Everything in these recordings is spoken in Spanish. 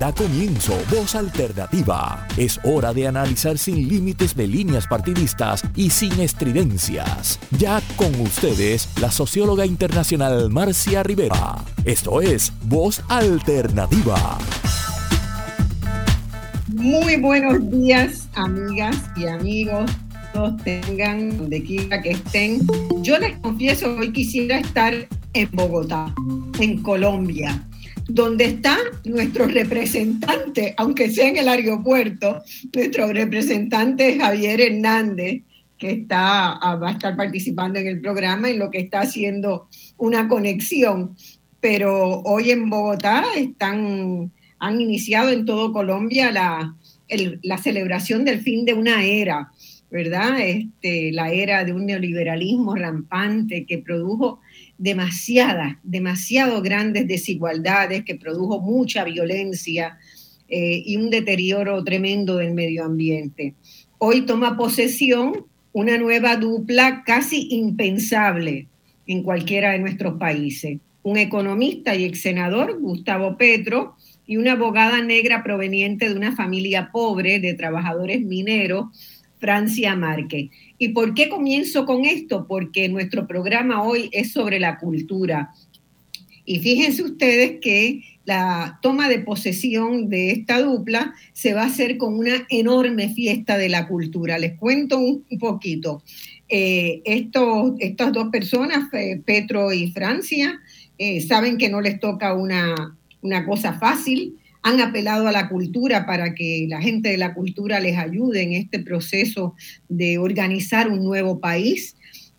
Da comienzo Voz Alternativa. Es hora de analizar sin límites de líneas partidistas y sin estridencias. Ya con ustedes, la socióloga internacional Marcia Rivera. Esto es Voz Alternativa. Muy buenos días, amigas y amigos. Todos tengan donde quiera que estén. Yo les confieso, hoy quisiera estar en Bogotá, en Colombia donde está nuestro representante, aunque sea en el aeropuerto, nuestro representante Javier Hernández, que está, ah, va a estar participando en el programa y lo que está haciendo una conexión. Pero hoy en Bogotá están, han iniciado en todo Colombia la, la celebración del fin de una era, ¿verdad? Este, la era de un neoliberalismo rampante que produjo demasiadas, demasiado grandes desigualdades, que produjo mucha violencia eh, y un deterioro tremendo del medio ambiente. Hoy toma posesión una nueva dupla casi impensable en cualquiera de nuestros países. Un economista y ex senador, Gustavo Petro, y una abogada negra proveniente de una familia pobre de trabajadores mineros, Francia Márquez. ¿Y por qué comienzo con esto? Porque nuestro programa hoy es sobre la cultura. Y fíjense ustedes que la toma de posesión de esta dupla se va a hacer con una enorme fiesta de la cultura. Les cuento un, poquito. Eh, estas dos personas, Petro y Francia, eh, saben que no les toca una, una cosa fácil han apelado a la cultura para que la gente de la cultura les ayude en este proceso de organizar un nuevo país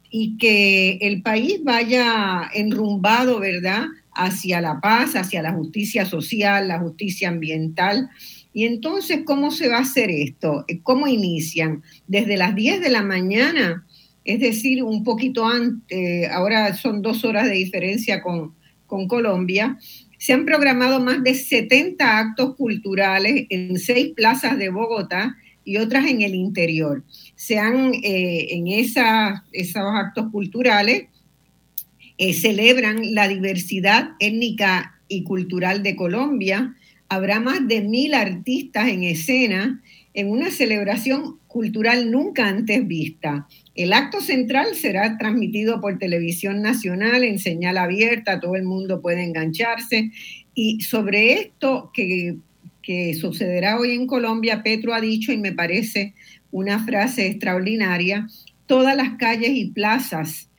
y que el país vaya enrumbado, ¿verdad?, hacia la paz, hacia la justicia social, la justicia ambiental. Y entonces, ¿cómo se va a hacer esto? ¿Cómo inician? Desde las 10 de la mañana, es decir, un poquito antes, ahora son dos horas de diferencia con, con Colombia, se han programado más de 70 actos culturales en seis plazas de Bogotá y otras en el interior. Se han, eh, en esa, esos actos culturales, eh, celebran la diversidad étnica y cultural de Colombia. Habrá más de mil artistas en escena en una celebración cultural nunca antes vista. El acto central será transmitido por televisión nacional en señal abierta, todo el mundo puede engancharse. Y sobre esto que, que sucederá hoy en Colombia, Petro ha dicho, y me parece una frase extraordinaria, todas las calles y plazas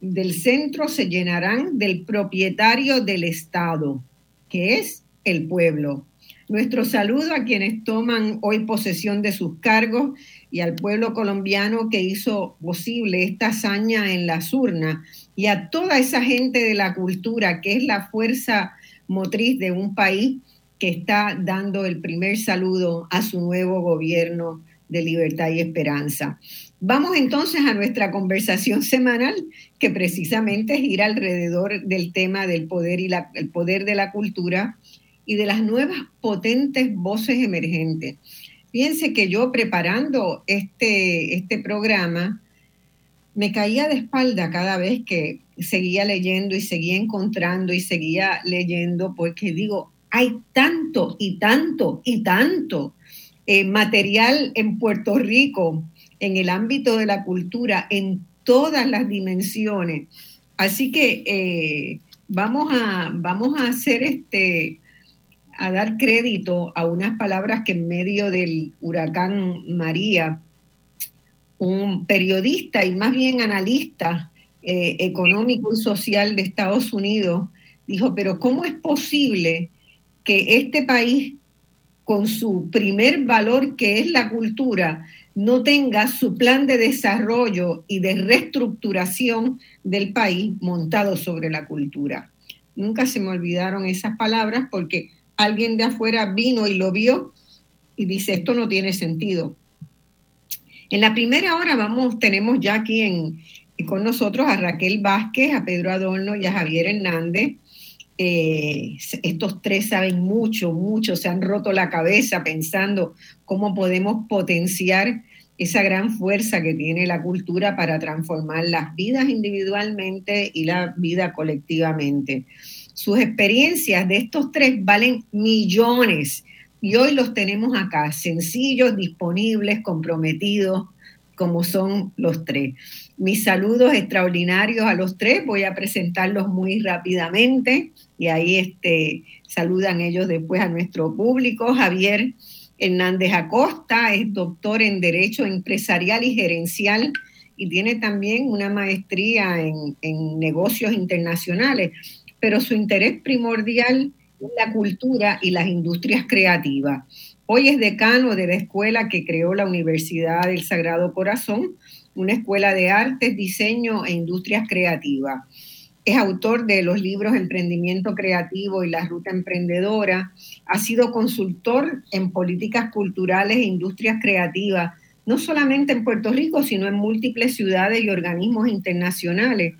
del centro se llenarán del propietario del Estado, que es el pueblo. Nuestro saludo a quienes toman hoy posesión de sus cargos y al pueblo colombiano que hizo posible esta hazaña en las urnas y a toda esa gente de la cultura que es la fuerza motriz de un país que está dando el primer saludo a su nuevo gobierno de libertad y esperanza. Vamos entonces a nuestra conversación semanal que precisamente gira alrededor del tema del poder y el poder de la cultura y de las nuevas potentes voces emergentes. Fíjense que yo preparando este, este programa me caía de espalda cada vez que seguía leyendo y seguía encontrando y seguía leyendo, porque digo, hay tanto y tanto y tanto eh, material en Puerto Rico, en el ámbito de la cultura, en todas las dimensiones. Así que eh, vamos, a, vamos a hacer este, a dar crédito a unas palabras que en medio del huracán María, un periodista y más bien analista eh, económico y social de Estados Unidos dijo, pero ¿cómo es posible que este país, con su primer valor que es la cultura, no tenga su plan de desarrollo y de reestructuración del país montado sobre la cultura? Nunca se me olvidaron esas palabras porque alguien de afuera vino y lo vio y dice, esto no tiene sentido. En la primera hora vamos, tenemos ya aquí con nosotros a Raquel Vázquez, a Pedro Adorno y a Javier Hernández. Eh, estos tres saben mucho, mucho, se han roto la cabeza pensando cómo podemos potenciar esa gran fuerza que tiene la cultura para transformar las vidas individualmente y la vida colectivamente. Sus experiencias de estos tres valen millones y hoy los tenemos acá, sencillos, disponibles, comprometidos, como son los tres. Mis saludos extraordinarios a los tres, voy a presentarlos muy rápidamente y ahí este, saludan ellos después a nuestro público. Javier Hernández Acosta es doctor en Derecho Empresarial y Gerencial y tiene también una maestría en, en negocios internacionales, pero su interés primordial es la cultura y las industrias creativas. Hoy es decano de la escuela que creó la Universidad del Sagrado Corazón, una escuela de artes, diseño e industrias creativas. Es autor de los libros Emprendimiento Creativo y La Ruta Emprendedora. Ha sido consultor en políticas culturales e industrias creativas, no solamente en Puerto Rico, sino en múltiples ciudades y organismos internacionales.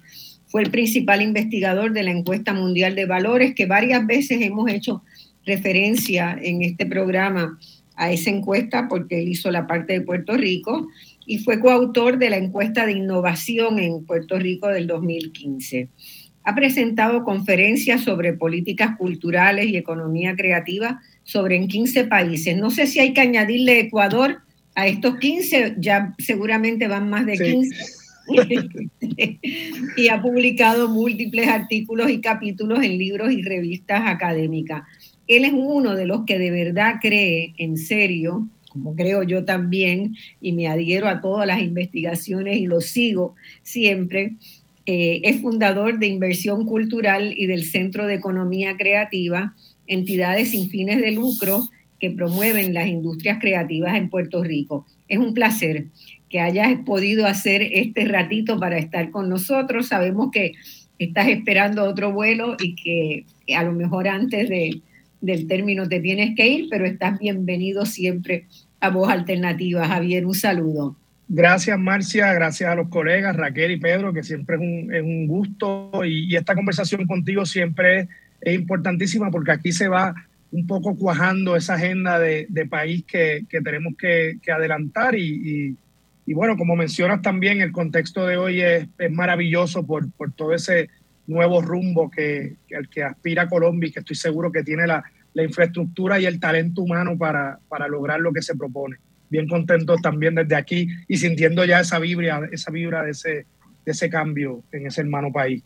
Fue el principal investigador de la encuesta mundial de valores que varias veces hemos hecho referencia en este programa a esa encuesta porque él hizo la parte de Puerto Rico y fue coautor de la encuesta de innovación en Puerto Rico del 2015. Ha presentado conferencias sobre políticas culturales y economía creativa sobre en 15 países. No sé si hay que añadirle Ecuador a estos 15, ya seguramente van más de 15. y ha publicado múltiples artículos y capítulos en libros y revistas académicas. Él es uno de los que de verdad cree en serio como creo yo también, y me adhiero a todas las investigaciones y lo sigo siempre, eh, es fundador de Inversión Cultural y del Centro de Economía Creativa, entidades sin fines de lucro que promueven las industrias creativas en Puerto Rico. Es un placer que hayas podido hacer este ratito para estar con nosotros. Sabemos que estás esperando otro vuelo y que a lo mejor antes de, del término te tienes que ir, pero estás bienvenido siempre a Voz Alternativa. Javier, un saludo. Gracias, Marcia. Gracias a los colegas Raquel y Pedro, que siempre es un, gusto. Y, esta conversación contigo siempre es, importantísima porque aquí se va un poco cuajando esa agenda de, país que, tenemos que, adelantar. Y, bueno, como mencionas también, el contexto de hoy es, maravilloso por, por todo ese nuevo rumbo que, al que aspira Colombia y que estoy seguro que tiene la, infraestructura y el talento humano para, para, lograr lo que se propone. Bien contentos también desde aquí y sintiendo ya esa vibra, esa vibra de ese, de ese cambio en ese hermano país.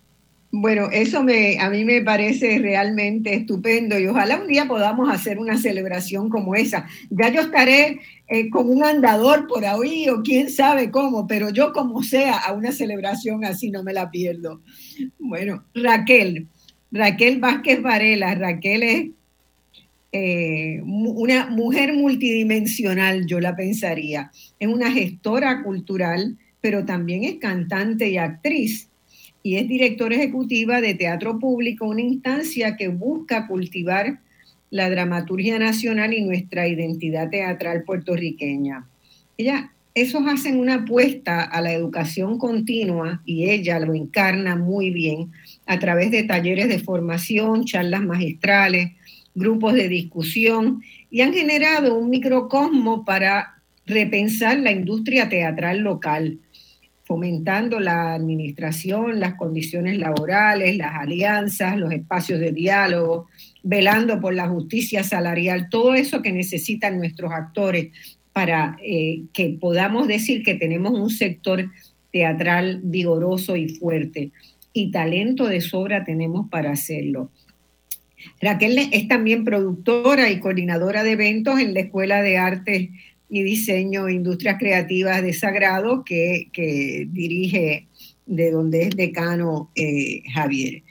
Bueno, eso me, a mí me parece realmente estupendo y ojalá un día podamos hacer una celebración como esa. Ya yo estaré eh, con un andador por ahí o quién sabe cómo, pero yo como sea a una celebración así no me la pierdo. Bueno, Raquel, Raquel Vázquez Varela, Raquel es eh, una mujer multidimensional, yo la pensaría. Es una gestora cultural, pero también es cantante y actriz y es directora ejecutiva de Teatro Público, una instancia que busca cultivar la dramaturgia nacional y nuestra identidad teatral puertorriqueña. Ella, esos hacen una apuesta a la educación continua y ella lo encarna muy bien a través de talleres de formación, charlas magistrales, grupos de discusión y han generado un microcosmo para repensar la industria teatral local fomentando la administración, las condiciones laborales, las alianzas, los espacios de diálogo, velando por la justicia salarial, todo eso que necesitan nuestros actores para eh, que podamos decir que tenemos un sector teatral vigoroso y fuerte. Y talento de sobra tenemos para hacerlo. Raquel es también productora y coordinadora de eventos en la Escuela de Artes y diseño Industrias Creativas de Sagrado, que, dirige de donde es decano eh, Javier.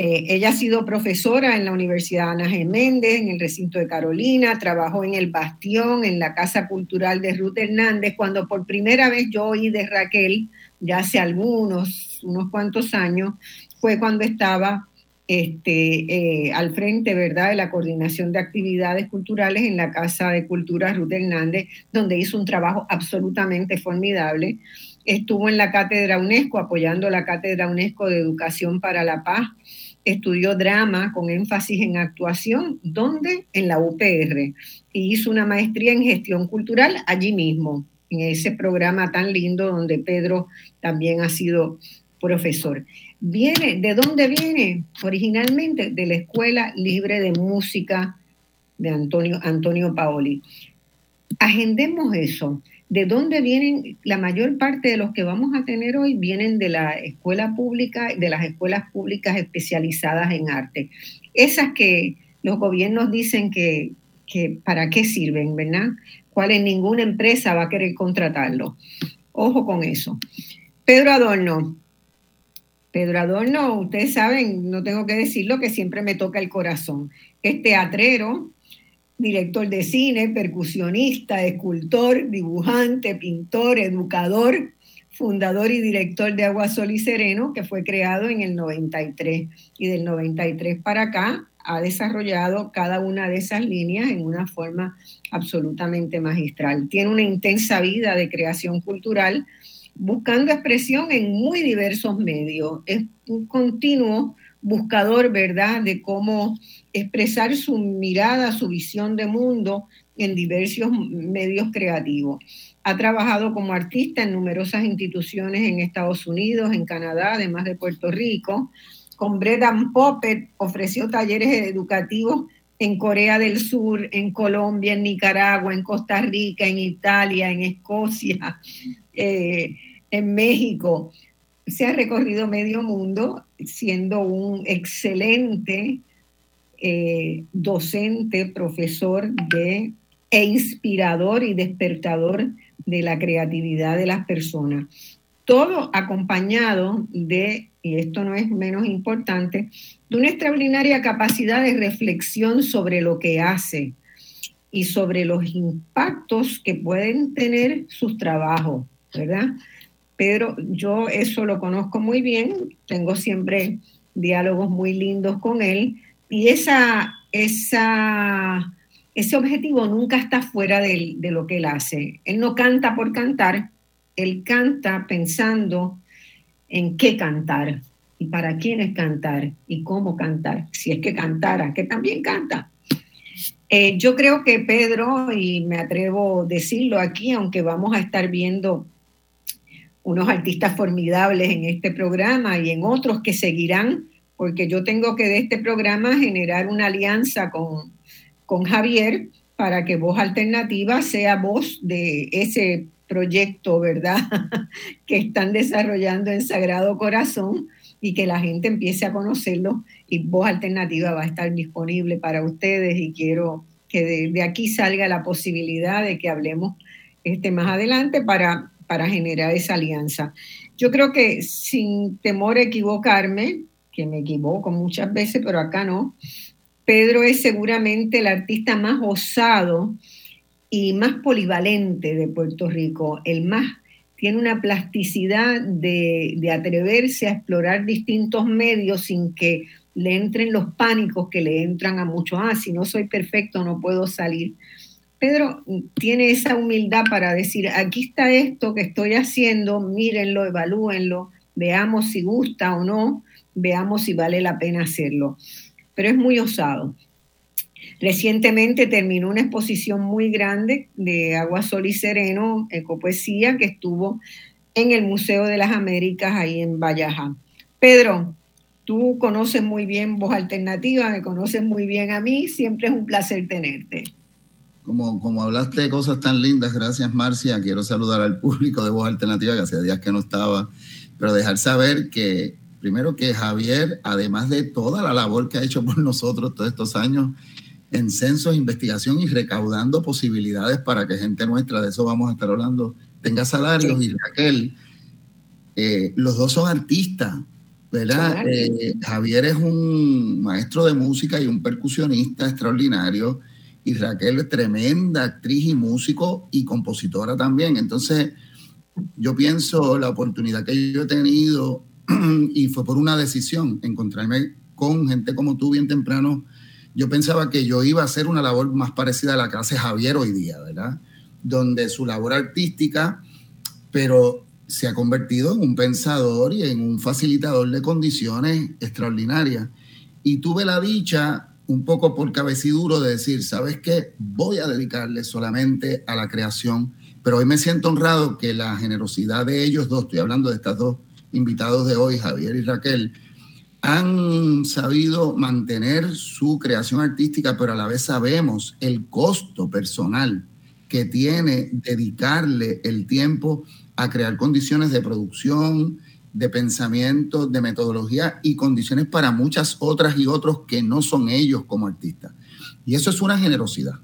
Eh, ella ha sido profesora en la Universidad Ana G. Méndez, en el recinto de Carolina, trabajó en el Bastión, en la Casa Cultural de Ruth Hernández, cuando por primera vez yo oí de Raquel, ya hace algunos, unos cuantos años, fue cuando estaba este, eh, al frente, ¿verdad?, de la coordinación de actividades culturales en la Casa de Cultura Ruth Hernández, donde hizo un trabajo absolutamente formidable. Estuvo en la Cátedra UNESCO apoyando la Cátedra UNESCO de Educación para la Paz. Estudió drama con énfasis en actuación, donde en la UPR, y hizo una maestría en gestión cultural allí mismo, en ese programa tan lindo donde Pedro también ha sido profesor. Viene, ¿de dónde viene? Originalmente de la Escuela Libre de Música de Antonio, Antonio Paoli. Agendemos eso. ¿De dónde vienen? La mayor parte de los que vamos a tener hoy vienen de la escuela pública, de las escuelas públicas especializadas en arte. Esas que los gobiernos dicen que, que para qué sirven, ¿verdad? ¿Cuál ninguna empresa va a querer contratarlo? Ojo con eso. Pedro Adorno. Pedro Adorno, ustedes saben, no tengo que decirlo, que siempre me toca el corazón. Es teatrero, director de cine, percusionista, escultor, dibujante, pintor, educador, fundador y director de Agua Sol y Sereno, que fue creado en el 93. Y del 93 para acá ha desarrollado cada una de esas líneas en una forma absolutamente magistral. Tiene una intensa vida de creación cultural, buscando expresión en muy diversos medios. Es un continuo buscador, ¿verdad?, de cómo expresar su mirada, su visión de mundo en diversos medios creativos. Ha trabajado como artista en numerosas instituciones en Estados Unidos, en Canadá, además de Puerto Rico. Con Bread and Puppet ofreció talleres educativos en Corea del Sur, en Colombia, en Nicaragua, en Costa Rica, en Italia, en Escocia, eh, en México se ha recorrido medio mundo siendo un excelente eh, docente, profesor de, e inspirador y despertador de la creatividad de las personas. Todo acompañado de, y esto no es menos importante, de una extraordinaria capacidad de reflexión sobre lo que hace y sobre los impactos que pueden tener sus trabajos, ¿verdad? Pedro, yo eso lo conozco muy bien, tengo siempre diálogos muy lindos con él y esa, esa, ese objetivo nunca está fuera de, lo que él hace. Él no canta por cantar, él canta pensando en qué cantar y para quiénes cantar y cómo cantar, si es que cantara, que también canta. Eh, yo creo que Pedro, y me atrevo a decirlo aquí, aunque vamos a estar viendo unos artistas formidables en este programa y en otros que seguirán, porque yo tengo que de este programa generar una alianza con, con Javier para que Voz Alternativa sea voz de ese proyecto, ¿verdad? que están desarrollando en Sagrado Corazón y que la gente empiece a conocerlo y Voz Alternativa va a estar disponible para ustedes y quiero que de, aquí salga la posibilidad de que hablemos este más adelante para para generar esa alianza. Yo creo que sin temor a equivocarme, que me equivoco muchas veces, pero acá no, Pedro es seguramente el artista más osado y más polivalente de Puerto Rico, el más tiene una plasticidad de, atreverse a explorar distintos medios sin que le entren los pánicos que le entran a muchos. Ah, si no soy perfecto, no puedo salir. Pedro tiene esa humildad para decir, aquí está esto que estoy haciendo, mírenlo, evalúenlo, veamos si gusta o no, veamos si vale la pena hacerlo. Pero es muy osado. Recientemente terminó una exposición muy grande de Agua, Sol y Sereno, ecopoesía, que estuvo en el Museo de las Américas, ahí en Vallaja. Pedro, tú conoces muy bien Voz Alternativa, me conoces muy bien a mí, siempre es un placer tenerte como, hablaste de cosas tan lindas, gracias Marcia, quiero saludar al público de Voz Alternativa, que hacía días que no estaba, pero dejar saber que, primero que Javier, además de toda la labor que ha hecho por nosotros todos estos años en censos, investigación y recaudando posibilidades para que gente nuestra, de eso vamos a estar hablando, tenga salarios, y Raquel, eh, los dos son artistas, ¿verdad? Eh, Javier es un maestro de música y un percusionista extraordinario y Raquel es tremenda actriz y músico y compositora también. Entonces, yo pienso la oportunidad que yo he tenido y fue por una decisión, encontrarme con gente como tú bien temprano. Yo pensaba que yo iba a hacer una labor más parecida a la que hace Javier hoy día, ¿verdad? Donde su labor artística, pero se ha convertido en un pensador y en un facilitador de condiciones extraordinarias. Y tuve la dicha un poco por cabeciduro de decir, ¿sabes qué? Voy a dedicarle solamente a la creación, pero hoy me siento honrado que la generosidad de ellos dos, estoy hablando de estas dos invitados de hoy, Javier y Raquel, han sabido mantener su creación artística, pero a la vez sabemos el costo personal que tiene dedicarle el tiempo a crear condiciones de producción, de pensamiento, de metodología y condiciones para muchas otras y otros que no son ellos como artistas. Y eso es una generosidad.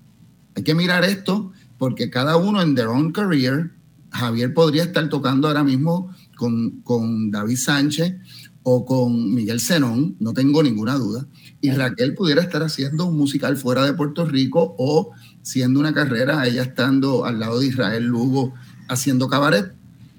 Hay que mirar esto porque cada uno en their own career, Javier podría estar tocando ahora mismo con, con David Sánchez o con Miguel Zenón, no tengo ninguna duda, y Raquel pudiera estar haciendo un musical fuera de Puerto Rico o siendo una carrera, ella estando al lado de Israel Lugo haciendo cabaret,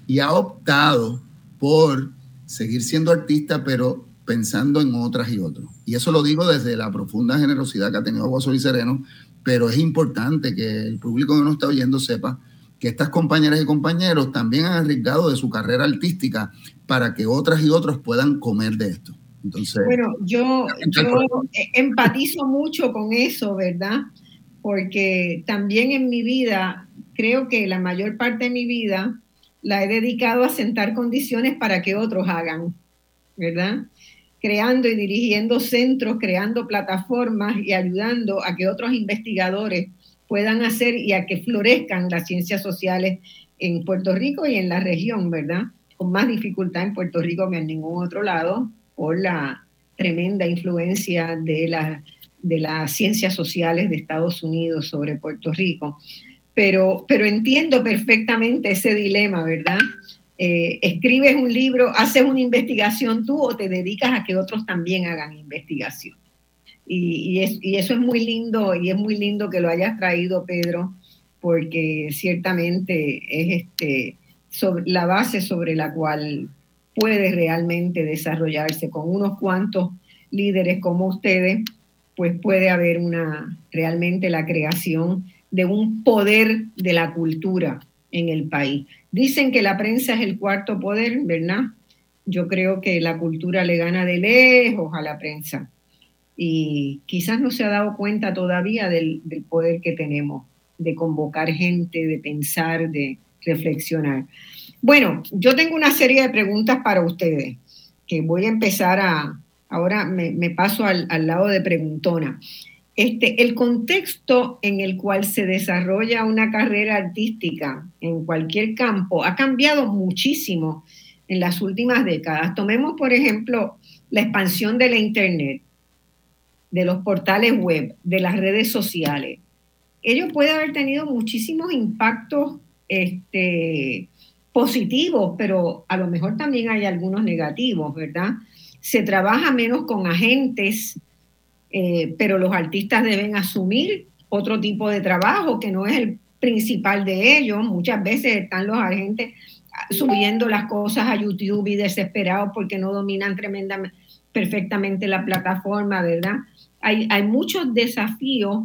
y ha optado por seguir siendo artista, pero pensando en otras y otros. Y eso lo digo desde la profunda generosidad que ha tenido Guaso y Sereno, pero es importante que el público que nos está oyendo sepa que estas compañeras y compañeros también han arriesgado de su carrera artística para que otras y otros puedan comer de esto. Entonces, bueno, yo, yo empatizo mucho con eso, ¿verdad? Porque también en mi vida, creo que la mayor parte de mi vida la he dedicado a sentar condiciones para que otros hagan, ¿verdad? Creando y dirigiendo centros, creando plataformas y ayudando a que otros investigadores puedan hacer y a que florezcan las ciencias sociales en Puerto Rico y en la región, ¿verdad? Con más dificultad en Puerto Rico que en ningún otro lado por la tremenda influencia de, la, de las ciencias sociales de Estados Unidos sobre Puerto Rico pero, pero entiendo perfectamente ese dilema, ¿verdad? Eh, escribes un libro, haces una investigación tú o te dedicas a que otros también hagan investigación. Y, eso es muy lindo y es muy lindo que lo hayas traído, Pedro, porque ciertamente es este, sobre, la base sobre la cual puede realmente desarrollarse con unos cuantos líderes como ustedes, pues puede haber una realmente la creación de un poder de la cultura en el país. Dicen que la prensa es el cuarto poder, ¿verdad? Yo creo que la cultura le gana de lejos a la prensa y quizás no se ha dado cuenta todavía del, poder que tenemos de convocar gente, de pensar, de reflexionar. Bueno, yo tengo una serie de preguntas para ustedes, que voy a empezar a, ahora me, paso al, al, lado de preguntona. Este, el contexto en el cual se desarrolla una carrera artística en cualquier campo ha cambiado muchísimo en las últimas décadas. Tomemos, por ejemplo, la expansión de la Internet, de los portales web, de las redes sociales. Ello puede haber tenido muchísimos impactos este, positivos, pero a lo mejor también hay algunos negativos, ¿verdad? Se trabaja menos con agentes eh, pero los artistas deben asumir otro tipo de trabajo que no es el principal de ellos. Muchas veces están los agentes subiendo las cosas a YouTube y desesperados porque no dominan tremendamente, perfectamente la plataforma, ¿verdad? Hay, hay muchos desafíos.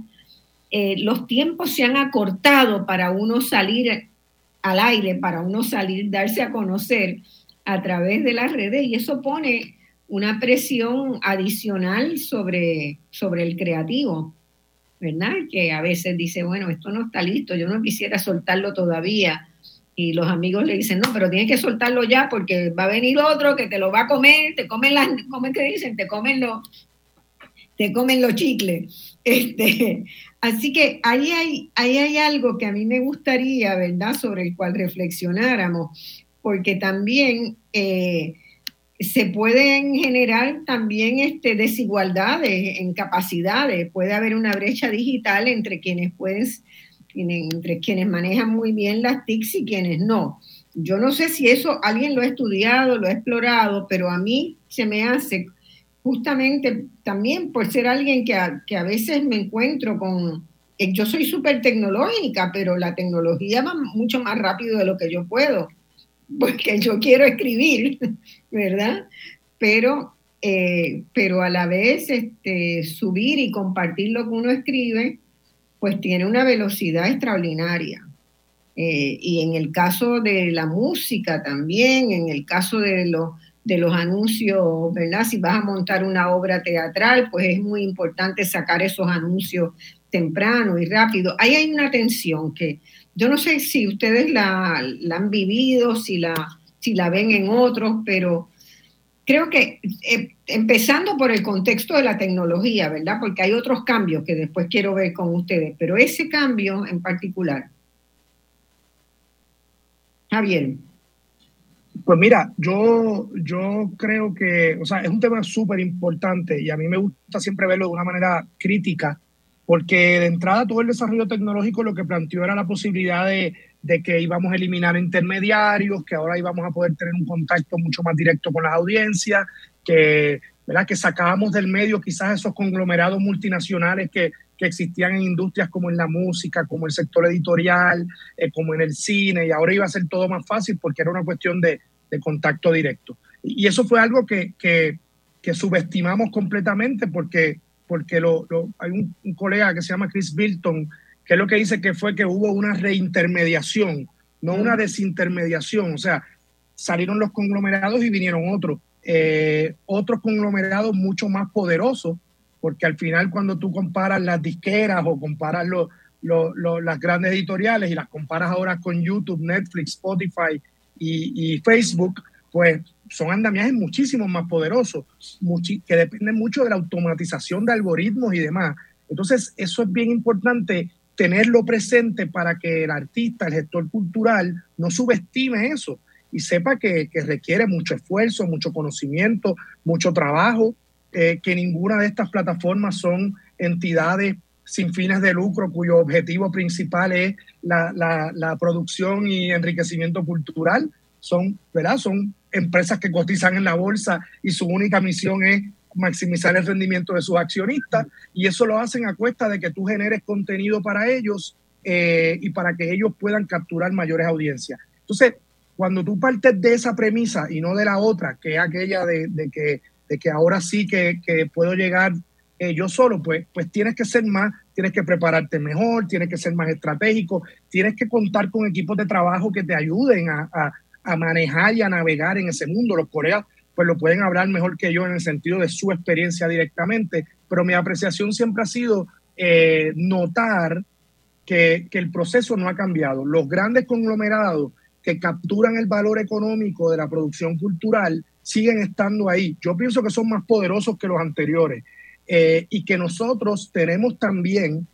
Eh, los tiempos se han acortado para uno salir al aire, para uno salir, darse a conocer a través de las redes y eso pone una presión adicional sobre, sobre el creativo, ¿verdad? Que a veces dice, bueno, esto no está listo, yo no quisiera soltarlo todavía. Y los amigos le dicen, no, pero tienes que soltarlo ya porque va a venir otro que te lo va a comer, te comen las, ¿cómo que dicen? Te comen los, te comen los chicles. Este, así que ahí hay, ahí hay algo que a mí me gustaría, ¿verdad? Sobre el cual reflexionáramos, porque también eh, se pueden generar también este, desigualdades en capacidades. Puede haber una brecha digital entre quienes pueden, entre quienes manejan muy bien las TICs y quienes no. Yo no sé si eso alguien lo ha estudiado, lo ha explorado, pero a mí se me hace justamente también por ser alguien que a, que a veces me encuentro con, eh, yo soy súper tecnológica, pero la tecnología va mucho más rápido de lo que yo puedo porque yo quiero escribir, ¿verdad? Pero, eh, pero a la vez este, subir y compartir lo que uno escribe, pues tiene una velocidad extraordinaria. Eh, y en el caso de la música también, en el caso de los, de los anuncios, ¿verdad? Si vas a montar una obra teatral, pues es muy importante sacar esos anuncios temprano y rápido. Ahí hay una tensión que yo no sé si ustedes la, han vivido, si la si la ven en otros, pero creo que eh, empezando por el contexto de la tecnología, ¿verdad? Porque hay otros cambios que después quiero ver con ustedes, pero ese cambio en particular. Javier. Pues mira, yo, yo creo que, o sea, es un tema súper importante y a mí me gusta siempre verlo de una manera crítica, porque de entrada todo el desarrollo tecnológico lo que planteó era la posibilidad de, que íbamos a eliminar intermediarios, que ahora íbamos a poder tener un contacto mucho más directo con las audiencias, que, ¿verdad? que sacábamos del medio quizás esos conglomerados multinacionales que, que existían en industrias como en la música, como el sector editorial, eh, como en el cine, y ahora iba a ser todo más fácil porque era una cuestión de, de contacto directo. Y eso fue algo que, que, que subestimamos completamente porque, porque lo, lo, hay un, un, colega que se llama Chris Bilton, que es lo que dice que fue que hubo una reintermediación, no una desintermediación. O sea, salieron los conglomerados y vinieron otros. Eh, otros conglomerados mucho más poderosos, porque al final cuando tú comparas las disqueras o comparas lo, lo, lo, las grandes editoriales y las comparas ahora con YouTube, Netflix, Spotify y, y Facebook, pues son andamiajes muchísimo más poderosos, que dependen mucho de la automatización de algoritmos y demás. Entonces, eso es bien importante tenerlo presente para que el artista, el gestor cultural, no subestime eso y sepa que, requiere mucho esfuerzo, mucho conocimiento, mucho trabajo, eh, que ninguna de estas plataformas son entidades sin fines de lucro cuyo objetivo principal es la, la producción y enriquecimiento cultural. Son, ¿verdad? Son empresas que cotizan en la bolsa y su única misión es maximizar el rendimiento de sus accionistas y eso lo hacen a cuesta de que tú generes contenido para ellos eh, y para que ellos puedan capturar mayores audiencias. Entonces, cuando tú partes de esa premisa y no de la otra, que es aquella de, que, de que ahora sí que, que puedo llegar eh, yo solo, pues, pues tienes que ser más, tienes que prepararte mejor, tienes que ser más estratégico, tienes que contar con equipos de trabajo que te ayuden a, a manejar y a navegar en ese mundo. Los coreanos pues lo pueden hablar mejor que yo en el sentido de su experiencia directamente, pero mi apreciación siempre ha sido eh, notar que, que el proceso no ha cambiado. Los grandes conglomerados que capturan el valor económico de la producción cultural siguen estando ahí. Yo pienso que son más poderosos que los anteriores eh, y que nosotros tenemos también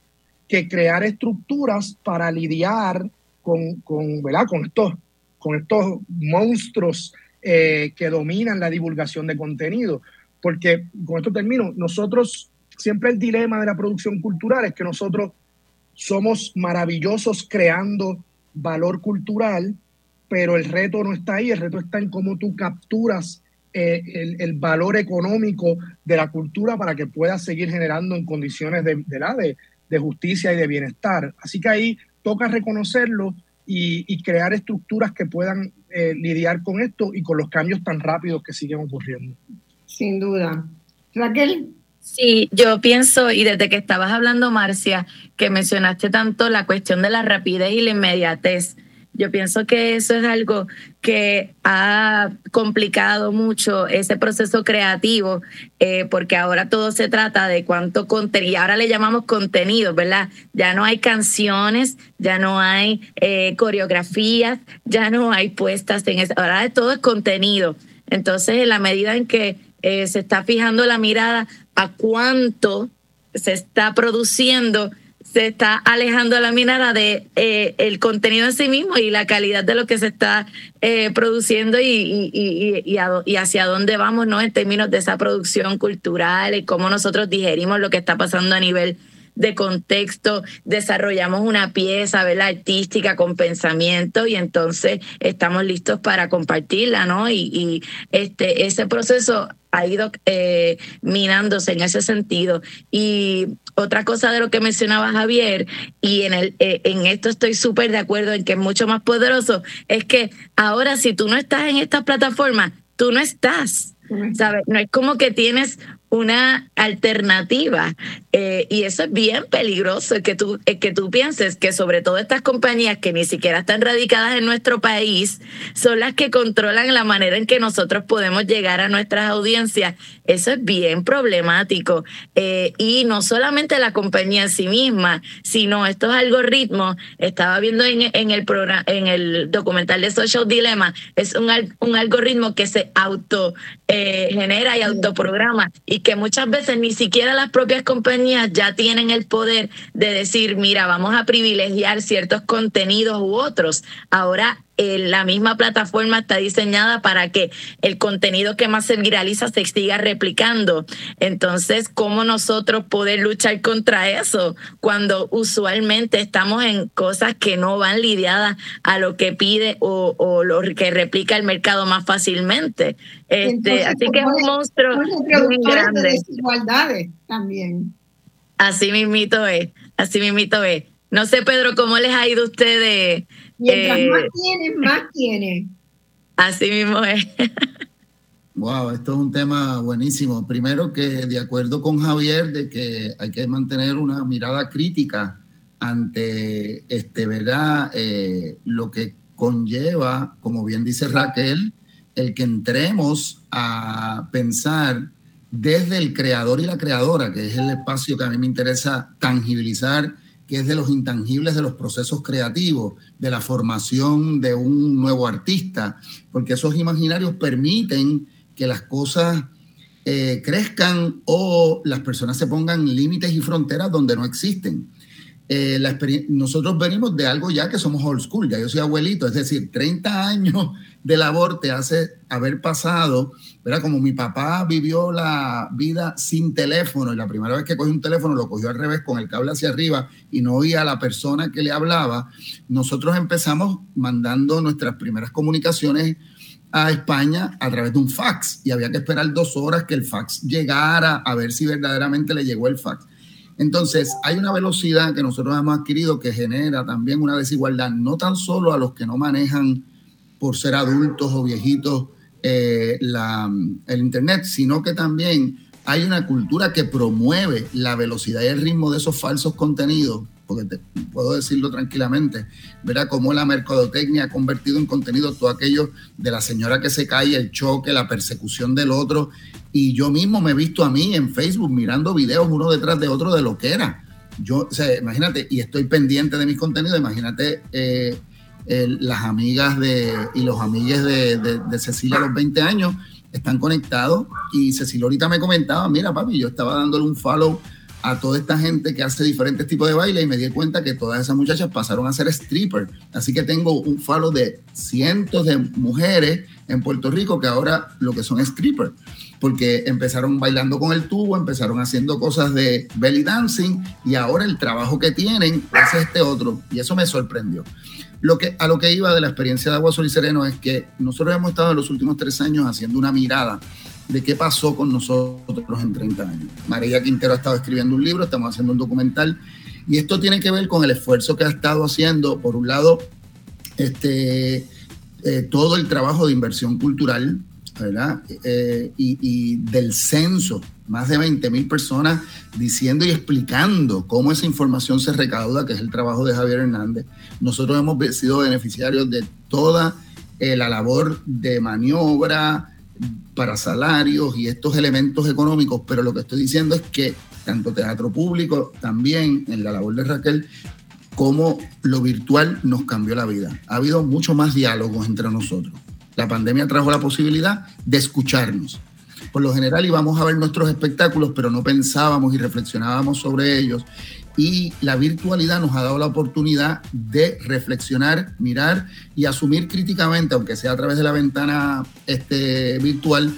que crear estructuras para lidiar con, con, ¿verdad? con, estos, con estos monstruos eh, que dominan la divulgación de contenido. Porque, con esto termino, nosotros, siempre el dilema de la producción cultural es que nosotros somos maravillosos creando valor cultural, pero el reto no está ahí, el reto está en cómo tú capturas eh, el, valor económico de la cultura para que pueda seguir generando en condiciones de justicia y de bienestar. Así que ahí toca reconocerlo y, y crear estructuras que puedan eh, lidiar con esto y con los cambios tan rápidos que siguen ocurriendo. Sin duda. Raquel. Sí, yo pienso, y desde que estabas hablando, Marcia, que mencionaste tanto la cuestión de la rapidez y la inmediatez yo pienso que eso es algo que ha complicado mucho ese proceso creativo, eh, porque ahora todo se trata de cuánto contenido, y ahora le llamamos contenido, ¿verdad? Ya no hay canciones, ya no hay eh, coreografías, ya no hay puestas en eso, ahora todo es contenido. Entonces, en la medida en que eh, se está fijando la mirada a cuánto se está produciendo, se está alejando la mirada de eh, el contenido en sí mismo y la calidad de lo que se está eh, produciendo y, y, y, y, hacia dónde vamos ¿no? en términos de esa producción cultural y cómo nosotros digerimos lo que está pasando a nivel de contexto, desarrollamos una pieza ¿verdad? artística con pensamiento y entonces estamos listos para compartirla, ¿no? Y, y este, ese proceso ha ido eh, minándose en ese sentido. Y otra cosa de lo que mencionaba Javier, y en, el, eh, en esto estoy súper de acuerdo en que es mucho más poderoso, es que ahora si tú no estás en esta plataforma, tú no estás. ¿Sabes? No es como que tienes una alternativa. Eh, y eso es bien peligroso, que tú, que tú pienses que sobre todo estas compañías que ni siquiera están radicadas en nuestro país son las que controlan la manera en que nosotros podemos llegar a nuestras audiencias. Eso es bien problemático. Eh, y no solamente la compañía en sí misma, sino estos algoritmos. Estaba viendo en, en el programa, en el documental de Social Dilemma, es un, un algoritmo que se auto eh, genera y autoprograma y que muchas veces ni siquiera las propias compañías ya tienen el poder de decir, mira, vamos a privilegiar ciertos contenidos u otros. Ahora eh, la misma plataforma está diseñada para que el contenido que más se viraliza se siga replicando. Entonces, ¿cómo nosotros poder luchar contra eso cuando usualmente estamos en cosas que no van lidiadas a lo que pide o, o lo que replica el mercado más fácilmente? Este, así que es un monstruo muy grande. De desigualdades también. Así mismito es, así mismito es. No sé, Pedro, ¿cómo les ha ido a ustedes? Mientras más eh, tienen, más tienen. Así mismo es. Wow, esto es un tema buenísimo. Primero que de acuerdo con Javier de que hay que mantener una mirada crítica ante este, ¿verdad? Eh, lo que conlleva, como bien dice Raquel, el que entremos a pensar desde el creador y la creadora, que es el espacio que a mí me interesa tangibilizar, que es de los intangibles de los procesos creativos, de la formación de un nuevo artista, porque esos imaginarios permiten que las cosas eh, crezcan o las personas se pongan límites y fronteras donde no existen. Eh, nosotros venimos de algo ya que somos old school, ya yo soy abuelito, es decir, 30 años de labor te hace haber pasado, ¿verdad? Como mi papá vivió la vida sin teléfono y la primera vez que cogió un teléfono lo cogió al revés con el cable hacia arriba y no oía a la persona que le hablaba, nosotros empezamos mandando nuestras primeras comunicaciones a España a través de un fax y había que esperar dos horas que el fax llegara a ver si verdaderamente le llegó el fax. Entonces, hay una velocidad que nosotros hemos adquirido que genera también una desigualdad, no tan solo a los que no manejan por ser adultos o viejitos eh, el Internet, sino que también hay una cultura que promueve la velocidad y el ritmo de esos falsos contenidos, porque puedo decirlo tranquilamente, verá cómo la mercadotecnia ha convertido en contenido todo aquello de la señora que se cae, el choque, la persecución del otro, y yo mismo me he visto a mí en Facebook mirando videos uno detrás de otro de lo que era. Yo, o sea, imagínate, y estoy pendiente de mis contenidos, imagínate eh, las amigas de, y los amigues de, de, Cecilia a los 20 años están conectados y Cecilia ahorita me comentaba, mira papi, yo estaba dándole un follow a toda esta gente que hace diferentes tipos de baile y me di cuenta que todas esas muchachas pasaron a ser stripper. Así que tengo un follow de cientos de mujeres en Puerto Rico que ahora lo que son strippers porque empezaron bailando con el tubo, empezaron haciendo cosas de belly dancing y ahora el trabajo que tienen es este otro y eso me sorprendió. Lo que, a lo que iba de la experiencia de Agua Sol y Sereno es que nosotros hemos estado en los últimos tres años haciendo una mirada de qué pasó con nosotros en 30 años. María Quintero ha estado escribiendo un libro, estamos haciendo un documental y esto tiene que ver con el esfuerzo que ha estado haciendo, por un lado, este, eh, todo el trabajo de inversión cultural ¿verdad? Eh, y, del censo, más de 20 mil personas diciendo y explicando cómo esa información se recauda, que es el trabajo de Javier Hernández. Nosotros hemos sido beneficiarios de toda eh, la labor de maniobra para salarios y estos elementos económicos, pero lo que estoy diciendo es que tanto teatro público, también en la labor de Raquel, como lo virtual nos cambió la vida. Ha habido mucho más diálogos entre nosotros. La pandemia trajo la posibilidad de escucharnos. Por lo general íbamos a ver nuestros espectáculos, pero no pensábamos y reflexionábamos sobre ellos. Y la virtualidad nos ha dado la oportunidad de reflexionar, mirar y asumir críticamente, aunque sea a través de la ventana este, virtual,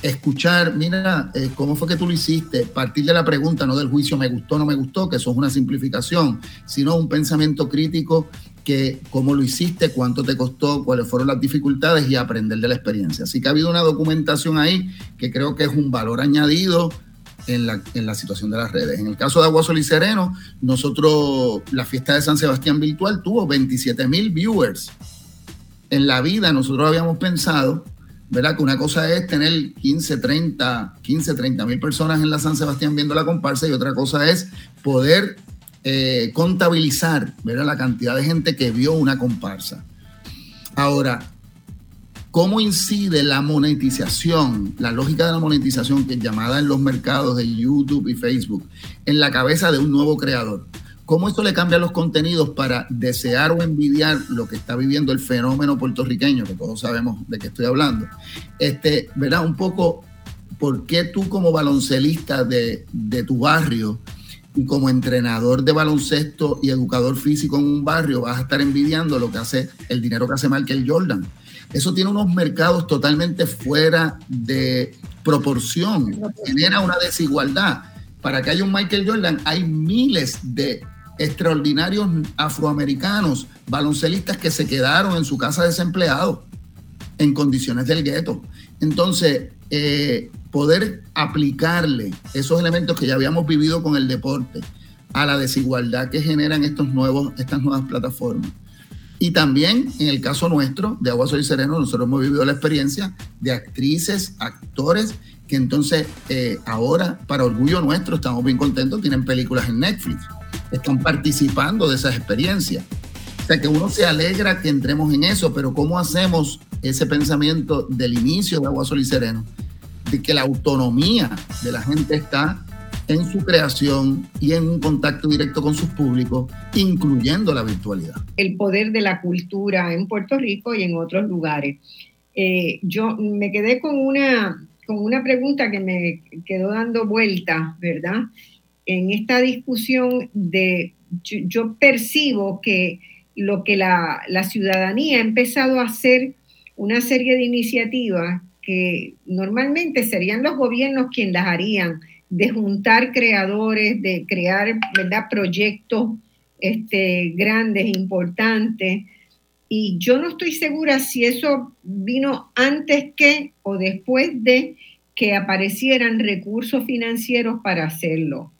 escuchar, mira, eh, ¿cómo fue que tú lo hiciste? Partir de la pregunta, no del juicio, me gustó, no me gustó, que eso es una simplificación, sino un pensamiento crítico que cómo lo hiciste, cuánto te costó, cuáles fueron las dificultades y aprender de la experiencia. Así que ha habido una documentación ahí que creo que es un valor añadido en la, en la situación de las redes. En el caso de Agua Sol y Sereno, nosotros, la fiesta de San Sebastián virtual tuvo 27 mil viewers. En la vida nosotros habíamos pensado ¿verdad? Que una cosa es tener 15, 30, 15, 30 mil personas en la San Sebastián viendo la comparsa y otra cosa es poder eh, contabilizar, ¿verdad? La cantidad de gente que vio una comparsa. Ahora, ¿cómo incide la monetización, la lógica de la monetización que es llamada en los mercados de YouTube y Facebook, en la cabeza de un nuevo creador? ¿Cómo esto le cambia los contenidos para desear o envidiar lo que está viviendo el fenómeno puertorriqueño, que todos sabemos de qué estoy hablando? Este, ¿verdad? Un poco, ¿por qué tú como baloncelista de, de tu barrio y como entrenador de baloncesto y educador físico en un barrio vas a estar envidiando lo que hace el dinero que hace Michael Jordan? Eso tiene unos mercados totalmente fuera de proporción, genera una desigualdad. Para que haya un Michael Jordan hay miles de extraordinarios afroamericanos, baloncelistas que se quedaron en su casa desempleados en condiciones del gueto. Entonces, eh, poder aplicarle esos elementos que ya habíamos vivido con el deporte a la desigualdad que generan estos nuevos, estas nuevas plataformas. Y también en el caso nuestro de Agua Soy Sereno, nosotros hemos vivido la experiencia de actrices, actores, que entonces eh, ahora, para orgullo nuestro, estamos bien contentos, tienen películas en Netflix están participando de esas experiencias. O sea, que uno se alegra que entremos en eso, pero ¿cómo hacemos ese pensamiento del inicio de Agua Sol y Sereno? Que la autonomía de la gente está en su creación y en un contacto directo con sus públicos, incluyendo la virtualidad. El poder de la cultura en Puerto Rico y en otros lugares. Eh, yo me quedé con una, con una pregunta que me quedó dando vuelta, ¿verdad? en esta discusión de, yo, percibo que lo que la, ciudadanía ha empezado a hacer una serie de iniciativas que normalmente serían los gobiernos quienes las harían, de juntar creadores, de crear ¿verdad? proyectos este, grandes, importantes. Y yo no estoy segura si eso vino antes que o después de que aparecieran recursos financieros para hacerlo.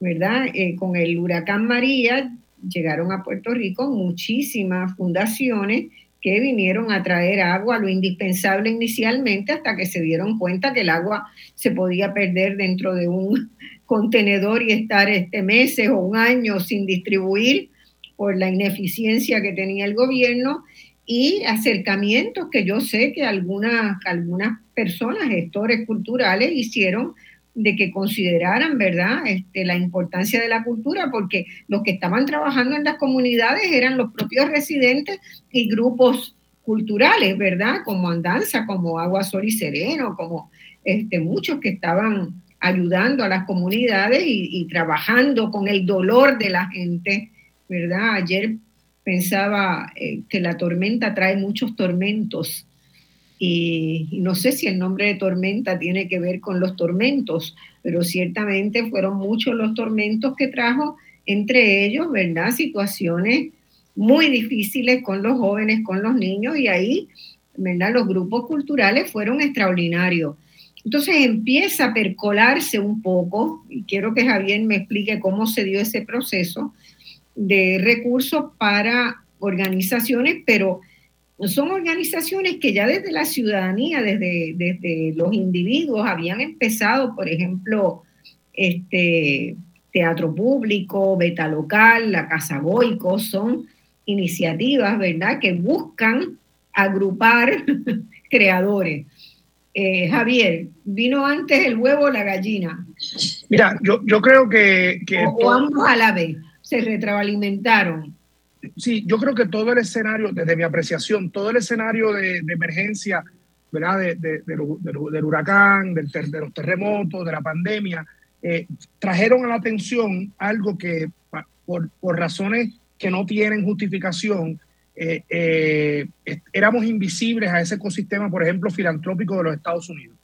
¿verdad? Eh, con el huracán María llegaron a Puerto Rico muchísimas fundaciones que vinieron a traer agua, lo indispensable inicialmente, hasta que se dieron cuenta que el agua se podía perder dentro de un contenedor y estar este meses o un año sin distribuir por la ineficiencia que tenía el gobierno y acercamientos que yo sé que algunas, algunas personas, gestores culturales, hicieron de que consideraran, ¿verdad?, este, la importancia de la cultura, porque los que estaban trabajando en las comunidades eran los propios residentes y grupos culturales, ¿verdad?, como Andanza, como Agua, Sol y Sereno, como este, muchos que estaban ayudando a las comunidades y, trabajando con el dolor de la gente, ¿verdad? Ayer pensaba eh, que la tormenta trae muchos tormentos y, no sé si el nombre de tormenta tiene que ver con los tormentos, pero ciertamente fueron muchos los tormentos que trajo entre ellos, ¿verdad? Situaciones muy difíciles con los jóvenes, con los niños y ahí, ¿verdad? Los grupos culturales fueron extraordinarios. Entonces empieza a percolarse un poco, y quiero que Javier me explique cómo se dio ese proceso de recursos para organizaciones, pero son organizaciones que ya desde la ciudadanía, desde, desde los individuos, habían empezado, por ejemplo, este, Teatro Público, Beta Local, la Casa Boico, son iniciativas, ¿verdad?, que buscan agrupar creadores. Eh, Javier, ¿vino antes el huevo o la gallina? Mira, yo, yo creo que... que o ambos a la vez, se retroalimentaron sí, yo creo que todo el escenario, desde mi apreciación, todo el escenario de, emergencia, ¿verdad? De, del huracán, de los terremotos, de la pandemia, eh, trajeron a la atención algo que por, razones que no tienen justificación, eh, eh, éramos invisibles a ese ecosistema, por ejemplo, filantrópico de los Estados Unidos.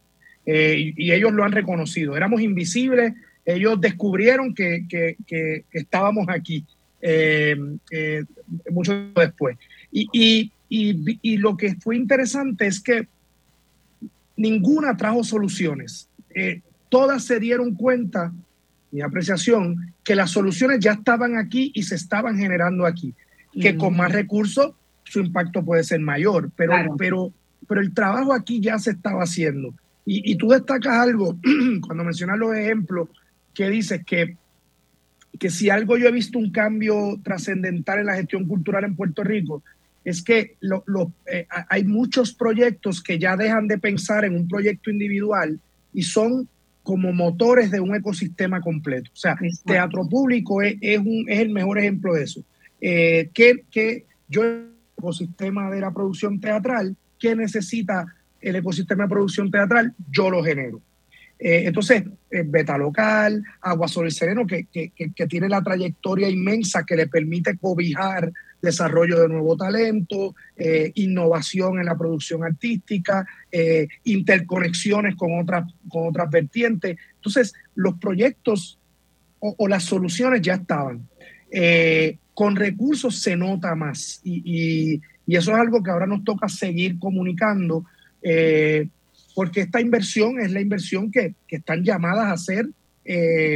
Y, ellos lo han reconocido. Éramos invisibles, ellos descubrieron que, que estábamos aquí. Eh, eh, mucho después. Y, lo que fue interesante es que ninguna trajo soluciones. Eh, todas se dieron cuenta, mi apreciación, que las soluciones ya estaban aquí y se estaban generando aquí. Que con más recursos su impacto puede ser mayor, pero, pero, pero el trabajo aquí ya se estaba haciendo. Y, y tú destacas algo cuando mencionas los ejemplos que dices que, que si algo yo he visto un cambio trascendental en la gestión cultural en Puerto Rico, es que lo, lo, eh, hay muchos proyectos que ya dejan de pensar en un proyecto individual y son como motores de un ecosistema completo. O sea, teatro público es, es, un, es el mejor ejemplo de eso. Eh, que, que yo, el ecosistema de la producción teatral, ¿qué necesita el ecosistema de producción teatral? Yo lo genero. Eh, entonces, eh, Beta Local, Agua Sol y Sereno, que, que, que, tiene la trayectoria inmensa que le permite cobijar desarrollo de nuevo talento, eh, innovación en la producción artística, interconexiones con otras, con otras vertientes. Entonces, los proyectos o, las soluciones ya estaban. Con recursos se nota más y, y, eso es algo que ahora nos toca seguir comunicando porque esta inversión es la inversión que, que están llamadas a hacer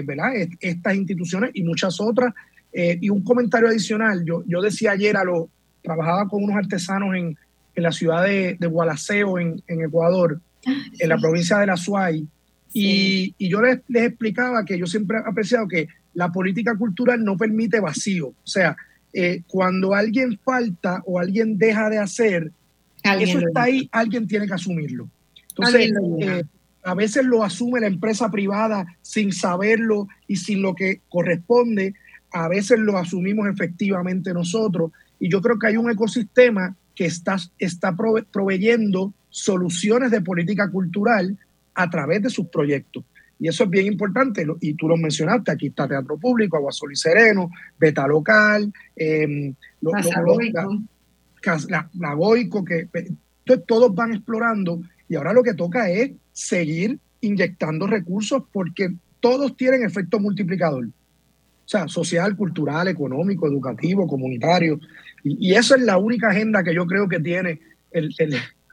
¿verdad? estas instituciones y muchas otras eh, y un comentario adicional, yo, yo decía ayer a lo, trabajaba con unos artesanos en, en la ciudad de, de Gualaceo, en, en Ecuador, ah, sí. en la provincia de la Suay, sí. y, y, yo les, les, explicaba que yo siempre he apreciado que la política cultural no permite vacío, o sea, eh, cuando alguien falta o alguien deja de hacer, alguien eso está ahí, alguien tiene que asumirlo. Entonces, eh, a veces lo asume la empresa privada sin saberlo y sin lo que corresponde, a veces lo asumimos efectivamente nosotros. Y yo creo que hay un ecosistema que está, está prove proveyendo soluciones de política cultural a través de sus proyectos. Y eso es bien importante, y tú lo mencionaste, aquí está Teatro Público, Agua Sol y Sereno, Beta Local, eh, lo, lo, la, la, la, Goico, que entonces todos van explorando y ahora lo que toca es seguir inyectando recursos porque todos tienen efecto multiplicador. O sea, social, cultural, económico, educativo, comunitario. Y, y esa es la única agenda que yo creo que tiene, el,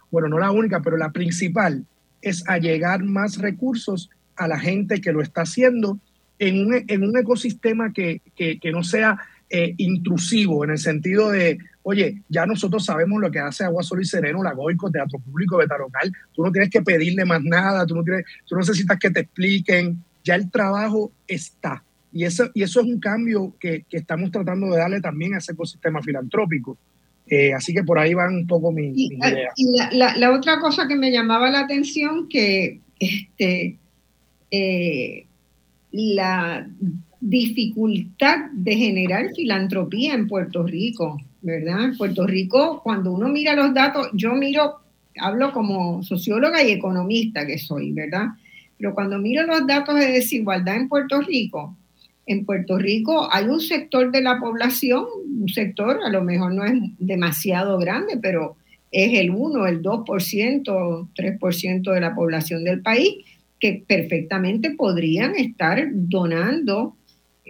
bueno, no la única, pero la principal, es allegar más recursos a la gente que lo está haciendo en un, en un ecosistema que, que, que no sea eh, intrusivo, en el sentido de, oye, ya nosotros sabemos lo que hace Agua Sol y Sereno, la Goico, Teatro Público, Beta Local, tú no tienes que pedirle más nada, tú no, tienes, tú no necesitas que te expliquen, ya el trabajo está y eso, y eso es un cambio que, que estamos tratando de darle también a ese ecosistema filantrópico. Eh, así que por ahí van un poco mis, y, mis ideas. Y la, la, la, otra cosa que me llamaba la atención, que este, eh, la dificultad de generar filantropía en Puerto Rico, ¿verdad? En Puerto Rico, cuando uno mira los datos, yo miro, hablo como socióloga y economista que soy, ¿verdad? Pero cuando miro los datos de desigualdad en Puerto Rico, en Puerto Rico hay un sector de la población, un sector a lo mejor no es demasiado grande, pero es el 1, el 2%, 3% de la población del país que perfectamente podrían estar donando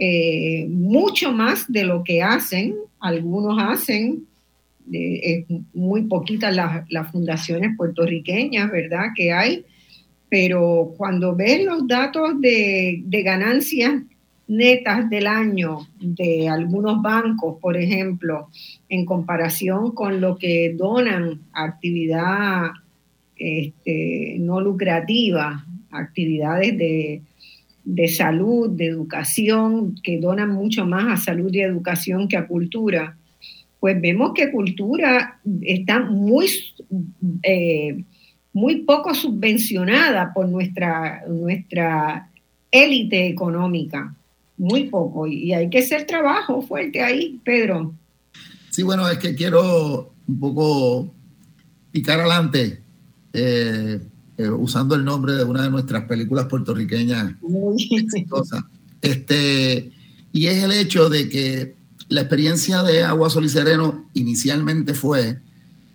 eh, mucho más de lo que hacen. Algunos hacen, eh, muy poquitas las, las fundaciones puertorriqueñas, ¿verdad? Que hay, pero cuando ves los datos de, ganancias netas del año de algunos bancos, por ejemplo, en comparación con lo que donan actividad este, no lucrativa, actividades de, de, salud, de educación, que donan mucho más a salud y educación que a cultura, pues vemos que cultura está muy, eh, muy poco subvencionada por nuestra, nuestra élite económica. Muy poco. Y hay que hacer trabajo fuerte ahí, Pedro. Sí, bueno, es que quiero un poco picar adelante eh, eh, usando el nombre de una de nuestras películas puertorriqueñas. Este, y es el hecho de que la experiencia de Agua Sol y Sereno inicialmente fue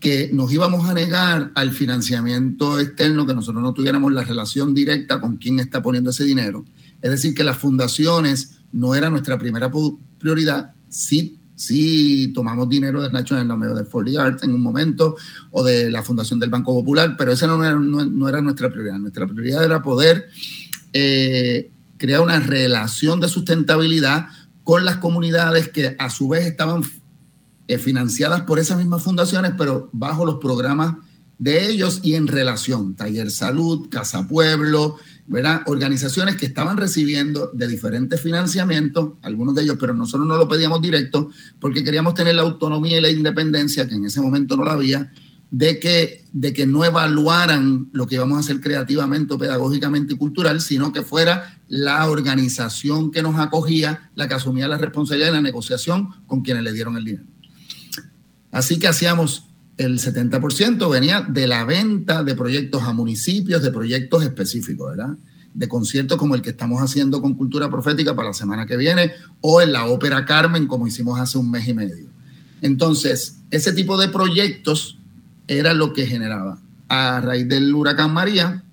que nos íbamos a negar al financiamiento externo, que nosotros no tuviéramos la relación directa con quién está poniendo ese dinero. Es decir, que las fundaciones no era nuestra primera prioridad. Sí, sí tomamos dinero del National Endowment de the Arts en un momento o de la Fundación del Banco Popular, pero esa no era, no, no era nuestra prioridad. Nuestra prioridad era poder eh, crear una relación de sustentabilidad con las comunidades que a su vez estaban eh, financiadas por esas mismas fundaciones, pero bajo los programas de ellos y en relación, Taller Salud, Casa Pueblo, ¿verdad? Organizaciones que estaban recibiendo de diferentes financiamientos, algunos de ellos, pero nosotros no lo pedíamos directo porque queríamos tener la autonomía y la independencia, que en ese momento no la había, de que, de que no evaluaran lo que íbamos a hacer creativamente, pedagógicamente y cultural, sino que fuera la organización que nos acogía la que asumía la responsabilidad de la negociación con quienes le dieron el dinero. Así que hacíamos el 70% venía de la venta de proyectos a municipios, de proyectos específicos, ¿verdad? De conciertos como el que estamos haciendo con Cultura Profética para la semana que viene o en la Ópera Carmen como hicimos hace un mes y medio. Entonces, ese tipo de proyectos era lo que generaba. A raíz del huracán María,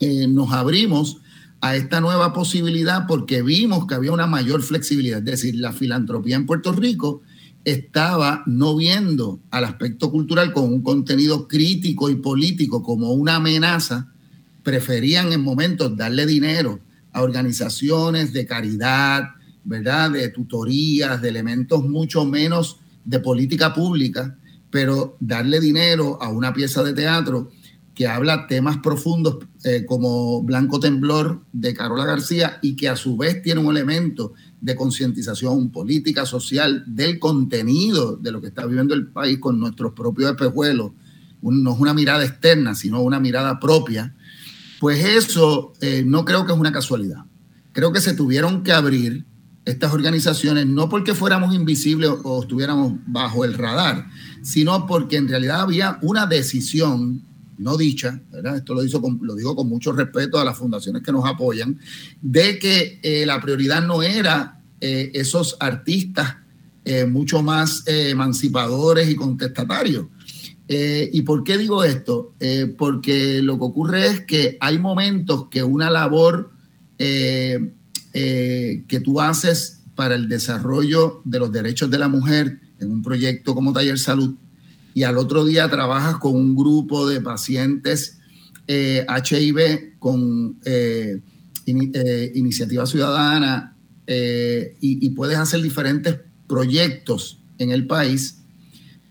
eh, nos abrimos a esta nueva posibilidad porque vimos que había una mayor flexibilidad, es decir, la filantropía en Puerto Rico estaba no viendo al aspecto cultural con un contenido crítico y político como una amenaza, preferían en momentos darle dinero a organizaciones de caridad, ¿verdad? De tutorías, de elementos mucho menos de política pública, pero darle dinero a una pieza de teatro que habla temas profundos eh, como Blanco Temblor de Carola García y que a su vez tiene un elemento de concientización política, social, del contenido de lo que está viviendo el país con nuestros propios espejuelos, no es una mirada externa, sino una mirada propia, pues eso eh, no creo que es una casualidad. Creo que se tuvieron que abrir estas organizaciones no porque fuéramos invisibles o estuviéramos bajo el radar, sino porque en realidad había una decisión no dicha, ¿verdad? esto lo, lo digo con mucho respeto a las fundaciones que nos apoyan, de que eh, la prioridad no era eh, esos artistas eh, mucho más emancipadores y contestatarios. ¿Y por qué digo esto? porque lo que ocurre es que hay momentos que una labor que tú haces para el desarrollo de los derechos de la mujer en un proyecto como Taller Salud, y al otro día trabajas con un grupo de pacientes HIV eh, con eh, eh, iniciativa ciudadana y, puedes hacer diferentes proyectos en el país,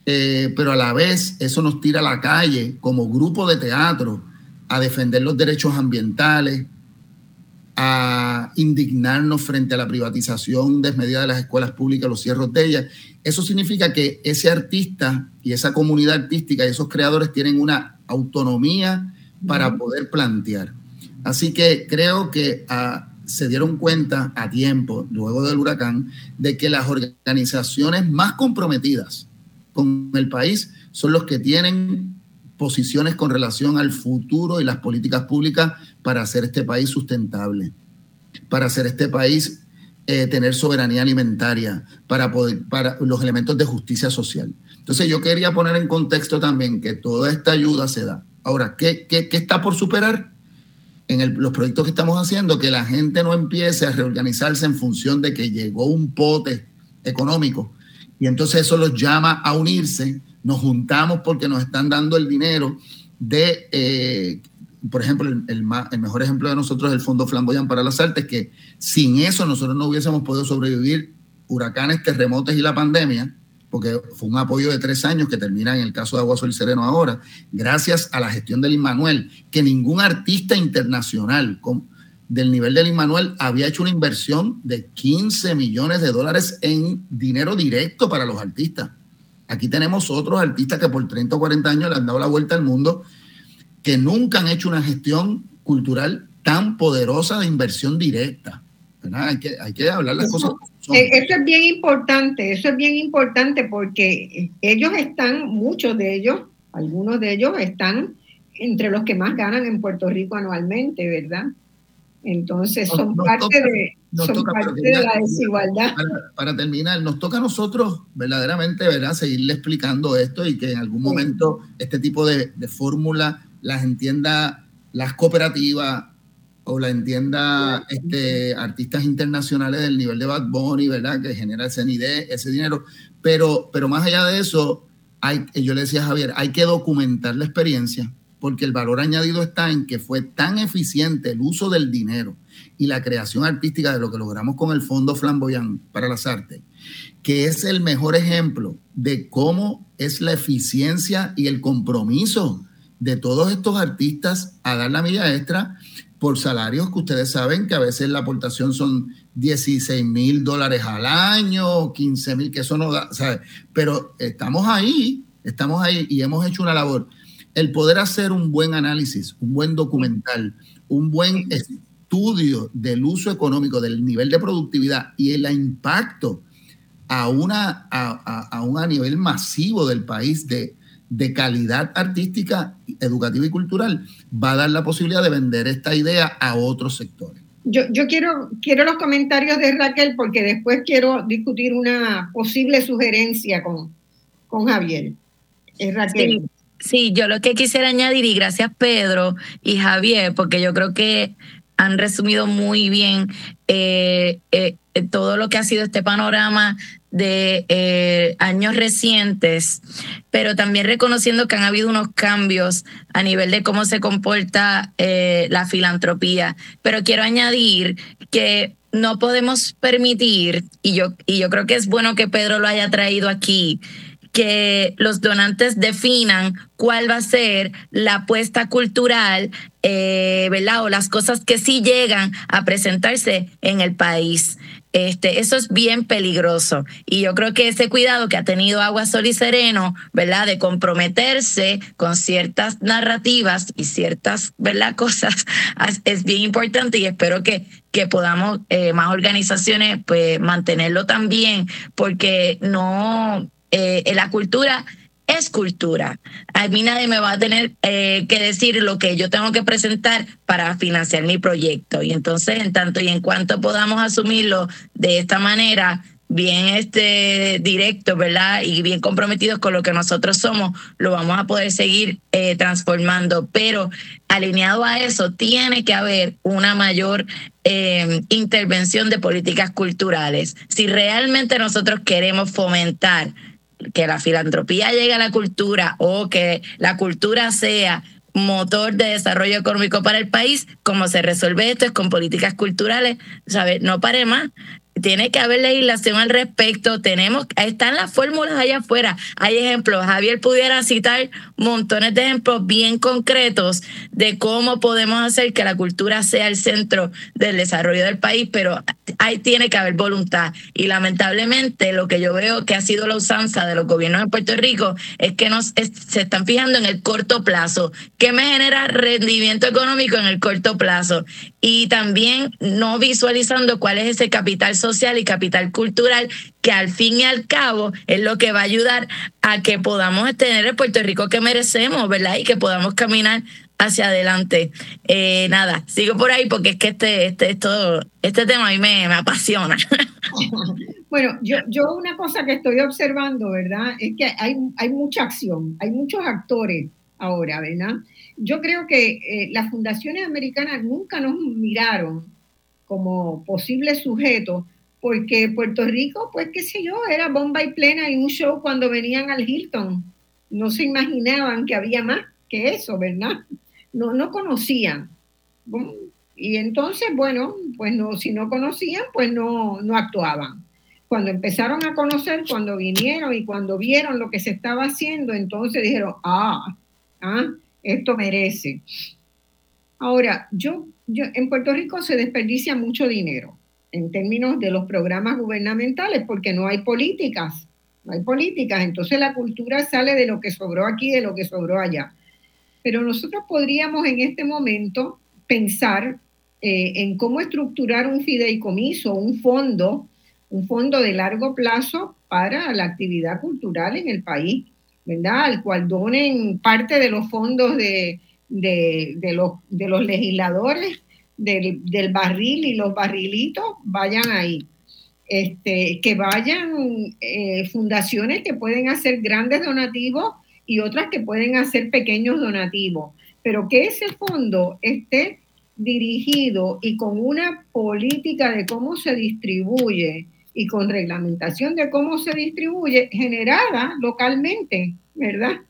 pero a la vez eso nos tira a la calle como grupo de teatro a defender los derechos ambientales, a indignarnos frente a la privatización desmedida de las escuelas públicas, los cierros de ellas. Eso significa que ese artista y esa comunidad artística y esos creadores tienen una autonomía para poder plantear. Así que creo que ah, se dieron cuenta a tiempo, luego del huracán, de que las organizaciones más comprometidas con el país son los que tienen posiciones con relación al futuro y las políticas públicas para hacer este país sustentable, para hacer este país eh, tener soberanía alimentaria, para, poder, para los elementos de justicia social. Entonces yo quería poner en contexto también que toda esta ayuda se da. Ahora, ¿qué, está por superar? En los proyectos que estamos haciendo, que la gente no empiece a reorganizarse en función de que llegó un pote económico y entonces eso los llama a unirse nos juntamos porque nos están dando el dinero de, eh, por ejemplo, el, mejor ejemplo de nosotros es el Fondo Flamboyant para las Artes, que sin eso nosotros no hubiésemos podido sobrevivir huracanes, terremotos y la pandemia, porque fue un apoyo de tres años que termina en el caso de Agua Sol y Sereno ahora, gracias a la gestión del Inmanuel, que ningún artista internacional con, del nivel del Inmanuel había hecho una inversión de 15 millones de dólares en dinero directo para los artistas. Aquí tenemos otros artistas que por 30 o 40 años le han dado la vuelta al mundo, que nunca han hecho una gestión cultural tan poderosa de inversión directa. Hay que, hay que hablar las cosas. Eh, eso es bien importante, eso es bien importante porque ellos están, muchos de ellos, algunos de ellos están entre los que más ganan en Puerto Rico anualmente, ¿verdad? Entonces son parte, de, la desigualdad. Para, terminar, nos toca a nosotros verdaderamente ¿verdad? seguirle explicando esto y que en algún momento este tipo de, de fórmula las entienda las cooperativas o la entienda este, artistas internacionales del nivel de Bad Bunny, ¿verdad? Que genera ese, ese dinero. Pero, pero más allá de eso, hay, yo le decía a Javier, hay que documentar la experiencia porque el valor añadido está en que fue tan eficiente el uso del dinero y la creación artística de lo que logramos con el Fondo Flamboyant para las Artes, que es el mejor ejemplo de cómo es la eficiencia y el compromiso de todos estos artistas a dar la milla extra por salarios que ustedes saben que a veces la aportación son 16 mil dólares al año, 15 mil, que eso no da, ¿sabes? Pero estamos ahí, estamos ahí y hemos hecho una labor. El poder hacer un buen análisis, un buen documental, un buen estudio del uso económico, del nivel de productividad y el impacto a, una, a, a, un a nivel masivo del país de de calidad artística, educativa y cultural, va a dar la posibilidad de vender esta idea a otros sectores. Yo, yo quiero, quiero los comentarios de Raquel porque después quiero discutir una posible sugerencia con, con Javier. Eh, Raquel. Sí, yo lo que quisiera añadir, y gracias Pedro y Javier, porque yo creo que han resumido muy bien eh, eh, todo lo que ha sido este panorama de eh, años recientes, pero también reconociendo que han habido unos cambios a nivel de cómo se comporta eh, la filantropía. Pero quiero añadir que no podemos permitir, y yo, y yo creo que es bueno que Pedro lo haya traído aquí, que los donantes definan cuál va a ser la apuesta cultural, eh, ¿verdad? O las cosas que sí llegan a presentarse en el país. Este, eso es bien peligroso. Y yo creo que ese cuidado que ha tenido Agua Sol y Sereno, ¿verdad? De comprometerse con ciertas narrativas y ciertas, ¿verdad? Cosas es bien importante y espero que, que podamos, eh, más organizaciones, pues mantenerlo también, porque no, eh, la cultura es cultura. A mí nadie me va a tener eh, que decir lo que yo tengo que presentar para financiar mi proyecto. Y entonces, en tanto y en cuanto podamos asumirlo de esta manera, bien este directo, ¿verdad? Y bien comprometidos con lo que nosotros somos, lo vamos a poder seguir eh, transformando. Pero alineado a eso, tiene que haber una mayor eh, intervención de políticas culturales. Si realmente nosotros queremos fomentar que la filantropía llegue a la cultura o que la cultura sea motor de desarrollo económico para el país, como se resuelve esto es con políticas culturales, ¿sabes? No pare más tiene que haber legislación al respecto. Tenemos, están las fórmulas allá afuera. Hay ejemplos. Javier pudiera citar montones de ejemplos bien concretos de cómo podemos hacer que la cultura sea el centro del desarrollo del país, pero ahí tiene que haber voluntad. Y lamentablemente lo que yo veo que ha sido la usanza de los gobiernos de Puerto Rico es que nos se están fijando en el corto plazo. ¿Qué me genera rendimiento económico en el corto plazo? Y también no visualizando cuál es ese capital social y capital cultural que al fin y al cabo es lo que va a ayudar a que podamos tener el Puerto Rico que merecemos, ¿verdad? Y que podamos caminar hacia adelante. Eh, nada, sigo por ahí porque es que este, este, esto, este tema a mí me, apasiona. Bueno, yo, yo una cosa que estoy observando, ¿verdad? Es que hay, hay mucha acción, hay muchos actores ahora, ¿verdad? Yo creo que eh, las fundaciones americanas nunca nos miraron como posibles sujetos, porque Puerto Rico, pues qué sé yo, era bomba y plena en un show cuando venían al Hilton. No se imaginaban que había más que eso, ¿verdad? No, no conocían. Y entonces, bueno, pues no, si no conocían, pues no, no actuaban. Cuando empezaron a conocer, cuando vinieron y cuando vieron lo que se estaba haciendo, entonces dijeron, ah, ah esto merece. Ahora, yo, en Puerto Rico se desperdicia mucho dinero en términos de los programas gubernamentales porque no hay políticas, no hay políticas, entonces la cultura sale de lo que sobró aquí, de lo que sobró allá. Pero nosotros podríamos en este momento pensar eh, en cómo estructurar un fideicomiso, un fondo, un fondo de largo plazo para la actividad cultural en el país ¿verdad? Al cual donen parte de los fondos de, los, de los legisladores del, barril y los barrilitos vayan ahí. Este, que vayan eh, fundaciones que pueden hacer grandes donativos y otras que pueden hacer pequeños donativos, pero que ese fondo esté dirigido y con una política de cómo se distribuye y con reglamentación de cómo se distribuye generada localmente, ¿verdad?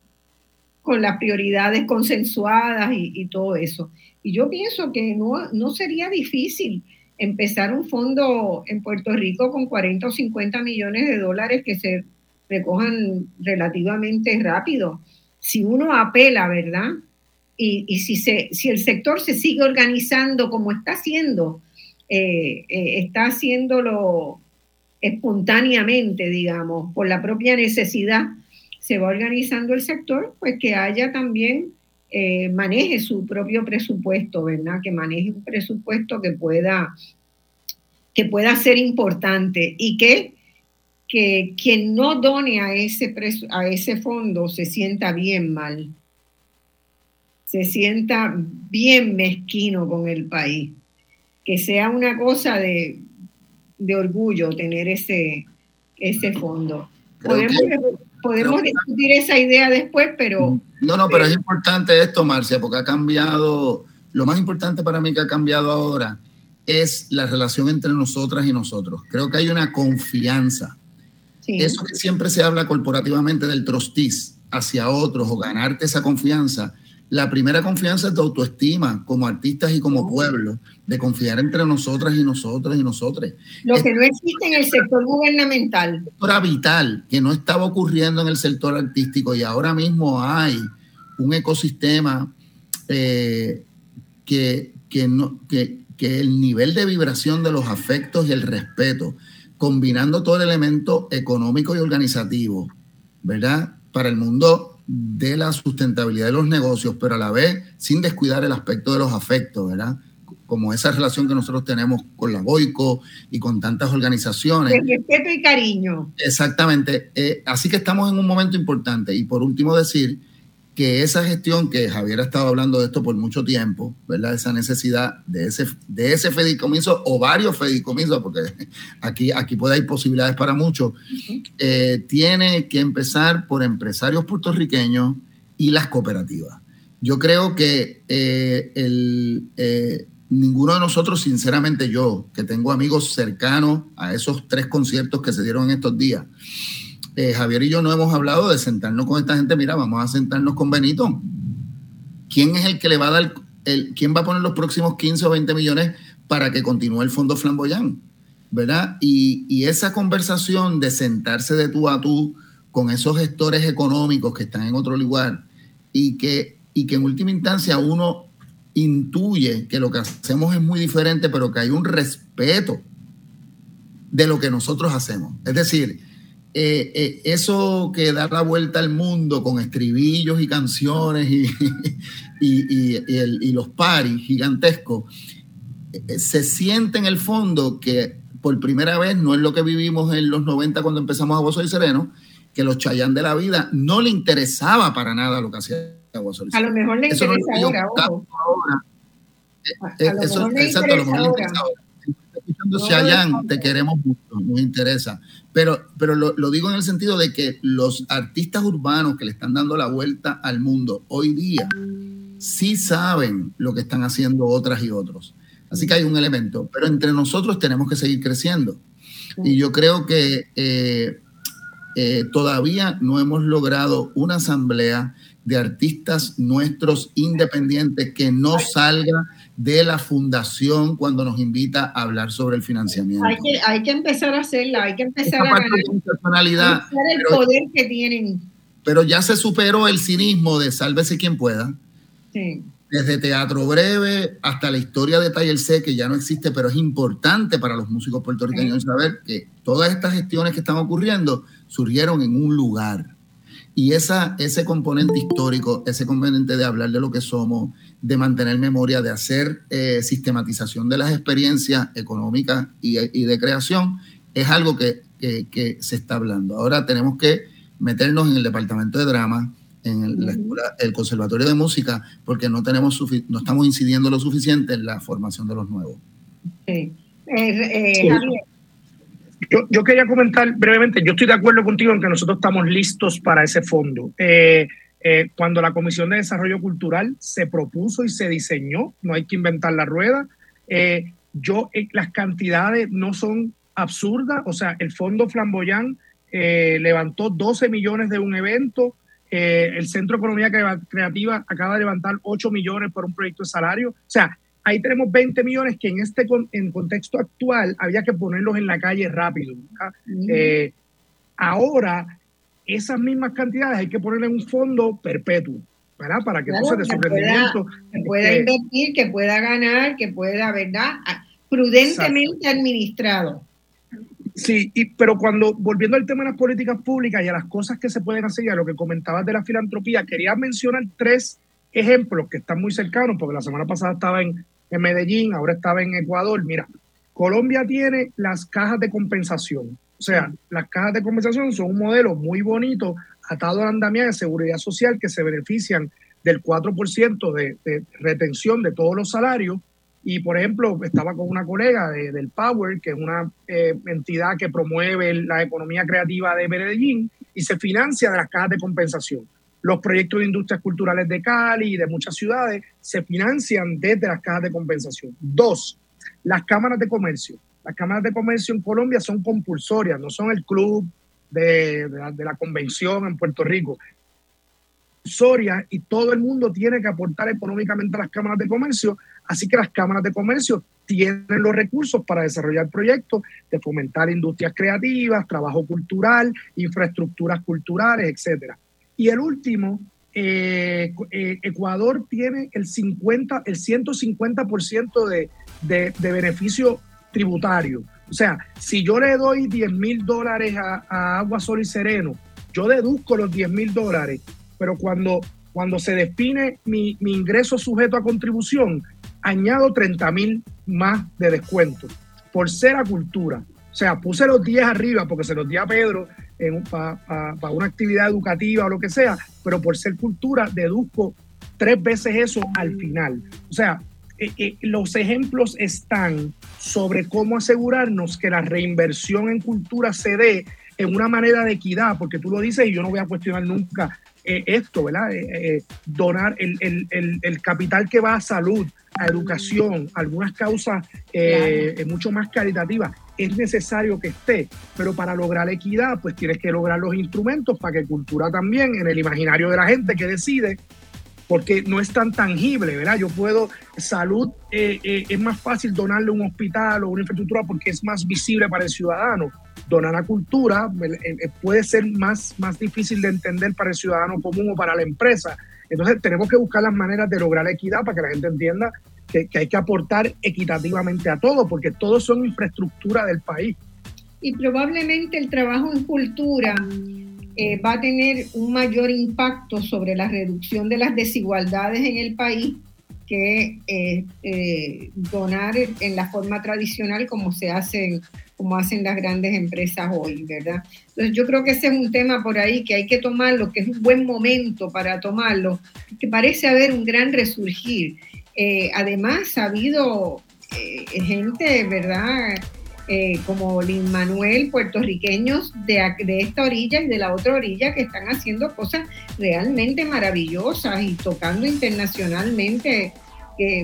Con las prioridades consensuadas y, todo eso. Y yo pienso que no, no sería difícil empezar un fondo en Puerto Rico con 40 o 50 millones de dólares que se recojan relativamente rápido. Si uno apela, ¿verdad? y, si, se, si el sector se sigue organizando como está haciendo, eh, eh, está haciéndolo espontáneamente, digamos, por la propia necesidad, se va organizando el sector, pues que haya también, eh, maneje su propio presupuesto, ¿verdad? Que maneje un presupuesto que pueda, que pueda ser importante y que, que quien no done a ese, a ese fondo se sienta bien mal, se sienta bien mezquino con el país, que sea una cosa de, de orgullo tener ese, ese fondo. Podemos, discutir esa idea después, pero... No, no, pero es importante esto, Marcia, porque ha cambiado, lo más importante para mí que ha cambiado ahora es la relación entre nosotras y nosotros. Creo que hay una confianza. Eso que siempre se habla corporativamente del trustis hacia otros o ganarte esa confianza, la primera confianza es de autoestima como artistas y como pueblo, de confiar entre nosotras y nosotras y nosotros. Lo que no existe en el sector gubernamental. Vital, que no estaba ocurriendo en el sector artístico y ahora mismo hay un ecosistema eh, que, que, no, que, que el nivel de vibración de los afectos y el respeto, combinando todo el elemento económico y organizativo, ¿verdad? Para el mundo de la sustentabilidad de los negocios, pero a la vez sin descuidar el aspecto de los afectos, ¿verdad? Como esa relación que nosotros tenemos con la Boico y con tantas organizaciones. De respeto y cariño. Exactamente. Eh, así que estamos en un momento importante. Y por último decir que esa gestión que Javier ha estado hablando de esto por mucho tiempo, ¿verdad? Esa necesidad de ese, de ese fedicomiso o varios fedicomisos, porque aquí, aquí puede haber posibilidades para muchos, eh, tiene que empezar por empresarios puertorriqueños y las cooperativas. Yo creo que eh, el, eh, ninguno de nosotros, sinceramente yo, que tengo amigos cercanos a esos tres conciertos que se dieron en estos días, eh, Javier y yo no hemos hablado de sentarnos con esta gente. Mira, vamos a sentarnos con Benito. ¿Quién es el que le va a dar, el, quién va a poner los próximos 15 o 20 millones para que continúe el fondo flamboyán? ¿Verdad? Y, y esa conversación de sentarse de tú a tú con esos gestores económicos que están en otro lugar y que, y que en última instancia uno intuye que lo que hacemos es muy diferente, pero que hay un respeto de lo que nosotros hacemos. Es decir, eh, eh, eso que da la vuelta al mundo con estribillos y canciones y, y, los paris gigantescos, eh, se siente en el fondo que por primera vez no es lo que vivimos en los 90 cuando empezamos a Gozo y Sereno, que los Chayán de la vida no le interesaba para nada lo que hacía Gozo y Sereno. A lo mejor le interesa ahora, Eso, exacto, a lo mejor le interesa ahora. escuchando te queremos mucho, nos interesa. Pero, pero lo, lo, digo en el sentido de que los artistas urbanos que le están dando la vuelta al mundo hoy día sí saben lo que están haciendo otras y otros. Así que hay un elemento, pero entre nosotros tenemos que seguir creciendo. Y yo creo que eh, eh, todavía no hemos logrado una asamblea de artistas nuestros independientes que no salga de la fundación cuando nos invita a hablar sobre el financiamiento. Hay que, hay que empezar a hacerla, hay que empezar a ganar el poder que tienen. Pero ya se superó el cinismo de sálvese quien pueda. Sí. Desde teatro breve hasta la historia de Taller C, que ya no existe, pero es importante para los músicos puertorriqueños saber que todas estas gestiones que están ocurriendo surgieron en un lugar. Y esa, ese componente histórico, ese componente de hablar de lo que somos, de mantener memoria, de hacer eh, sistematización de las experiencias económicas y, de creación, es algo que, se está hablando. Ahora tenemos que meternos en el departamento de drama, en el, el conservatorio de música, porque no, tenemos no estamos incidiendo lo suficiente en la formación de los nuevos. Sí. Eh, eh, yo, yo, quería comentar brevemente, yo estoy de acuerdo contigo en que nosotros estamos listos para ese fondo. Eh, cuando la Comisión de Desarrollo Cultural se propuso y se diseñó, no hay que inventar la rueda, eh, yo, eh, las cantidades no son absurdas, o sea, el Fondo Flamboyán levantó 12 millones de un evento, el Centro de Economía Creativa acaba de levantar 8 millones por un proyecto de salario, o sea, ahí tenemos 20 millones que en este en contexto actual había que ponerlos en la calle rápido. ahora esas mismas cantidades hay que poner en un fondo perpetuo, ¿verdad? Para que entonces de su rendimiento... Que pueda invertir, que pueda ganar, que pueda, ¿verdad? Ah, prudentemente administrado. Sí, y, pero cuando, volviendo al tema de las políticas públicas y a las cosas que se pueden hacer y a lo que comentabas de la filantropía, quería mencionar tres ejemplos que están muy cercanos, porque la semana pasada estaba en, en Medellín, ahora estaba en Ecuador. Mira, Colombia tiene las cajas de compensación. O sea, las cajas de compensación son un modelo muy bonito, atado al andamiaje de seguridad social, que se benefician del 4% de, de retención de todos los salarios y, por ejemplo, estaba con una colega del Power, que es una eh, entidad que promueve la economía creativa de Medellín y se financia de las cajas de compensación. Los proyectos de industrias culturales de Cali y de muchas ciudades se financian desde las cajas de compensación. Dos, las cámaras de comercio. Las cámaras de comercio en Colombia son compulsorias, no son el club de, de la convención en Puerto Rico. Soria y todo el mundo tiene que aportar económicamente a las cámaras de comercio Así que las cámaras de comercio tienen los recursos para desarrollar proyectos de fomentar industrias creativas, trabajo cultural, infraestructuras culturales, etc. Y el último, eh, eh, Ecuador tiene el 50, el 150% de, de, de beneficio tributario. O sea, si yo le doy 10 mil dólares a, Agua, Sol y Sereno, yo deduzco los 10 mil dólares, pero cuando, cuando se define mi, mi ingreso sujeto a contribución, añado 30 mil más de descuento por ser a cultura. O sea, puse los 10 arriba porque se los di a Pedro para una actividad educativa o lo que sea, pero por ser cultura deduzco tres veces eso al final. O sea, eh, eh, los ejemplos están sobre cómo asegurarnos que la reinversión en cultura se dé en una manera de equidad, porque tú lo dices y yo no voy a cuestionar nunca eh, esto, ¿verdad? donar el, el, el, capital que va a salud, a educación, algunas causas eh, mucho más caritativas, es necesario que esté, pero para lograr equidad, pues tienes que lograr los instrumentos para que cultura también, en el imaginario de la gente que decide, porque no es tan tangible, ¿verdad? Yo puedo, salud, eh, eh, es más fácil donarle un hospital o una infraestructura porque es más visible para el ciudadano. Donar a cultura puede ser más, más difícil de entender para el ciudadano común o para la empresa. Entonces tenemos que buscar las maneras de lograr equidad para que la gente entienda que, hay que aportar equitativamente a todo, porque todos son infraestructura del país. Y probablemente el trabajo en cultura eh, va a tener un mayor impacto sobre la reducción de las desigualdades en el país que eh, eh, donar en la forma tradicional como se hace como hacen las grandes empresas hoy, ¿verdad? Entonces yo creo que ese es un tema por ahí que hay que tomarlo, que es un buen momento para tomarlo, que parece haber un gran resurgir. Eh, además, ha habido eh, gente, ¿verdad? Eh, como Lin Manuel, puertorriqueños de, esta orilla y de la otra orilla que están haciendo cosas realmente maravillosas y tocando internacionalmente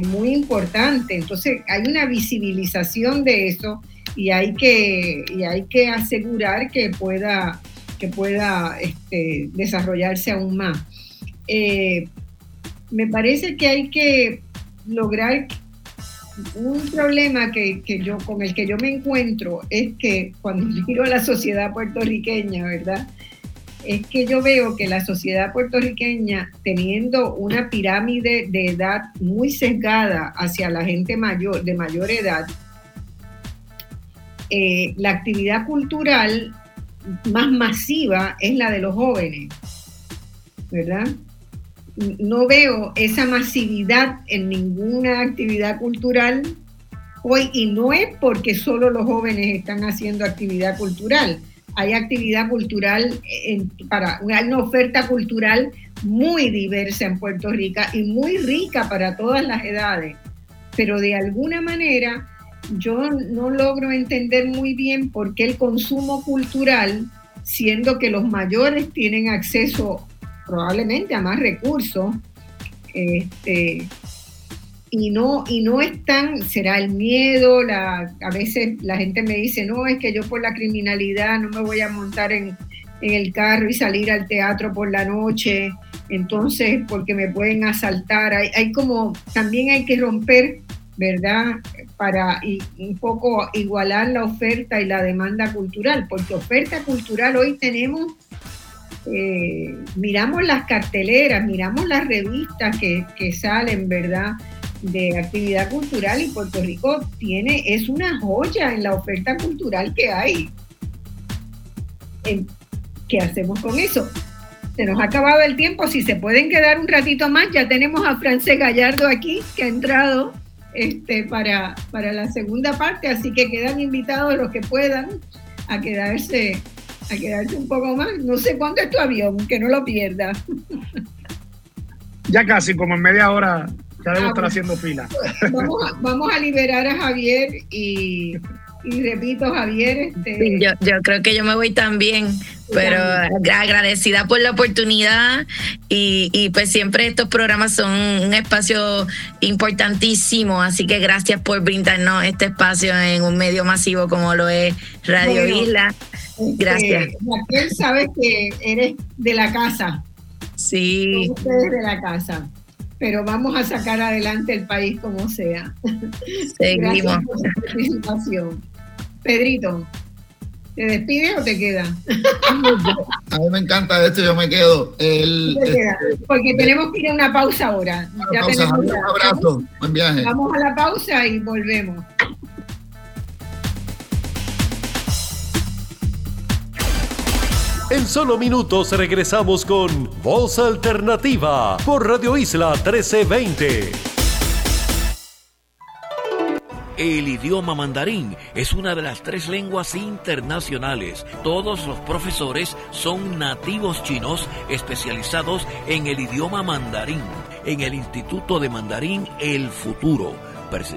muy importante. Entonces hay una visibilización de eso y hay que, y hay que asegurar que pueda, que pueda este, desarrollarse aún más. Eh, me parece que hay que lograr un problema que, que, yo, con el que yo me encuentro es que cuando miro a la sociedad puertorriqueña, ¿verdad? Es que yo veo que la sociedad puertorriqueña, teniendo una pirámide de edad muy sesgada hacia la gente mayor, de mayor edad, eh, la actividad cultural más masiva es la de los jóvenes, ¿verdad? No veo esa masividad en ninguna actividad cultural hoy y no es porque solo los jóvenes están haciendo actividad cultural. Hay actividad cultural, para, hay una oferta cultural muy diversa en Puerto Rico y muy rica para todas las edades, pero de alguna manera yo no logro entender muy bien por qué el consumo cultural, siendo que los mayores tienen acceso probablemente a más recursos, este, y no, y no están, será el miedo, la, a veces la gente me dice, no, es que yo por la criminalidad no me voy a montar en, en el carro y salir al teatro por la noche, entonces porque me pueden asaltar, hay, hay como, también hay que romper ¿verdad? Para un poco igualar la oferta y la demanda cultural, porque oferta cultural hoy tenemos eh, miramos las carteleras, miramos las revistas que, salen, ¿verdad? De actividad cultural y Puerto Rico tiene, es una joya en la oferta cultural que hay. ¿Qué hacemos con eso? Se nos ha acabado el tiempo, si se pueden quedar un ratito más, ya tenemos a Frances Gallardo aquí, que ha entrado este, para, para la segunda parte, así que quedan invitados los que puedan a quedarse, a quedarse un poco más. No sé cuándo es tu avión, que no lo pierda. Ya casi, como en media hora, ya debo ah, estar haciendo fila. Vamos a, vamos a liberar a Javier y, y repito, Javier. Este... Yo, yo, creo que yo me voy también, pero agradecida por la oportunidad y, y, pues siempre estos programas son un espacio importantísimo, así que gracias por brindarnos este espacio en un medio masivo como lo es Radio Isla. Gracias. Raquel, sabes que eres de la casa. Sí. Ustedes de la casa pero vamos a sacar adelante el país como sea. Seguimos. Gracias por su participación. Pedrito, ¿te despides o te quedas? A mí me encanta esto, yo me quedo. El, este, Porque tenemos que ir a una pausa ahora. ya pausa, un abrazo, buen viaje. Vamos a la pausa y volvemos. En solo minutos regresamos con Voz Alternativa por Radio Isla 1320. El idioma mandarín es una de las tres lenguas internacionales. Todos los profesores son nativos chinos especializados en el idioma mandarín en el Instituto de Mandarín El Futuro.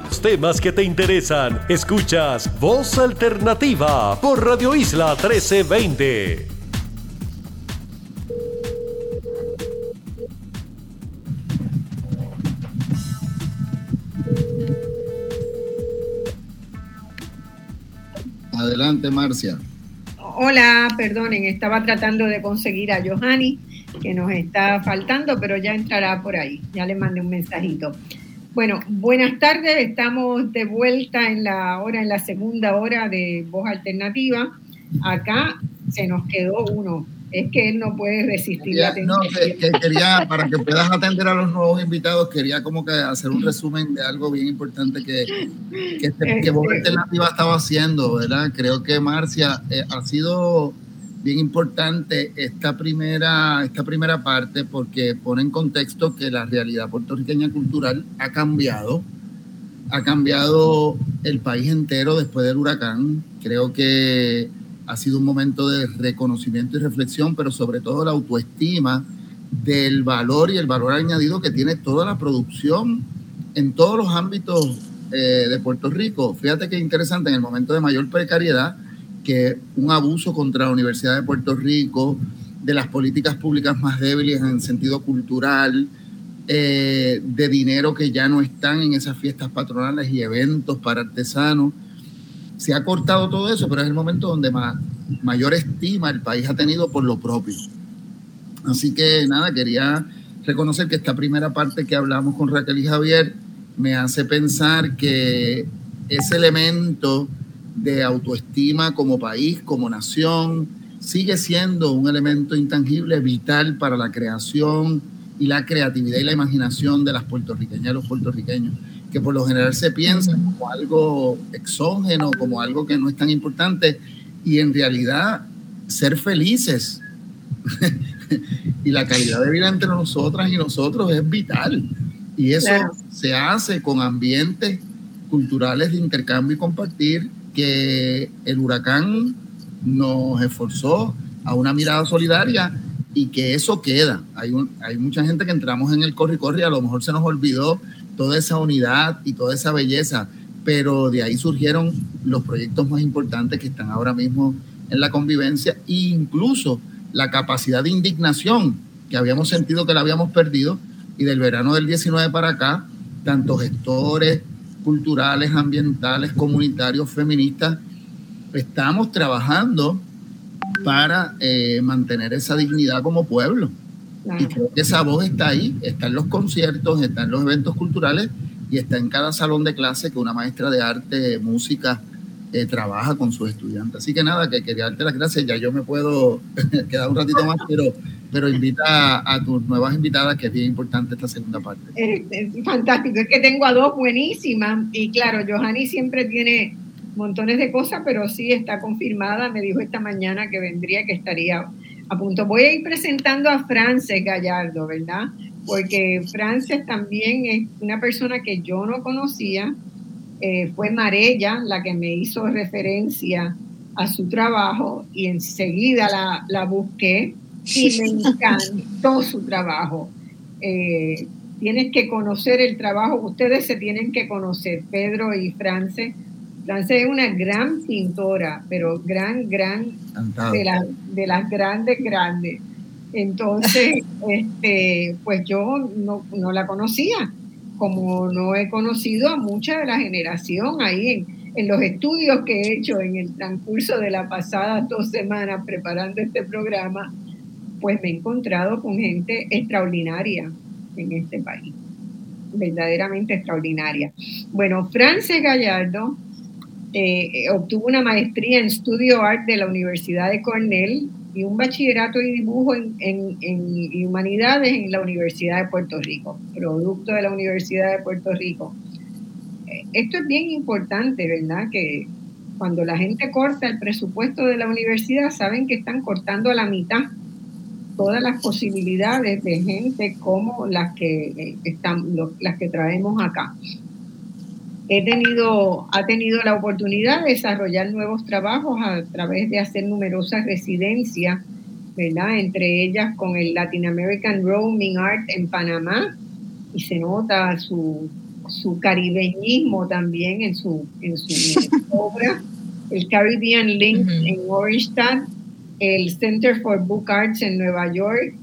Los temas que te interesan, escuchas Voz Alternativa por Radio Isla 1320. Adelante, Marcia. Hola, perdonen, estaba tratando de conseguir a Johanny, que nos está faltando, pero ya entrará por ahí. Ya le mandé un mensajito. Bueno, buenas tardes, estamos de vuelta en la hora, en la segunda hora de Voz Alternativa. Acá se nos quedó uno, es que él no puede resistir la No, quería, para que puedas atender a los nuevos invitados, quería como que hacer un resumen de algo bien importante que, que, este, que Voz este, Alternativa estaba haciendo, ¿verdad? Creo que Marcia eh, ha sido bien importante esta primera, esta primera parte porque pone en contexto que la realidad puertorriqueña cultural ha cambiado, ha cambiado el país entero después del huracán. Creo que ha sido un momento de reconocimiento y reflexión, pero sobre todo la autoestima del valor y el valor añadido que tiene toda la producción en todos los ámbitos eh, de Puerto Rico. Fíjate qué interesante, en el momento de mayor precariedad, que un abuso contra la Universidad de Puerto Rico, de las políticas públicas más débiles en sentido cultural, eh, de dinero que ya no están en esas fiestas patronales y eventos para artesanos se ha cortado todo eso, pero es el momento donde más, mayor estima el país ha tenido por lo propio. Así que nada, quería reconocer que esta primera parte que hablamos con Raquel y Javier me hace pensar que ese elemento de autoestima como país, como nación, sigue siendo un elemento intangible vital para la creación y la creatividad y la imaginación de las puertorriqueñas y los puertorriqueños que por lo general se piensa como algo exógeno, como algo que no es tan importante, y en realidad ser felices y la calidad de vida entre nosotras y nosotros es vital. Y eso se hace con ambientes culturales de intercambio y compartir que el huracán nos esforzó a una mirada solidaria y que eso queda. Hay, hay mucha gente que entramos en el corre y corre a lo mejor se nos olvidó toda esa unidad y toda esa belleza, pero de ahí surgieron los proyectos más importantes que están ahora mismo en la convivencia e incluso la capacidad de indignación que habíamos sentido que la habíamos perdido y del verano del 19 para acá, tanto gestores culturales, ambientales, comunitarios, feministas, estamos trabajando para eh, mantener esa dignidad como pueblo. Y creo que esa voz está ahí, está en los conciertos, está en los eventos culturales y está en cada salón de clase que una maestra de arte, música eh, trabaja con sus estudiantes. Así que nada, que quería darte las gracias. Ya yo me puedo quedar un ratito más, pero, pero invita a, tus nuevas invitadas, que es bien importante esta segunda parte. Es, fantástico, es que tengo a dos buenísimas y claro, Johanny siempre tiene montones de cosas, pero sí está confirmada, me dijo esta mañana que vendría, que estaría a punto. Voy a ir presentando a Frances Gallardo, ¿verdad? Porque Frances también es una persona que yo no conocía, eh, fue Marella la que me hizo referencia a su trabajo y enseguida la, la busqué y me encantó su trabajo. Eh, tienes que conocer el trabajo, ustedes se tienen que conocer, Pedro y France. France es una gran pintora, pero gran, gran, de, de las grandes, grandes. Entonces, este, pues yo no, no la conocía como no he conocido a mucha de la generación ahí en, los estudios que he hecho en el transcurso de las pasadas dos semanas preparando este programa, pues me he encontrado con gente extraordinaria en este país, verdaderamente extraordinaria. Bueno, Frances Gallardo eh, obtuvo una maestría en Studio Art de la Universidad de Cornell y un bachillerato de dibujo en, en, humanidades en la Universidad de Puerto Rico, producto de la Universidad de Puerto Rico. Eh, esto es bien importante, ¿verdad? Que cuando la gente corta el presupuesto de la universidad, saben que están cortando a la mitad todas las posibilidades de gente como las que eh, están, las que traemos acá he tenido, ha tenido la oportunidad de desarrollar nuevos trabajos a través de hacer numerosas residencias, ¿verdad? Entre ellas con el Latin American Roaming Art en Panamá, y se nota su, su caribeñismo también en su, en su obra, el Caribbean Link en Orangestown, el Center for Book Arts en Nueva York,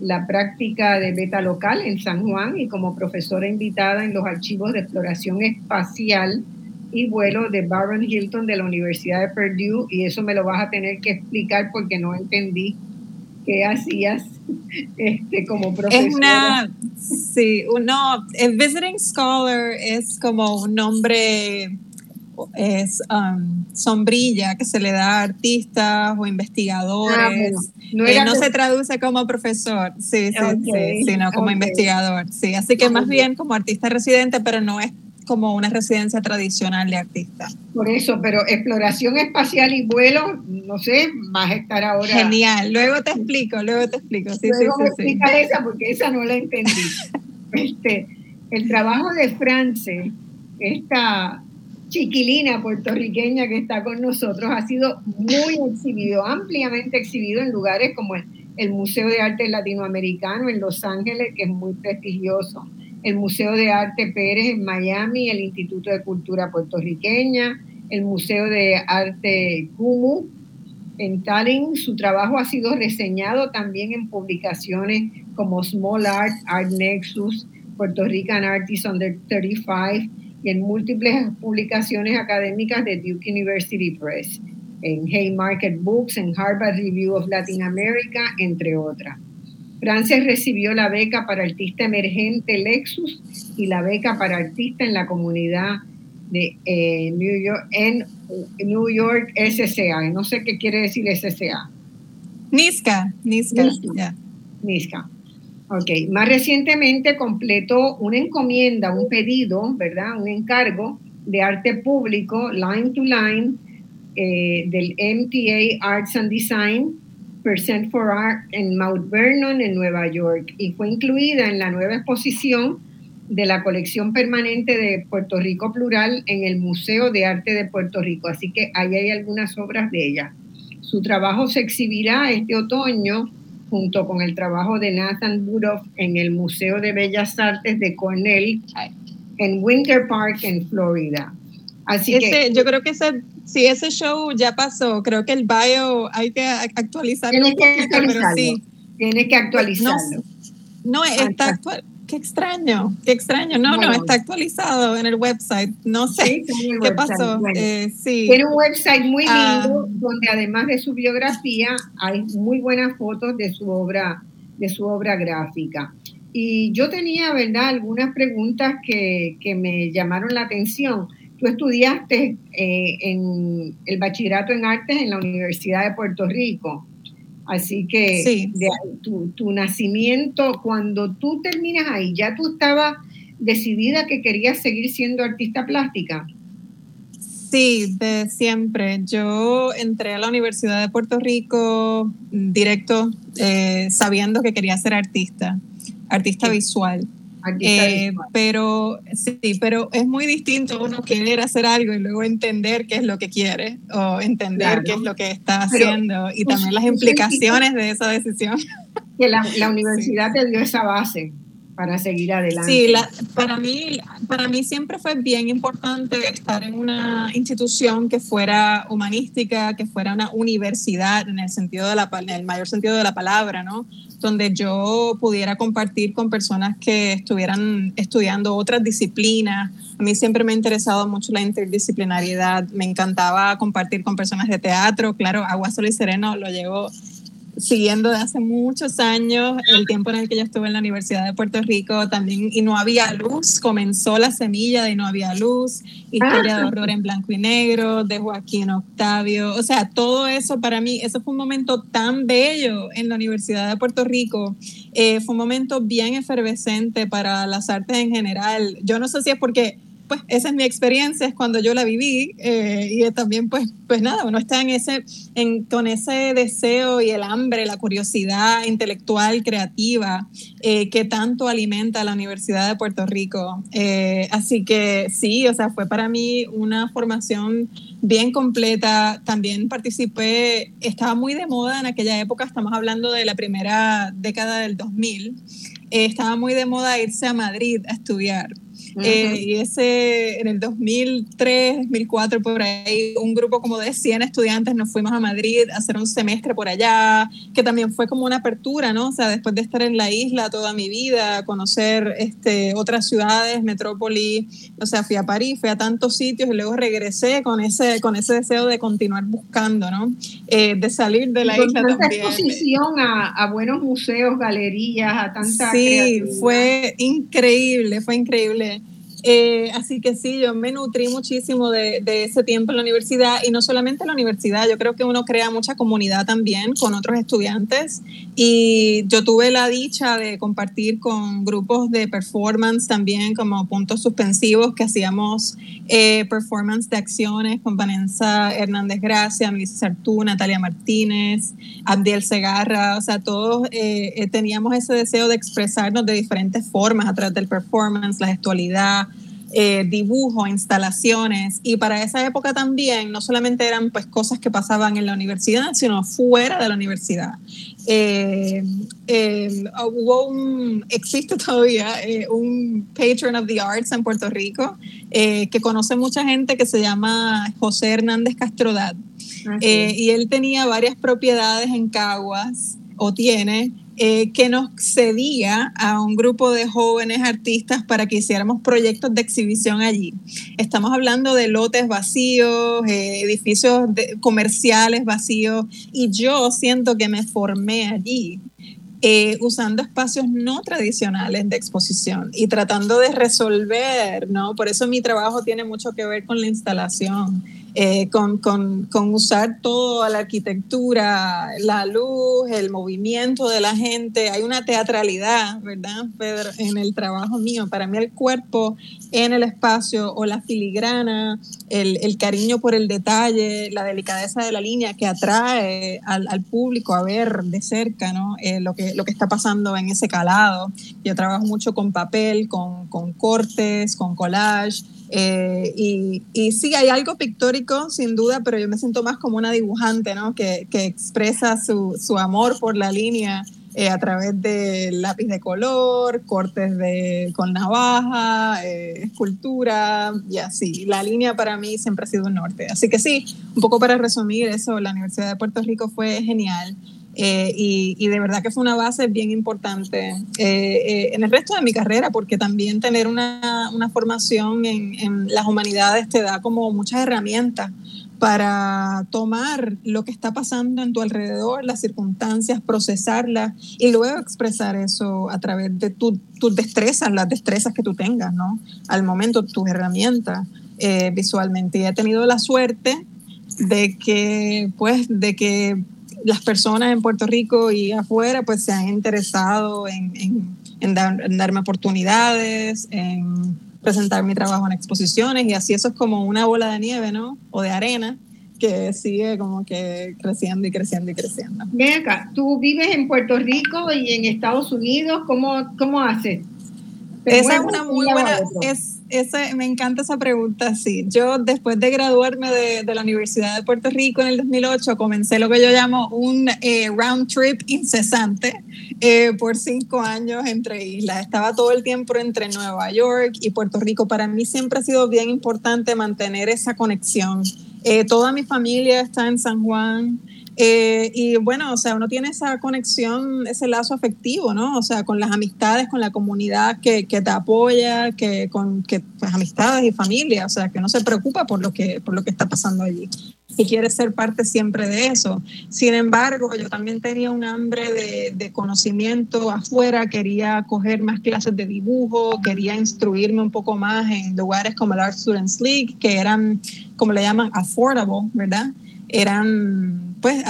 la práctica de beta local en San Juan y como profesora invitada en los archivos de exploración espacial y vuelo de Baron Hilton de la Universidad de Purdue y eso me lo vas a tener que explicar porque no entendí qué hacías este, como profesora. Es una, sí, el visiting scholar es como un nombre es um, sombrilla que se le da a artistas o investigadores. Ah, no, eh, se traduce como profesor, sí, sí, sí, sino como investigador. Sí, así que más bien como artista residente, pero no es como una residencia tradicional de artista. Por eso, pero exploración espacial y vuelo, no sé, vas a estar ahora. Genial, luego te explico, luego te explico. Sí, luego sí, sí, explica esa porque esa no la entendí. este, el trabajo de France, esta chiquilina puertorriqueña que está con nosotros ha sido muy exhibido, ampliamente exhibido en lugares como el, Museo de Arte Latinoamericano en Los Ángeles, que es muy prestigioso, el Museo de Arte Pérez en Miami, el Instituto de Cultura Puertorriqueña, el Museo de Arte Kumu en Tallinn. Su trabajo ha sido reseñado también en publicaciones como Small Art, Art Nexus, Puerto Rican Artists Under 35 y en múltiples publicaciones académicas de Duke University Press, en Haymarket Books, en Harvard Review of Latin America, entre otras. Frances recibió la beca para artista emergente Lexus y la beca para artista en la comunidad de eh, New York, en New York SCA. No sé qué quiere decir SCA. NISCA, NISCA. NISCA. Ok, más recientemente completó una encomienda, un pedido, ¿verdad? Un encargo de arte público, line to line, eh, del MTA Arts and Design, Percent for Art en Mount Vernon, en Nueva York, y fue incluida en la nueva exposición de la colección permanente de Puerto Rico Plural en el Museo de Arte de Puerto Rico. Así que ahí hay algunas obras de ella. Su trabajo se exhibirá este otoño junto con el trabajo de Nathan Budoff en el Museo de Bellas Artes de Cornell en Winter Park, en Florida. Así que yo creo que ese, si ese show ya pasó, creo que el bio hay que actualizarlo. Tiene que actualizarlo. Tiene que actualizarlo. No, está actual qué extraño, qué extraño. No, no, está actualizado en el website. No sé qué pasó. Eh, Tiene un website muy ah. lindo donde además de su biografía hay muy buenas fotos de su obra, de su obra gráfica. Y yo tenía, ¿verdad?, algunas preguntas que, que me llamaron la atención. tú estudiaste eh, en el bachillerato en artes en la Universidad de Puerto Rico. Así que tu, tu, nacimiento, cuando tú terminas ahí, ya tú estabas decidida que querías seguir siendo artista plástica. Sí, de siempre. Yo entré a la Universidad de Puerto Rico directo eh, sabiendo que quería ser artista, artista visual. Eh, pero sí, pero es muy distinto uno querer hacer algo y luego entender qué es lo que quiere o entender qué es lo que está haciendo y también las implicaciones de esa decisión. Que la, la universidad te dio esa base para seguir adelante. Sí, para, mí, para mí siempre fue bien importante estar en una institución que fuera humanística, que fuera una universidad en el, sentido de la, en el mayor sentido de la palabra, ¿no? Donde yo pudiera compartir con personas que estuvieran estudiando otras disciplinas. A mí siempre me ha interesado mucho la interdisciplinariedad, me encantaba compartir con personas de teatro, claro, Agua, Sol y Sereno lo llevo siguiendo de hace muchos años, el tiempo en el que yo estuve en la Universidad de Puerto Rico también, y no había luz, comenzó la semilla de No había luz, Historia de ah. horror en blanco y negro, de Joaquín Octavio, o sea, todo eso para mí, eso fue un momento tan bello en la Universidad de Puerto Rico, eh, fue un momento bien efervescente para las artes en general. Yo no sé si es porque pues esa es mi experiencia, es cuando yo la viví eh, y también pues, pues nada, uno está en ese, en, con ese deseo y el hambre, la curiosidad intelectual, creativa, eh, que tanto alimenta la Universidad de Puerto Rico. Eh, así que sí, o sea, fue para mí una formación bien completa. También participé, estaba muy de moda en aquella época, estamos hablando de la primera década del 2000, estaba muy de moda irse a Madrid a estudiar. Eh, y ese, en el 2003, 2004, por ahí, un grupo como de 100 estudiantes nos fuimos a Madrid a hacer un semestre por allá, que también fue como una apertura, ¿no? O sea, después de estar en la isla toda mi vida, conocer este, otras ciudades, metrópoli, o sea, fui a París, fui a tantos sitios y luego regresé con ese, con ese deseo de continuar buscando, ¿no? Eh, de salir de la isla también. exposición a, a, buenos museos, galerías, a tanta Sí, fue increíble, fue increíble. Eh, así que sí, yo me nutrí muchísimo de, ese tiempo en la universidad y no solamente en la universidad, yo creo que uno crea mucha comunidad también con otros estudiantes y yo tuve la dicha de compartir con grupos de performance también como puntos suspensivos que hacíamos eh, performance de acciones con Vanessa Hernández Gracia, Melissa Sartú, Natalia Martínez, Abdiel Segarra, o sea, todos eh, teníamos ese deseo de expresarnos de diferentes formas a través del performance, la gestualidad, eh, dibujo, instalaciones. Y para esa época también no solamente eran pues cosas que pasaban en la universidad, sino fuera de la universidad. Eh, eh, hubo un, existe todavía un patron of the arts en Puerto Rico que conoce mucha gente que se llama José Hernández Castrodad. Ah, y él tenía varias propiedades en Caguas, o tiene, eh, que nos cedía a un grupo de jóvenes artistas para que hiciéramos proyectos de exhibición allí. Estamos hablando de lotes vacíos, eh, edificios comerciales vacíos, y yo siento que me formé allí. Eh, usando espacios no tradicionales de exposición y tratando de resolver, ¿no? Por eso mi trabajo tiene mucho que ver con la instalación eh, con, con, con, usar toda la arquitectura, la luz, el movimiento de la gente. Hay una teatralidad, ¿verdad, Pedro? En el trabajo mío. Para mí el cuerpo en el espacio o la filigrana, el, cariño por el detalle, la delicadeza de la línea que atrae al, al público a ver de cerca ¿no? Eh, lo, que, lo que está pasando en ese calado. Yo trabajo mucho con papel, con, con cortes, con collage. Eh, y, y, sí, hay algo pictórico, sin duda, pero yo me siento más como una dibujante, ¿no? Que, que expresa su, su, amor por la línea eh, a través de lápiz de color, cortes de, con navaja, eh, escultura y así. La línea para mí siempre ha sido un norte. Así que sí, un poco para resumir eso, la Universidad de Puerto Rico fue genial. Eh, y, de verdad que fue una base bien importante eh, eh, en el resto de mi carrera, porque también tener una, una formación en, en, las humanidades te da como muchas herramientas para tomar lo que está pasando en tu alrededor, las circunstancias, procesarlas y luego expresar eso a través de tus destrezas, las destrezas que tú tengas, ¿no? Al momento, tus herramientas. eh, visualmente. Y he tenido la suerte de que, pues, de que las personas en Puerto Rico y afuera, pues, se han interesado en, en, darme oportunidades, en presentar mi trabajo en exposiciones y así eso es como una bola de nieve, ¿no? O de arena que sigue como que creciendo y creciendo y creciendo. Ven acá, tú vives en Puerto Rico y en Estados Unidos, ¿cómo, cómo haces? Esa es una muy buena, es, ese, me encanta esa pregunta, sí. Yo después de graduarme de, la Universidad de Puerto Rico en el 2008, comencé lo que yo llamo un eh, round trip incesante eh, por cinco años entre islas. Estaba todo el tiempo entre Nueva York y Puerto Rico. Para mí siempre ha sido bien importante mantener esa conexión. Eh, toda mi familia está en San Juan. Eh, y bueno, o sea, uno tiene esa conexión, ese lazo afectivo, ¿no? O sea, con las amistades, con la comunidad que, que te apoya, que con que, pues, amistades y familia, o sea, que no se preocupa por lo que, por lo que está pasando allí y quiere ser parte siempre de eso. Sin embargo, yo también tenía un hambre de, de conocimiento afuera, quería coger más clases de dibujo, quería instruirme un poco más en lugares como el Art Students League, que eran, como le llaman, affordable, ¿verdad? Eran pues,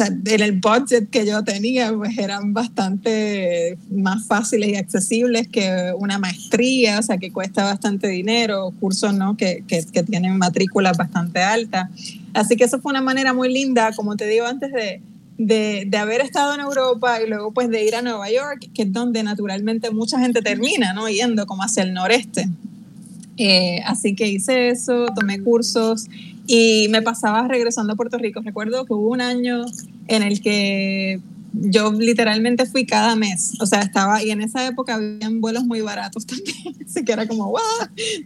en el budget que yo tenía, pues eran bastante más fáciles y accesibles que una maestría, o sea, que cuesta bastante dinero, cursos, ¿no? Que, que, tienen matrículas bastante altas. Así que eso fue una manera muy linda, como te digo antes, de, de, de, haber estado en Europa y luego pues de ir a Nueva York, que es donde naturalmente mucha gente termina, ¿no? Yendo como hacia el noreste. Eh, así que hice eso, tomé cursos y me pasaba regresando a Puerto Rico. Recuerdo que hubo un año en el que yo literalmente fui cada mes, o sea, estaba, y en esa época habían vuelos muy baratos también, así que era como, ¡guau!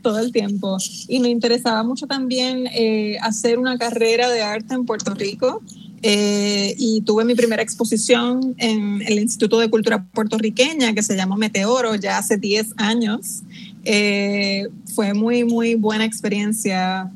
todo el tiempo. Y me interesaba mucho también eh, hacer una carrera de arte en Puerto Rico. Eh, y tuve mi primera exposición en el Instituto de Cultura Puertorriqueña, que se llama Meteoro, ya hace 10 años. Eh, fue muy, muy buena experiencia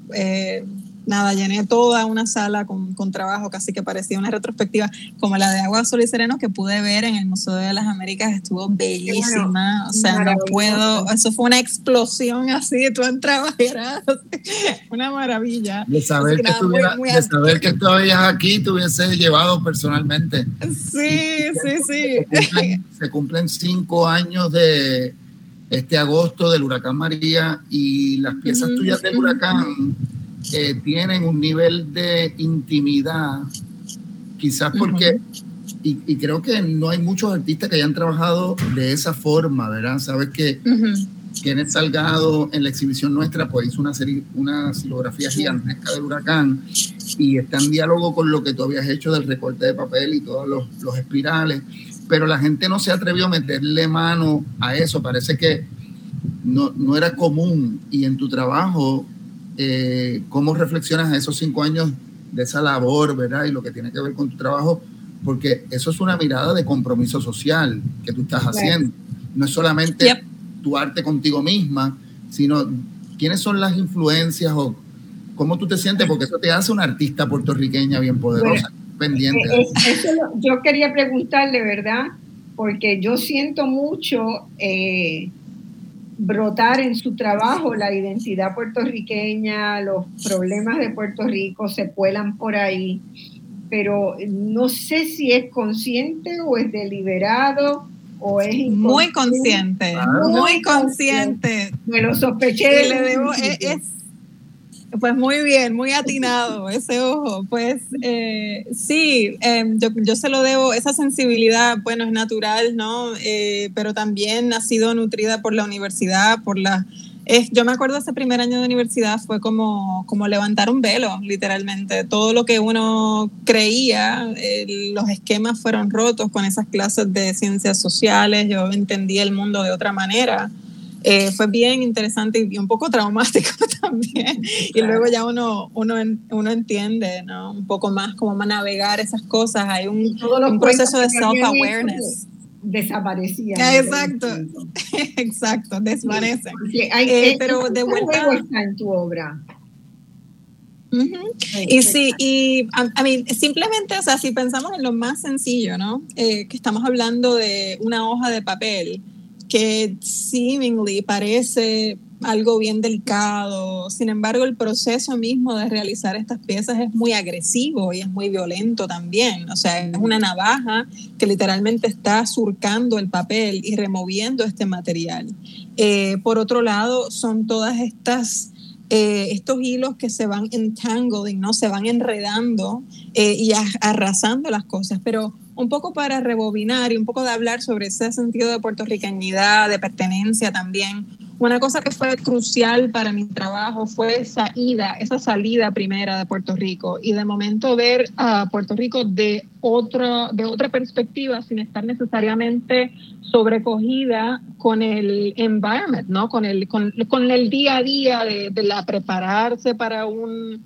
nada, llené toda una sala con, con, trabajo, casi que parecía una retrospectiva como la de Agua, Sol y Sereno que pude ver en el Museo de las Américas, estuvo bellísima, o sea, no puedo, eso fue una explosión así, tú entrabas y era una maravilla. De saber, que, de saber que estabas aquí, te hubiese llevado personalmente. Sí, sí, sí. Se cumplen, cinco años de este agosto del huracán María y las piezas tuyas del huracán eh, tienen un nivel de intimidad, quizás porque, y, creo que no hay muchos artistas que hayan trabajado de esa forma, ¿verdad? Sabes que uh Salgado en la exhibición nuestra pues hizo una serie, una silografía gigantesca del huracán y está en diálogo con lo que tú habías hecho del recorte de papel y todos los, los espirales, pero la gente no se atrevió a meterle mano a eso, parece que no, no era común y en tu trabajo eh, cómo reflexionas esos cinco años de esa labor, ¿verdad? Y lo que tiene que ver con tu trabajo, porque eso es una mirada de compromiso social que tú estás haciendo. No es solamente tu arte contigo misma, sino quiénes son las influencias o cómo tú te sientes, porque eso te hace una artista puertorriqueña bien poderosa, pendiente. Eh, yo quería preguntarle, ¿verdad? Porque yo siento mucho eh, brotar en su trabajo la identidad puertorriqueña, los problemas de Puerto Rico se cuelan por ahí, pero no sé si es consciente o es deliberado o es muy consciente, muy consciente. Me lo sospeché. Le debo, es, pues muy bien, muy atinado ese ojo. Pues eh, sí, em, yo, yo, se lo debo, esa sensibilidad, bueno, es natural, ¿no? Eh, pero también ha sido nutrida por la universidad, por la... Yo me acuerdo ese primer año de universidad fue como, como levantar un velo, literalmente. Todo lo que uno creía, los esquemas fueron rotos con esas clases de ciencias sociales, yo entendí el mundo de otra manera. Eh, fue bien interesante y un poco traumático también. Y luego ya uno, uno, uno entiende ¿no? un poco más cómo navegar esas cosas. Hay un, un proceso de self-awareness. Desaparecían. exacto, exacto, desvanecen. Eh, pero de vuelta. está en tu obra. Y sí, y a, mí simplemente, o sea, si pensamos en lo más sencillo, ¿no? Eh, que estamos hablando de una hoja de papel, que seemingly parece algo bien delicado. Sin embargo, el proceso mismo de realizar estas piezas es muy agresivo y es muy violento también. O sea, es una navaja que literalmente está surcando el papel y removiendo este material. Eh, por otro lado, son todas estas eh, estos hilos que se van entangling, ¿no? Se van enredando eh, y arrasando las cosas. Pero un poco para rebobinar y un poco de hablar sobre ese sentido de puertorriqueñidad, de pertenencia también. Una cosa que fue crucial para mi trabajo fue esa ida, esa salida primera de Puerto Rico y de momento ver a Puerto Rico de otra, de otra perspectiva sin estar necesariamente sobrecogida con el environment, ¿no? Con el, con, el día a día de, de la prepararse para un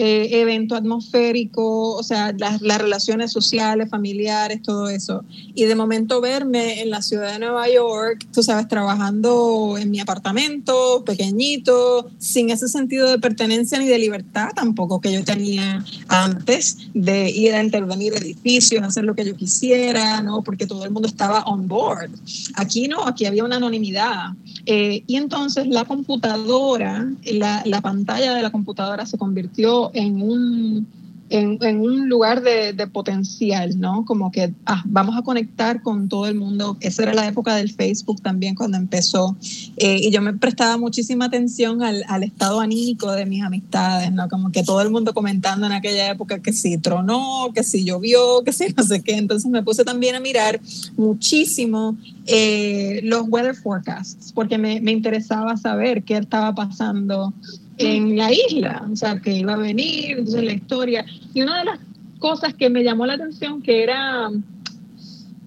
eh, evento atmosférico, o sea, las, relaciones sociales, familiares, todo eso. Y de momento verme en la ciudad de Nueva York, tú sabes, trabajando en mi apartamento, pequeñito, sin ese sentido de pertenencia ni de libertad tampoco que yo tenía antes de ir a intervenir edificios, hacer lo que yo quisiera, ¿no? Porque todo el mundo estaba on board. Aquí no, aquí había una anonimidad. Eh, y entonces la computadora, la, la pantalla de la computadora se convirtió en un en, un lugar de, potencial, ¿no? Como que ah, vamos a conectar con todo el mundo. Esa era la época del Facebook también cuando empezó. Eh, y yo me prestaba muchísima atención al, al, estado anímico de mis amistades, ¿no? Como que todo el mundo comentando en aquella época que si tronó, que si llovió, que si no sé qué. Entonces me puse también a mirar muchísimo eh, los weather forecasts, porque me, me interesaba saber qué estaba pasando en la isla, o sea, que iba a venir, entonces la historia. Y una de las cosas que me llamó la atención que era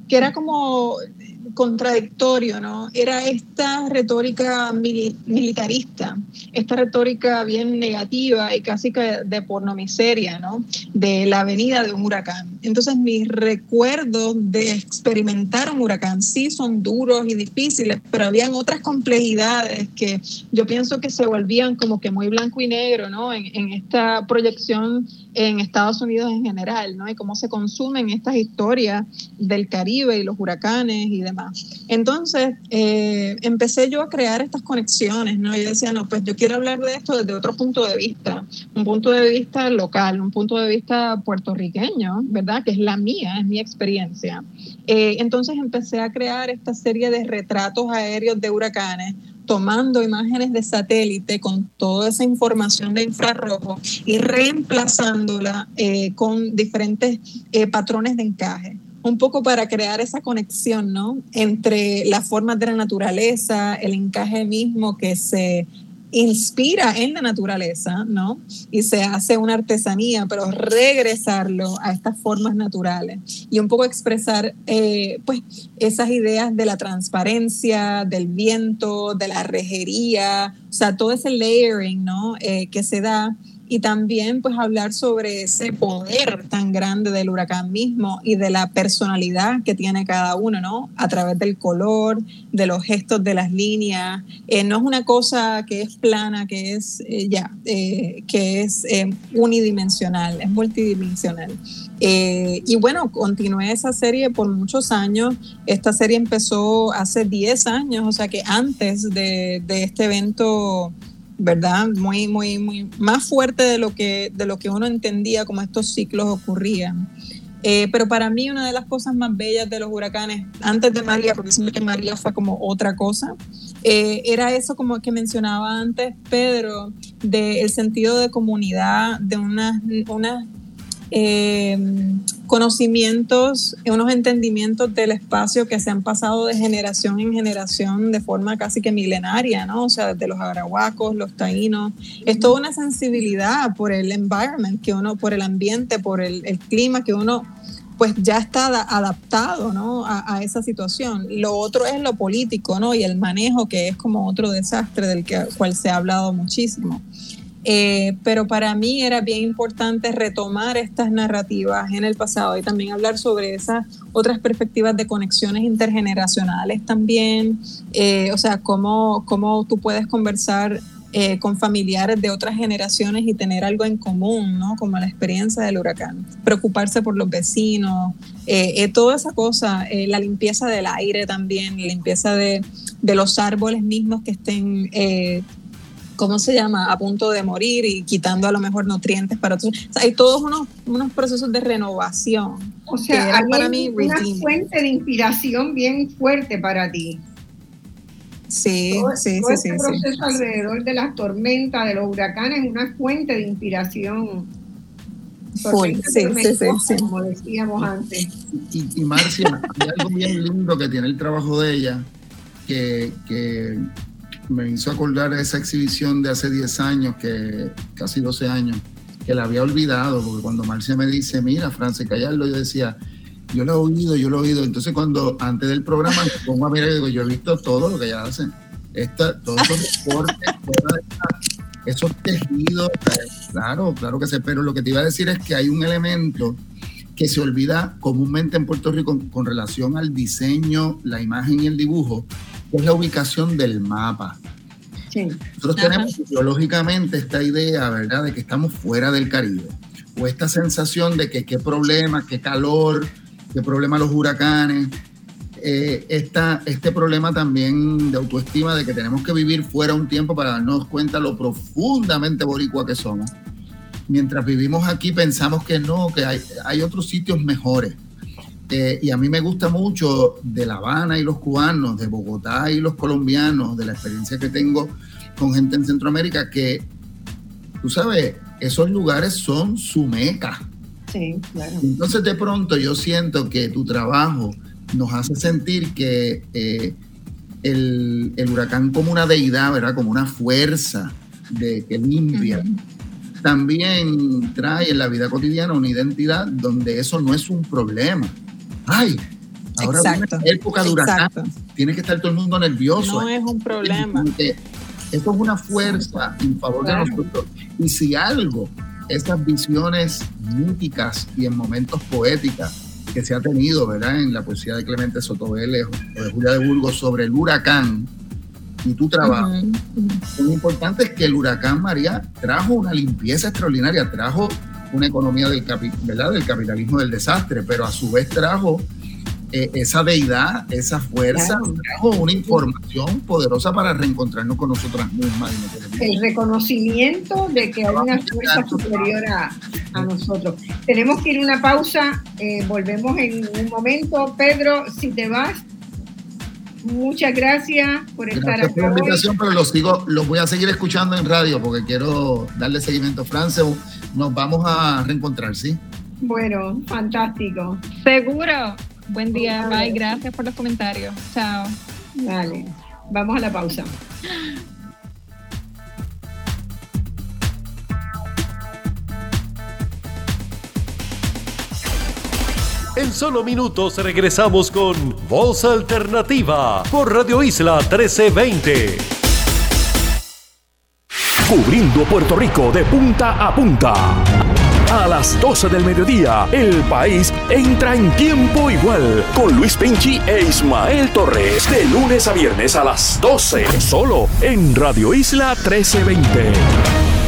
que era como contradictorio, ¿no? Era esta retórica militarista, esta retórica bien negativa y casi que de pornomiseria, ¿no? De la venida de un huracán. Entonces mis recuerdos de experimentar un huracán sí son duros y difíciles, pero habían otras complejidades que yo pienso que se volvían como que muy blanco y negro, ¿no? En, esta proyección en Estados Unidos en general, ¿no? Y cómo se consumen estas historias del Caribe y los huracanes y demás. Entonces, eh, empecé yo a crear estas conexiones, ¿no? Yo decía, no, pues yo quiero hablar de esto desde otro punto de vista, un punto de vista local, un punto de vista puertorriqueño, ¿verdad? Que es la mía, es mi experiencia. Eh, entonces empecé a crear esta serie de retratos aéreos de huracanes tomando imágenes de satélite con toda esa información de infrarrojo y reemplazándola eh, con diferentes eh, patrones de encaje un poco para crear esa conexión, ¿no? Entre las formas de la naturaleza, el encaje mismo que se inspira en la naturaleza, ¿no? Y se hace una artesanía, pero regresarlo a estas formas naturales y un poco expresar, eh, pues, esas ideas de la transparencia, del viento, de la rejería, o sea, todo ese layering, ¿no? Eh, que se da y también pues hablar sobre ese poder tan grande del huracán mismo y de la personalidad que tiene cada uno, ¿no? A través del color, de los gestos de las líneas. Eh, no es una cosa que es plana, que es eh, ya, eh, que es unidimensional, es multidimensional. y bueno, continué esa serie por muchos años. Esta serie empezó hace 10 años, o sea que antes de, de este evento ¿verdad? Muy, muy, muy más fuerte de lo que, de lo que uno entendía como estos ciclos ocurrían. Eh, pero para mí una de las cosas más bellas de los huracanes, antes de María, porque siento que María fue como otra cosa, eh, era eso como que mencionaba antes Pedro, del sentido de comunidad, de unas, unas eh, conocimientos, unos entendimientos del espacio que se han pasado de generación en generación de forma casi que milenaria, ¿no? O sea, desde los arahuacos, los taínos. Es toda una sensibilidad por el environment que uno, por el ambiente, por el, clima que uno pues ya está adaptado ¿no? a, a, esa situación. Lo otro es lo político ¿no? y el manejo, que es como otro desastre del que, cual se ha hablado muchísimo. Eh, pero para mí era bien importante retomar estas narrativas en el pasado y también hablar sobre esas otras perspectivas de conexiones intergeneracionales también, eh, o sea, cómo, cómo tú puedes conversar eh, con familiares de otras generaciones y tener algo en común, ¿no? Como la experiencia del huracán. Preocuparse por los vecinos, eh, eh, toda esa cosa, la limpieza del aire también, la limpieza de, de los árboles mismos que estén ¿cómo se llama?, a punto de morir y quitando a lo mejor nutrientes para otros. hay todos unos, unos procesos de renovación. O sea, hay para mí una fuente de inspiración bien fuerte para ti. Sí, sí, sí, este proceso alrededor de las tormentas, de los huracanes, una fuente de inspiración. Full, sí, sí, sí, Como decíamos antes. Y, y Marcia, hay algo bien lindo que tiene el trabajo de ella, que, que me hizo acordar esa exhibición de hace 10 años, que casi 12 años, que la había olvidado, porque cuando Marcia me dice, mira, Francis Callarlo, yo decía, yo lo he oído, yo lo he oído. Entonces cuando antes del programa me pongo a mirar y digo, yo he visto todo lo que ella hace. Esta, todos esos deportes, esos tejidos, claro, claro que sé, pero lo que te iba a decir es que hay un elemento que se olvida comúnmente en Puerto Rico con relación al diseño, la imagen y el dibujo, es la ubicación del mapa. Sí. Nosotros tenemos biológicamente esta idea, ¿verdad?, de que estamos fuera del Caribe. O esta sensación de que qué problema, qué calor, qué problema los huracanes. Eh, este problema también de autoestima de que tenemos que vivir fuera un tiempo para darnos cuenta lo profundamente boricua que somos. Mientras vivimos aquí pensamos que no, que hay, hay otros sitios mejores y a mí me gusta mucho de La Habana y los cubanos, de Bogotá y los colombianos, de la experiencia que tengo con gente en Centroamérica, que, tú sabes, esos lugares son su meca. Sí, claro. Entonces de pronto yo siento que tu trabajo nos hace sentir que eh, el, huracán como una deidad, ¿verdad? Como una fuerza de, que limpia. También trae en la vida cotidiana una identidad donde eso no es un problema ay, ahora exacto, época de huracán, tiene que estar todo el mundo nervioso. No es un problema. Esto es una fuerza en favor de nosotros. Y si algo, estas visiones míticas y en momentos poéticas que se ha tenido, ¿verdad? En la poesía de Clemente Sotobele o de Julia de Burgos sobre el huracán y tu trabajo, lo importante es que el huracán María trajo una limpieza extraordinaria, trajo una economía del, ¿verdad? del capitalismo del desastre, pero a su vez trajo eh, esa deidad, esa fuerza, trajo una información poderosa para reencontrarnos con nosotras mismas. El reconocimiento de que hay una fuerza superior a, nosotros. Tenemos que ir a una pausa, eh, volvemos en un momento. Pedro, si te vas, Muchas gracias por estar aquí. Por la invitación, pero los sigo, los voy a seguir escuchando en radio porque quiero darle seguimiento. France, nos vamos a reencontrar, ¿sí? Bueno, fantástico. Seguro. Buen día, bye. Gracias por los comentarios. Chao. Dale, vamos a la pausa. En solo minutos regresamos con Voz Alternativa por Radio Isla 1320. Cubriendo Puerto Rico de punta a punta. A las 12 del mediodía, el país entra en tiempo igual con Luis Penchi e Ismael Torres de lunes a viernes a las 12, solo en Radio Isla 1320.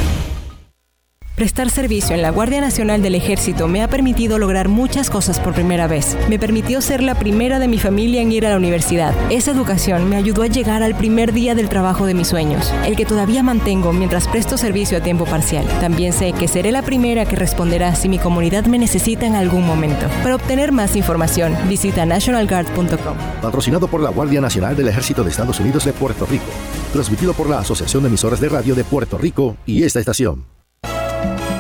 Prestar servicio en la Guardia Nacional del Ejército me ha permitido lograr muchas cosas por primera vez. Me permitió ser la primera de mi familia en ir a la universidad. Esa educación me ayudó a llegar al primer día del trabajo de mis sueños, el que todavía mantengo mientras presto servicio a tiempo parcial. También sé que seré la primera que responderá si mi comunidad me necesita en algún momento. Para obtener más información, visita nationalguard.com. Patrocinado por la Guardia Nacional del Ejército de Estados Unidos de Puerto Rico. Transmitido por la Asociación de Emisoras de Radio de Puerto Rico y esta estación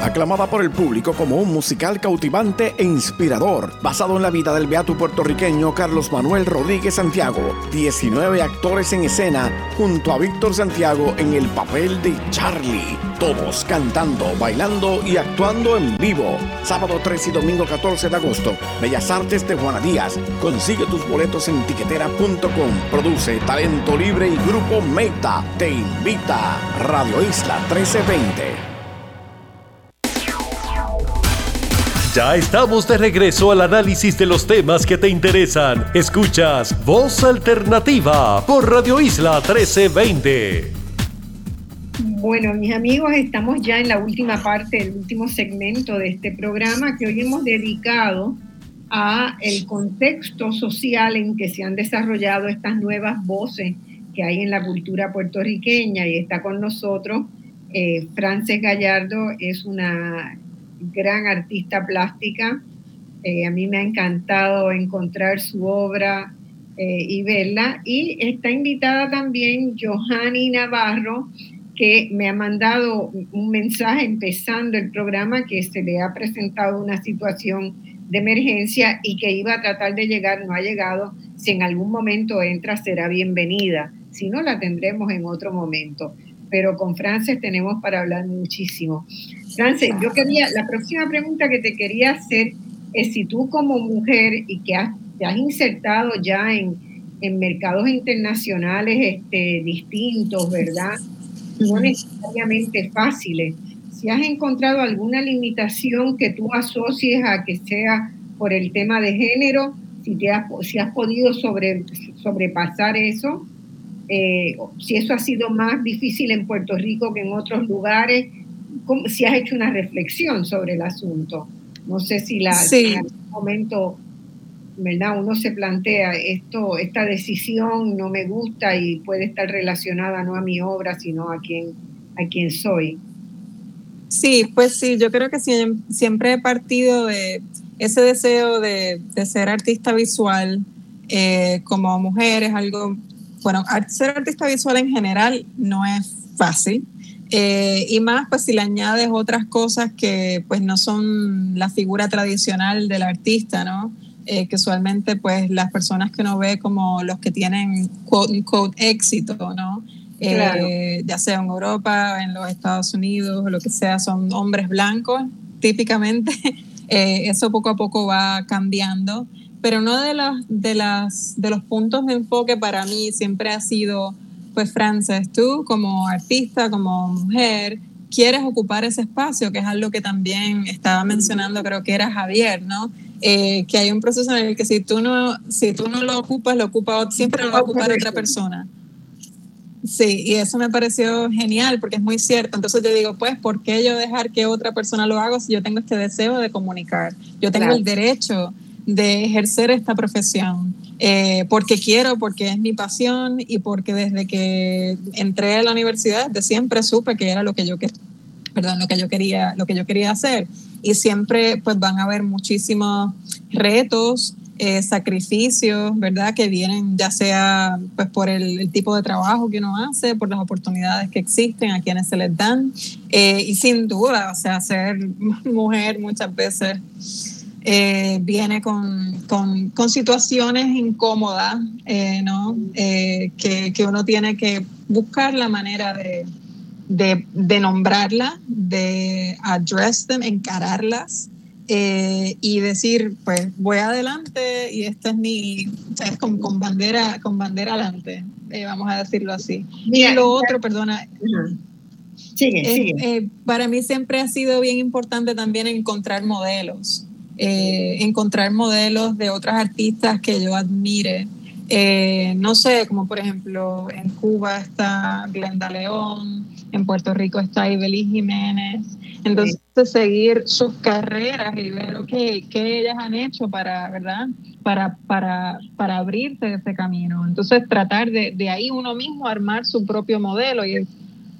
aclamada por el público como un musical cautivante e inspirador, basado en la vida del beato puertorriqueño Carlos Manuel Rodríguez Santiago. 19 actores en escena junto a Víctor Santiago en el papel de Charlie, todos cantando, bailando y actuando en vivo. Sábado 3 y domingo 14 de agosto, Bellas Artes de Juana Díaz. Consigue tus boletos en tiquetera.com. Produce Talento Libre y Grupo Meta. Te invita Radio Isla 1320. Ya estamos de regreso al análisis de los temas que te interesan. Escuchas Voz Alternativa por Radio Isla 1320. Bueno, mis amigos, estamos ya en la última parte, el último segmento de este programa que hoy hemos dedicado a el contexto social en que se han desarrollado estas nuevas voces que hay en la cultura puertorriqueña y está con nosotros eh, Frances Gallardo, es una gran artista plástica. Eh, a mí me ha encantado encontrar su obra eh, y verla. Y está invitada también Johanny Navarro, que me ha mandado un mensaje empezando el programa que se le ha presentado una situación de emergencia y que iba a tratar de llegar, no ha llegado. Si en algún momento entra, será bienvenida. Si no, la tendremos en otro momento. Pero con Frances tenemos para hablar muchísimo. Frances, yo quería, la próxima pregunta que te quería hacer es si tú como mujer y que te has insertado ya en, en mercados internacionales este, distintos, ¿verdad? No necesariamente fáciles. Si has encontrado alguna limitación que tú asocies a que sea por el tema de género, si, te has, si has podido sobre, sobrepasar eso, eh, si eso ha sido más difícil en Puerto Rico que en otros lugares, si has hecho una reflexión sobre el asunto. No sé si la, en algún momento ¿verdad? Uno se plantea esto, esta decisión no me gusta y puede estar relacionada no a mi obra, sino a quien, a quien soy. Sí, pues sí, yo creo que siempre he partido de ese deseo de, ser artista visual eh, como mujer, es algo, bueno, ser artista visual en general no es fácil. Eh, y más, pues si le añades otras cosas que pues no son la figura tradicional del artista, ¿no? Eh, que usualmente pues las personas que uno ve como los que tienen quote unquote éxito, ¿no? Eh, ya sea en Europa, en los Estados Unidos, lo que sea, son hombres blancos, típicamente. Eh, eso poco a poco va cambiando. Pero uno de los, de, las, de los puntos de enfoque para mí siempre ha sido, pues Frances, tú como artista, como mujer, quieres ocupar ese espacio, que es algo que también estaba mencionando, creo que era Javier, ¿no? Eh, que hay un proceso en el que si tú no, si tú no lo ocupas, lo ocupa, siempre lo va a ocupar otra persona. Sí, y eso me pareció genial porque es muy cierto. Entonces yo digo, pues, ¿por qué yo dejar que otra persona lo haga si yo tengo este deseo de comunicar? Yo tengo el derecho de ejercer esta profesión eh, porque quiero, porque es mi pasión y porque desde que entré a la universidad de siempre supe que era lo que yo quería perdón, lo que yo quería, lo que yo quería hacer. Y siempre pues van a haber muchísimos retos, eh, sacrificios, ¿verdad? Que vienen ya sea pues por el, tipo de trabajo que uno hace, por las oportunidades que existen, a quienes se les dan. Eh, y sin duda, o sea, ser mujer muchas veces eh, viene con, con, con, situaciones incómodas, ¿no? que, que uno tiene que buscar la manera de, de, de nombrarla, de address them, encararlas eh, y decir, pues voy adelante y esta es mi, es con, con, bandera, con bandera adelante, eh, vamos a decirlo así. y lo otro, perdona. Eh, para mí siempre ha sido bien importante también encontrar modelos, encontrar modelos de otras artistas que yo admire. no sé, como por ejemplo en Cuba está Glenda León, en Puerto Rico está Ibeli Jiménez. Entonces, seguir sus carreras y ver qué ellas han hecho para, ¿verdad? Para, para, para abrirse ese camino. Entonces, tratar de, de ahí uno mismo armar su propio modelo. Y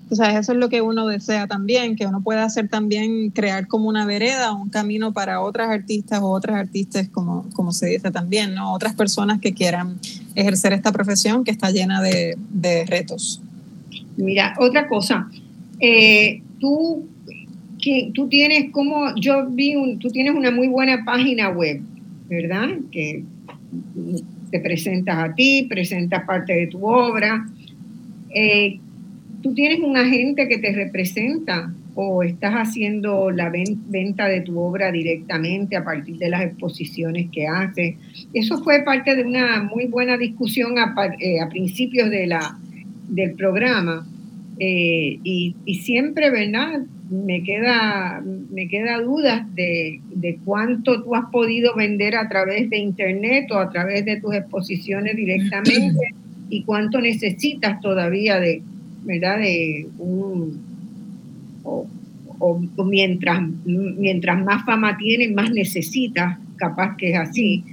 o sea, eso es lo que uno desea también, que uno pueda hacer también, crear como una vereda, un camino para otras artistas o otras artistas, como, como se dice también, ¿no? Otras personas que quieran ejercer esta profesión que está llena de, de retos. Mira, otra cosa, eh, tú, que, tú tienes como, yo vi, un, tú tienes una muy buena página web, ¿verdad? Que te presentas a ti, presentas parte de tu obra. Eh, ¿Tú tienes un agente que te representa o estás haciendo la venta de tu obra directamente a partir de las exposiciones que haces? Eso fue parte de una muy buena discusión a, eh, a principios de la, del programa. Eh, y, siempre, ¿verdad? Me queda, me queda dudas de, de, cuánto tú has podido vender a través de internet o a través de tus exposiciones directamente y cuánto necesitas todavía de, ¿verdad? De un, o, mientras, mientras más fama tiene, más necesita, capaz que es así.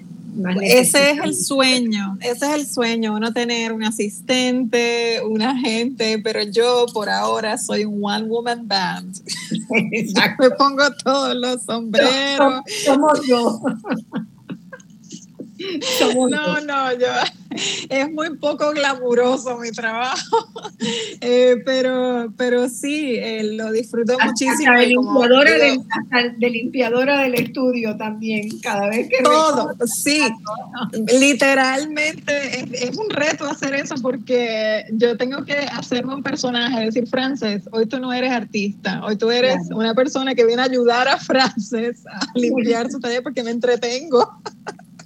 Ese es el sueño, ese es el sueño, uno tener un asistente, un agente, pero yo por ahora soy un one woman band. Me pongo todos los sombreros. Como yo. no, no, yo, es muy poco glamuroso mi trabajo, eh, pero, pero sí, eh, lo disfruto muchísimo. de, limpiadora de, limpiadora del estudio también, cada vez que... Todo, sí, literalmente es, un reto hacer eso porque yo tengo que hacerme un personaje, decir, Frances, hoy tú no eres artista, hoy tú eres una persona que viene a ayudar a Frances a limpiar su taller porque me entretengo.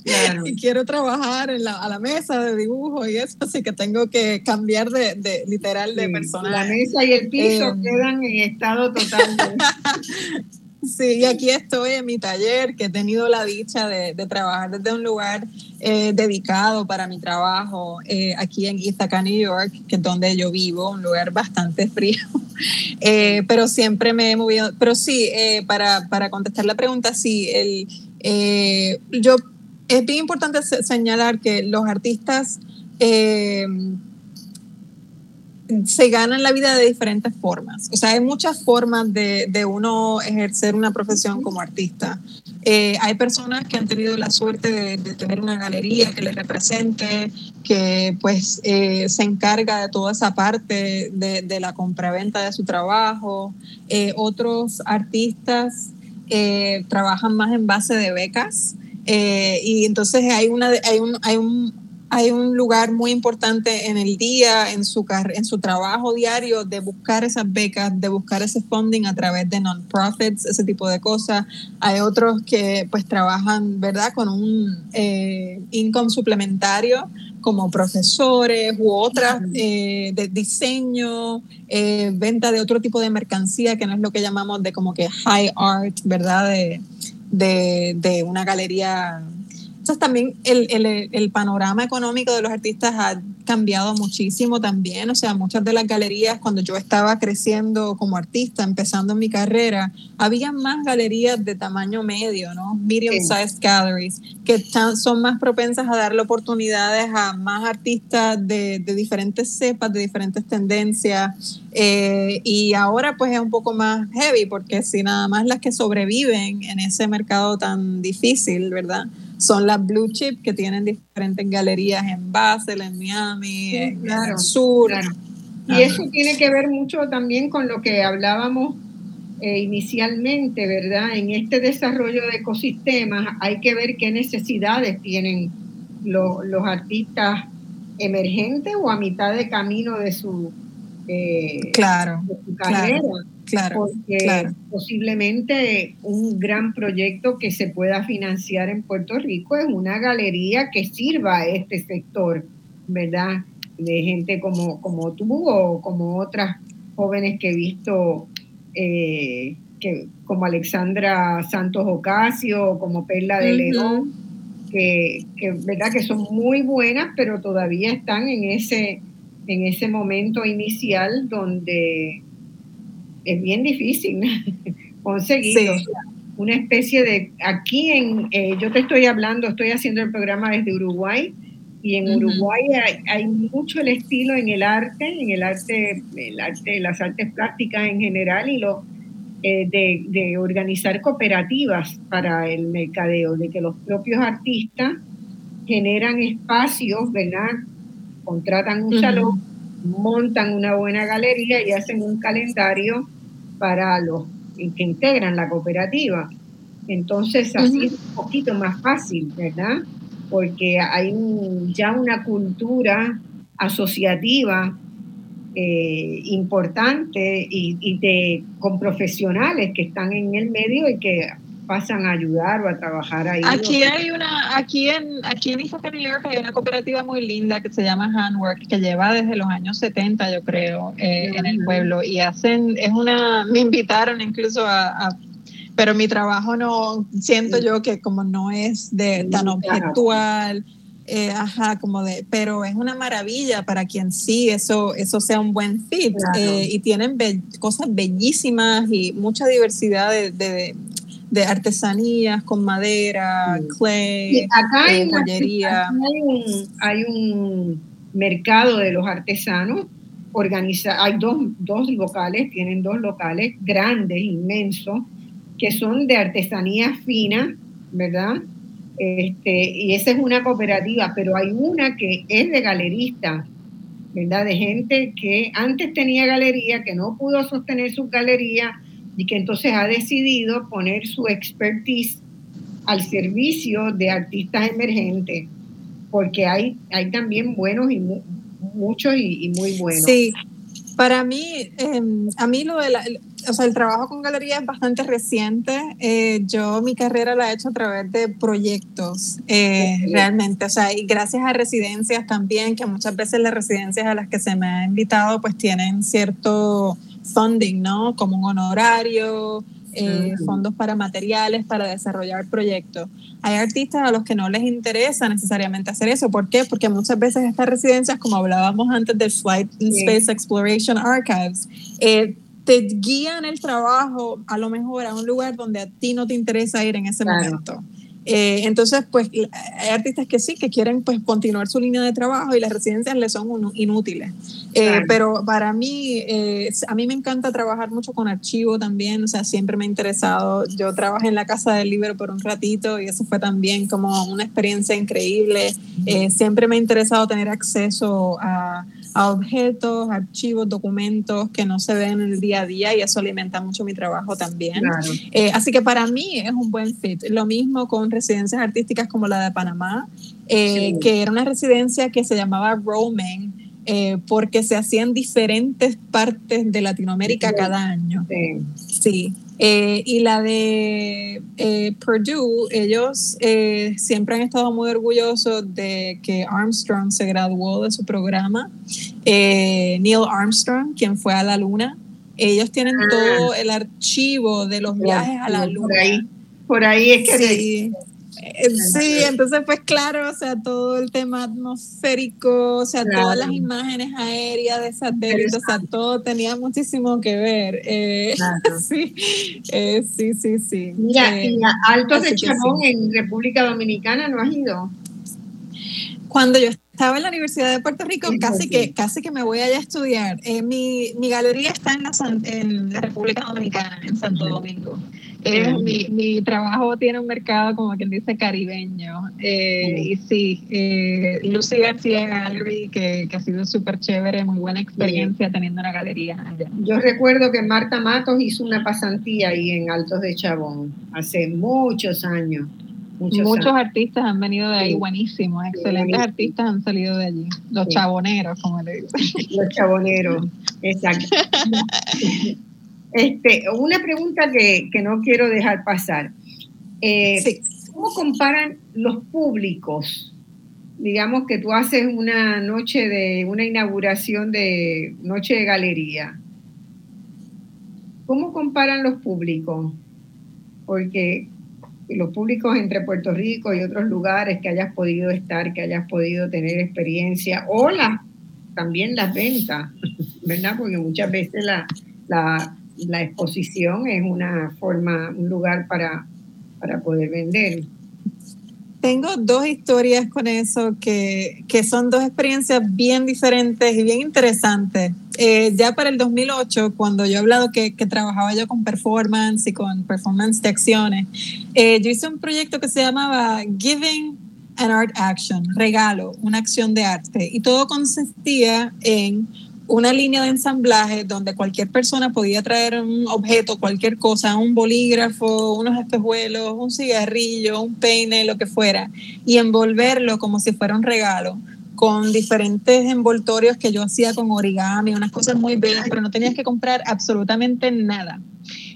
y quiero trabajar en la, a la mesa de dibujo y eso, así que tengo que cambiar de, de literal de persona. La mesa y el piso eh, quedan en estado total. Sí, y aquí estoy en mi taller, que he tenido la dicha de, de trabajar desde un lugar eh, dedicado para mi trabajo, eh, aquí en Ithaca, New York, que es donde yo vivo, un lugar bastante frío. pero siempre me he movido. Pero sí, para, para contestar la pregunta, sí, el, yo es bien importante señalar que los artistas eh, se ganan la vida de diferentes formas. O sea, hay muchas formas de, uno ejercer una profesión como artista. Eh, hay personas que han tenido la suerte de, tener una galería que les represente, que pues eh, se encarga de toda esa parte de, de la compraventa de su trabajo. otros artistas trabajan más en base de becas. Eh, y entonces hay, una, hay, un, hay, un, hay un lugar muy importante en el día, en su, en su trabajo diario, de buscar esas becas, de buscar ese funding a través de non-profits, ese tipo de cosas. Hay otros que pues trabajan, ¿verdad?, con un eh, income suplementario como profesores u otras eh, de diseño, venta de otro tipo de mercancía que no es lo que llamamos de como que high art, ¿verdad? De, de, de una galería entonces también el, el, el, panorama económico de los artistas ha cambiado muchísimo también. O sea, muchas de las galerías, cuando yo estaba creciendo como artista, empezando mi carrera, había más galerías de tamaño medio, ¿no? Medium sized galleries, que son más propensas a darle oportunidades a más artistas de, de diferentes cepas, de diferentes tendencias. Eh, y ahora pues es un poco más heavy, porque si nada más las que sobreviven en ese mercado tan difícil, ¿verdad? Son las blue chip que tienen diferentes galerías en Basel, en Miami, en el sur. Y eso tiene que ver mucho también con lo que hablábamos eh, inicialmente, ¿verdad? En este desarrollo de ecosistemas hay que ver qué necesidades tienen los artistas emergentes o a mitad de camino de su, eh, claro, carrera. Claro, porque posiblemente un gran proyecto que se pueda financiar en Puerto Rico es una galería que sirva a este sector, ¿verdad? De gente como, como tú o como otras jóvenes que he visto, eh, que, como Alexandra Santos Ocasio, como Perla de León, que, que, ¿verdad? que son muy buenas, pero todavía están en ese, en ese momento inicial donde es bien difícil conseguir una especie de, aquí en, eh, yo te estoy hablando, estoy haciendo el programa desde Uruguay y en Uruguay hay, mucho el estilo en el arte, en el arte, el arte, las artes plásticas en general y lo eh, de, de, organizar cooperativas para el mercadeo, de que los propios artistas generan espacios, ¿verdad? Contratan un salón, montan una buena galería y hacen un calendario para los que integran la cooperativa. Entonces, así es un poquito más fácil, ¿verdad? Porque hay ya una cultura asociativa eh, importante y, de, con profesionales que están en el medio y que pasan a ayudar o a trabajar ahí. Aquí hay una, aquí en, aquí en New York hay una cooperativa muy linda que se llama Handwork, que lleva desde los años 70, yo creo, eh, en el pueblo. Y hacen, es una, me invitaron incluso a, pero mi trabajo no, siento yo que como no es de tan objetual, eh, ajá, como de, pero es una maravilla para quien sí, eso, eso sea un buen fit. Eh, y tienen cosas bellísimas y mucha diversidad de, de, artesanías con madera, clay, acá hay, joyería. hay, un, hay un mercado de los artesanos organiza, hay dos, dos locales, tienen dos locales grandes, inmensos, que son de artesanía fina, ¿verdad? Este, y esa es una cooperativa, pero hay una que es de galeristas, ¿verdad? De gente que antes tenía galería, que no pudo sostener su galería y que entonces ha decidido poner su expertise al servicio de artistas emergentes, porque hay, hay también buenos y muchos y, muy buenos. Sí, para mí, em, a mí lo de la, o sea, el trabajo con galería es bastante reciente. Eh, yo mi carrera la he hecho a través de proyectos, eh, realmente. O sea, y gracias a residencias también, que muchas veces las residencias a las que se me ha invitado pues tienen cierto funding, ¿no? Como un honorario, eh, fondos para materiales, para desarrollar proyectos. Hay artistas a los que no les interesa necesariamente hacer eso. ¿Por qué? Porque muchas veces estas residencias, como hablábamos antes del Flight Space Exploration Archives, eh, te guían el trabajo a lo mejor a un lugar donde a ti no te interesa ir en ese momento. Eh, entonces, pues hay artistas que sí, que quieren pues continuar su línea de trabajo y las residencias les son inútiles. Eh, pero para mí, eh, a mí me encanta trabajar mucho con archivo también, o sea, siempre me ha interesado. Yo trabajé en la Casa del Libro por un ratito y eso fue también como una experiencia increíble. siempre me ha interesado tener acceso a, a objetos, archivos, documentos que no se ven en el día a día y eso alimenta mucho mi trabajo también. Eh, así que para mí es un buen fit. Lo mismo con residencias artísticas como la de Panamá, eh, que era una residencia que se llamaba Roaming. Eh, porque se hacían diferentes partes de Latinoamérica cada año. Sí. Eh, y la de eh, Purdue, ellos eh, siempre han estado muy orgullosos de que Armstrong se graduó de su programa. Neil Armstrong, quien fue a la luna, ellos tienen ah. todo el archivo de los viajes a la luna. Por ahí, por ahí es que eh, sí, entonces pues claro, o sea, todo el tema atmosférico, o sea, todas las imágenes aéreas de satélites, o sea, todo tenía muchísimo que ver. Eh, sí, eh, sí, sí, sí. Mira, y Altos de Chabón en República Dominicana, ¿no has ido? Cuando yo estaba en la Universidad de Puerto Rico, casi que, casi que me voy allá a estudiar. mi, mi galería está en la, en la República Dominicana, en Santo Domingo mi, mi, trabajo tiene un mercado, como quien dice, caribeño. Eh, y sí, eh, Lucy García Gallery, que, que ha sido súper chévere, muy buena experiencia teniendo una galería allá. Yo recuerdo que Marta Matos hizo una pasantía ahí en Altos de Chabón, hace muchos años. Muchos, artistas han venido de ahí, buenísimos, excelentes artistas han salido de allí, los chaboneros, como le dicen. Los chaboneros, exacto. Este, una pregunta que, no quiero dejar pasar. Eh, ¿Cómo comparan los públicos? Digamos que tú haces una noche de una inauguración de noche de galería. ¿Cómo comparan los públicos? Porque los públicos entre Puerto Rico y otros lugares que hayas podido estar, que hayas podido tener experiencia, o también las ventas, ¿verdad? Porque muchas veces la, la la exposición es una forma, un lugar para, para poder vender. Tengo dos historias con eso que, que son dos experiencias bien diferentes y bien interesantes. Eh, ya para el 2008, cuando yo he hablado que, trabajaba yo con performance y con performance de acciones, eh, yo hice un proyecto que se llamaba Giving an Art Action, regalo, una acción de arte, y todo consistía en una línea de ensamblaje donde cualquier persona podía traer un objeto, cualquier cosa, un bolígrafo, unos espejuelos, un cigarrillo, un peine, lo que fuera, y envolverlo como si fuera un regalo con diferentes envoltorios que yo hacía con origami, unas cosas muy bellas, pero no tenías que comprar absolutamente nada.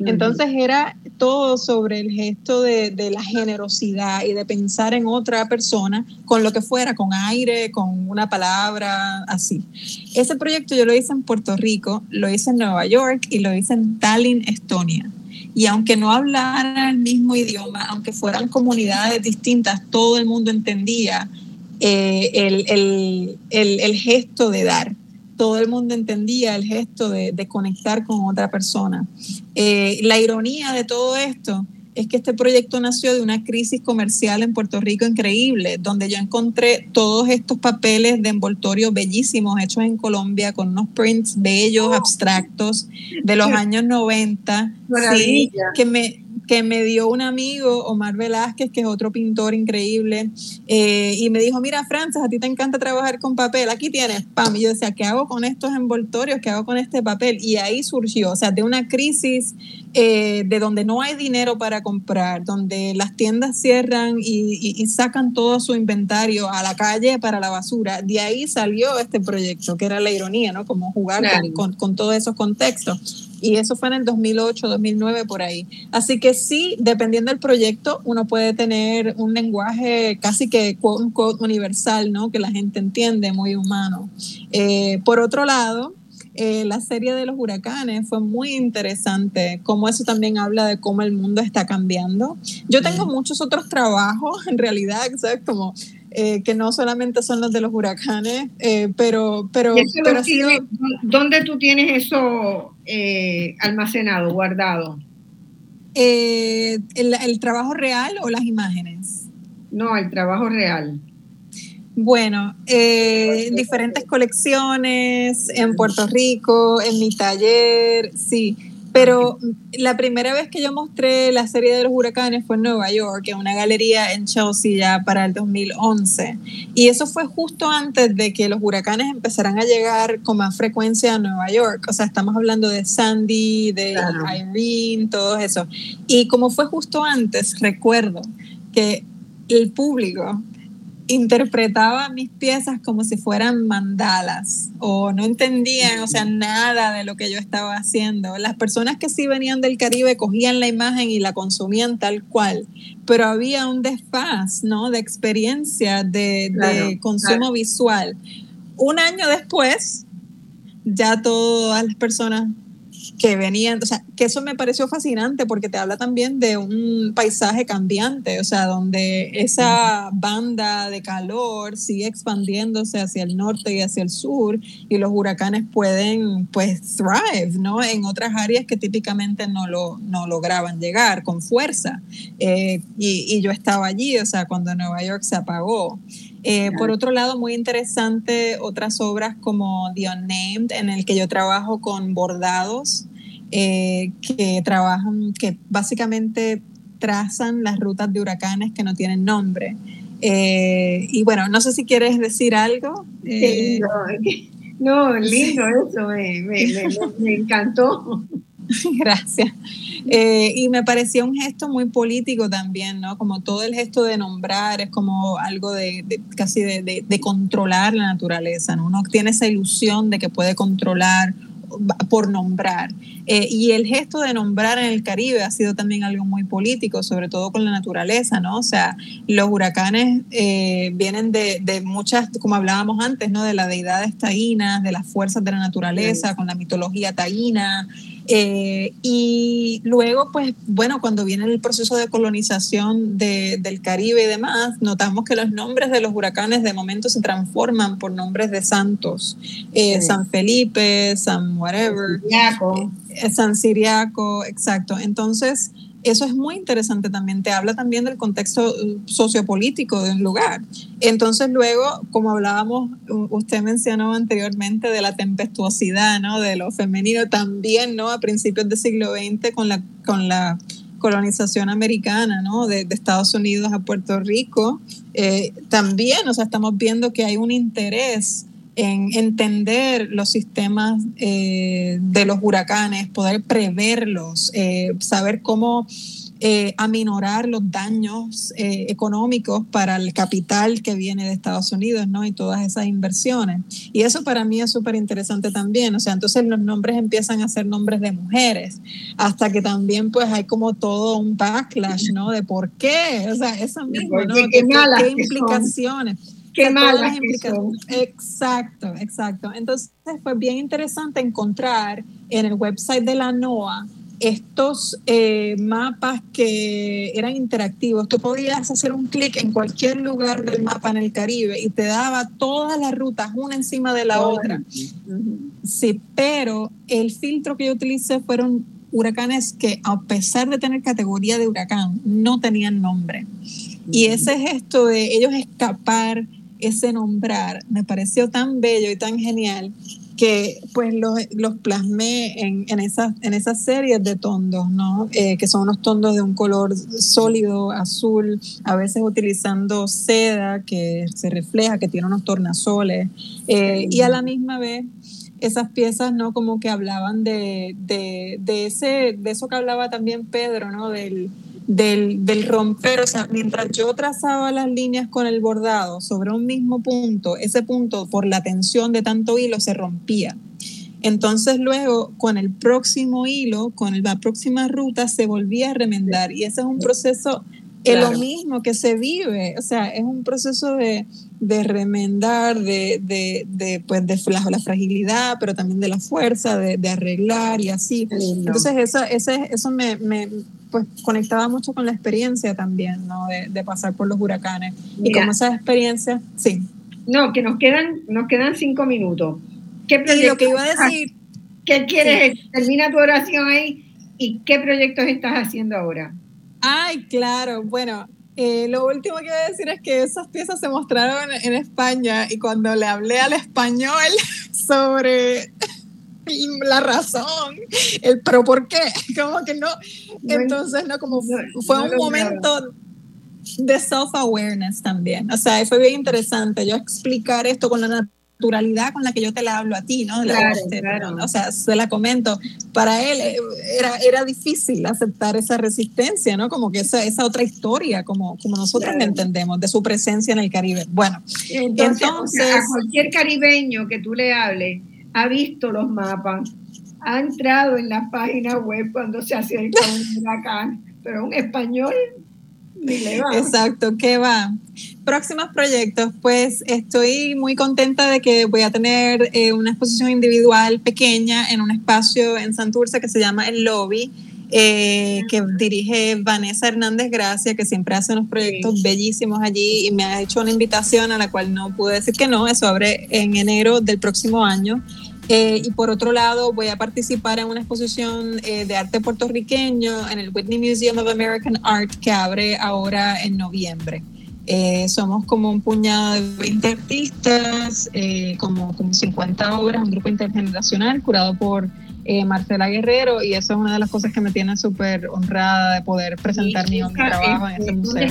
Entonces era todo sobre el gesto de, de, la generosidad y de pensar en otra persona con lo que fuera, con aire, con una palabra, así. Ese proyecto yo lo hice en Puerto Rico, lo hice en Nueva York y lo hice en Tallinn, Estonia. Y aunque no hablaran el mismo idioma, aunque fueran comunidades distintas, todo el mundo entendía eh, el, el, gesto de dar. Todo el mundo entendía el gesto de, de conectar con otra persona. Eh, la ironía de todo esto es que este proyecto nació de una crisis comercial en Puerto Rico increíble, donde yo encontré todos estos papeles de envoltorio bellísimos hechos en Colombia con unos prints bellos, abstractos de los años 90, sí, que me que me dio un amigo, Omar Velázquez, que es otro pintor increíble, eh, y me dijo, mira, Frances, a ti te encanta trabajar con papel, aquí tienes, pam, y yo decía, ¿qué hago con estos envoltorios? ¿Qué hago con este papel? Y ahí surgió, o sea, de una crisis eh, de donde no hay dinero para comprar, donde las tiendas cierran y, sacan todo su inventario a la calle para la basura, de ahí salió este proyecto, que era la ironía, ¿no? Como jugar con, con todos esos contextos y eso fue en el 2008, 2009 por ahí. Así que sí, dependiendo del proyecto, uno puede tener un lenguaje casi que quote, universal, ¿no? Que la gente entiende, muy humano. Eh, por otro lado, eh, la serie de los huracanes fue muy interesante, como eso también habla de cómo el mundo está cambiando. Yo tengo muchos otros trabajos, en realidad, ¿sabes? Como eh, que no solamente son los de los huracanes, eh, pero... pero, ¿Dónde tú tienes eso eh, almacenado, guardado? El, el, trabajo real o las imágenes? No, el trabajo real. Bueno, en diferentes colecciones, en Puerto Rico, en mi taller, sí. Pero la primera vez que yo mostré la serie de los huracanes fue en Nueva York, en una galería en Chelsea ya para el 2011. Y eso fue justo antes de que los huracanes empezaran a llegar con más frecuencia a Nueva York. O sea, estamos hablando de Sandy, de Irene, todo eso. Y como fue justo antes, recuerdo que el público interpretaba mis piezas como si fueran mandalas o no entendían, o sea, nada de lo que yo estaba haciendo. Las personas que sí venían del Caribe cogían la imagen y la consumían tal cual, pero había un desfaz, ¿no? De experiencia, de, consumo visual. Un año después, ya todas las personas que venían, o sea, que eso me pareció fascinante porque te habla también de un paisaje cambiante, o sea, donde esa banda de calor sigue expandiéndose hacia el norte y hacia el sur y los huracanes pueden, pues, thrive, ¿no? En otras áreas que típicamente no, lo, no lograban llegar con fuerza. Eh, y, y yo estaba allí, o sea, cuando Nueva York se apagó. Eh, por otro lado, muy interesante otras obras como The Unnamed, en el que yo trabajo con bordados eh, que trabajan, que básicamente trazan las rutas de huracanes que no tienen nombre. Eh, y bueno, no sé si quieres decir algo. no, lindo eso, me encantó. Gracias. Eh, y me parecía un gesto muy político también, ¿no? Como todo el gesto de nombrar es como algo de, casi de, de, controlar la naturaleza, ¿no? Uno tiene esa ilusión de que puede controlar por nombrar. Eh, y el gesto de nombrar en el Caribe ha sido también algo muy político, sobre todo con la naturaleza, ¿no? O sea, los huracanes eh, vienen de, de, muchas, como hablábamos antes, ¿no? De las deidades taínas, de las fuerzas de la naturaleza, con la mitología taína. Eh, y luego, pues bueno, cuando viene el proceso de colonización del Caribe y demás, notamos que los nombres de los huracanes de momento se transforman por nombres de santos. Eh, San Felipe, San whatever. Eh, San Siriaco, exacto. Entonces, eso es muy interesante también, te habla también del contexto uh, sociopolítico de un lugar. Entonces luego, como hablábamos, usted mencionó anteriormente de la tempestuosidad, ¿no? De lo femenino también, ¿no? A principios del siglo XX con la, con la colonización americana, ¿no? De, Estados Unidos a Puerto Rico, eh, también, o sea, estamos viendo que hay un interés en entender los sistemas eh, de los huracanes, poder preverlos, eh, saber cómo eh, aminorar los daños económicos para el capital que viene de Estados Unidos, ¿no? Y todas esas inversiones. Y eso para mí es súper interesante también. O sea, entonces los nombres empiezan a ser nombres de mujeres, hasta que también pues hay como todo un backlash, ¿no? De por qué, o sea, eso mismo, ¿no? ¿Qué, qué implicaciones? Qué mala Exacto, exacto. Entonces fue bien interesante encontrar en el website de la NOAA estos eh, mapas que eran interactivos, tú podías hacer un clic en cualquier lugar del mapa en el Caribe y te daba todas las rutas una encima de la otra. Sí, pero el filtro que yo utilicé fueron huracanes que a pesar de tener categoría de huracán, no tenían nombre. Y ese gesto de ellos escapar, ese nombrar, me pareció tan bello y tan genial que pues los, los plasmé en, en, esas, en esas series de tondos, ¿no? Eh, que son unos tondos de un color sólido, azul, a veces utilizando seda que se refleja, que tiene unos tornasoles, eh, y a la misma vez esas piezas, ¿no? Como que hablaban de, de, de, ese, de eso que hablaba también Pedro, ¿no? Del, del, del, romper, o sea, mientras yo trazaba las líneas con el bordado sobre un mismo punto, ese punto por la tensión de tanto hilo se rompía. Entonces luego con el próximo hilo, con la próxima ruta se volvía a remendar y ese es un proceso, es lo mismo que se vive, o sea, es un proceso de, de remendar, de, de, de, pues, de la, la, fragilidad, pero también de la fuerza, de, arreglar y así. Entonces eso, eso me, me, pues conectaba mucho con la experiencia también, ¿no? De, de pasar por los huracanes. Mira, y como esa experiencia, sí. No, que nos quedan, nos quedan cinco minutos. ¿Qué y lo que iba a decir... ¿Qué quieres? Sí. Termina tu oración ahí. ¿Y qué proyectos estás haciendo ahora? Ay, claro. Bueno, eh, lo último que voy a decir es que esas piezas se mostraron en España y cuando le hablé al español sobre la razón, el pero por qué, como que no, entonces no, como fue un momento de self-awareness también, o sea, fue bien interesante yo explicar esto con la naturalidad con la que yo te la hablo a ti, ¿no? Claro, claro. O sea, se la comento. Para él eh, era, era difícil aceptar esa resistencia, ¿no? Como que esa, esa otra historia, como, como nosotros claro. la entendemos, de su presencia en el Caribe. Bueno, entonces, entonces a cualquier caribeño que tú le hables, ha visto los mapas, ha entrado en la página web cuando se acerca un huracán, pero un español ni le va. Exacto, ¿qué va? Próximos proyectos, pues estoy muy contenta de que voy a tener eh, una exposición individual pequeña en un espacio en Santurce que se llama El Lobby. Eh, que dirige Vanessa Hernández Gracia, que siempre hace unos proyectos sí. bellísimos allí y me ha hecho una invitación a la cual no pude decir que no, eso abre en enero del próximo año. Eh, y por otro lado, voy a participar en una exposición eh, de arte puertorriqueño en el Whitney Museum of American Art que abre ahora en noviembre. Eh, somos como un puñado de 20 artistas, como, como 50 obras, un grupo intergeneracional curado por eh, Marcela Guerrero y eso es una de las cosas que me tiene súper honrada de poder presentar mi, mi, trabajo en ese museo.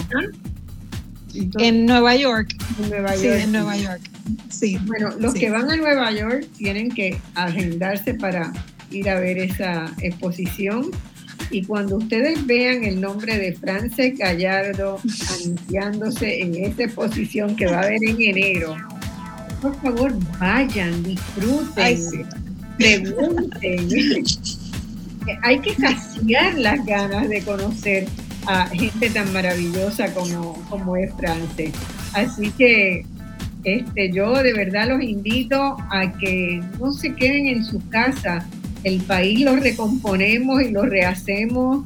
Entonces, en Nueva York. En Nueva York. Sí, en Nueva York. Sí. Bueno, los sí. que van a Nueva York tienen que agendarse para ir a ver esa exposición. Y cuando ustedes vean el nombre de Frances Gallardo anunciándose en esta exposición que va a haber en enero, por favor vayan, disfruten. Ay, sí pregunten. Hay que saciar las ganas de conocer a gente tan maravillosa como, como es France. Así que este, yo de verdad los invito a que no se queden en su casa. El país lo recomponemos y lo rehacemos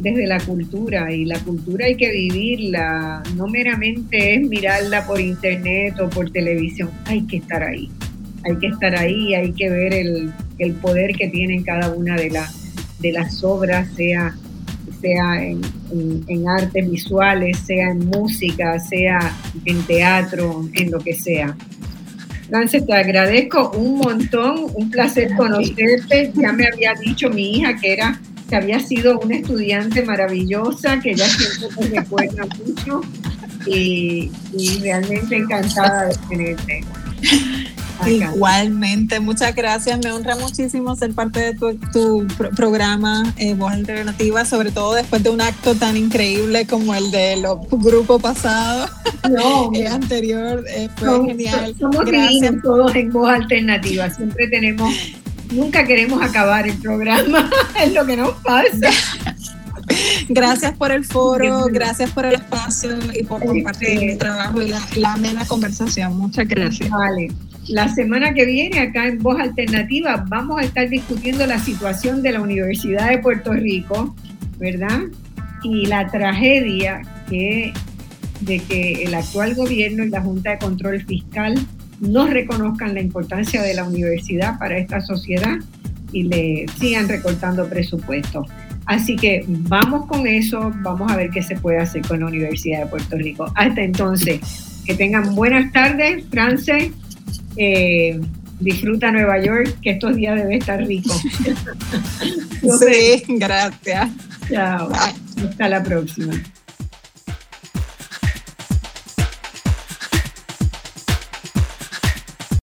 desde la cultura y la cultura hay que vivirla, no meramente es mirarla por internet o por televisión, hay que estar ahí hay que estar ahí, hay que ver el, el poder que tienen cada una de, la, de las obras, sea, sea en, en, en, artes visuales, sea en música, sea en teatro, en lo que sea. Frances, te agradezco un montón, un placer conocerte. Ya me había dicho mi hija que era que había sido una estudiante maravillosa, que ya siempre te recuerda mucho y, y realmente encantada de tenerte. Acá. Igualmente, muchas gracias. Me honra muchísimo ser parte de tu, tu pro programa eh, Voz Alternativa, sobre todo después de un acto tan increíble como el de los grupos pasados no, eh, anterior. Eh, fue no, genial. Somos gracias. todos en Voz Alternativa. Siempre tenemos, nunca queremos acabar el programa, es lo que nos pasa. Gracias por el foro, gracias por el espacio y por compartir mi trabajo y la, la amena conversación. Muchas gracias. Vale. La semana que viene, acá en Voz Alternativa, vamos a estar discutiendo la situación de la Universidad de Puerto Rico, ¿verdad? Y la tragedia de que el actual gobierno y la Junta de Control Fiscal no reconozcan la importancia de la universidad para esta sociedad y le sigan recortando presupuestos. Así que vamos con eso, vamos a ver qué se puede hacer con la Universidad de Puerto Rico. Hasta entonces, que tengan buenas tardes, France. Eh, disfruta Nueva York, que estos días debe estar rico. sí, gracias. Chao. Hasta la próxima.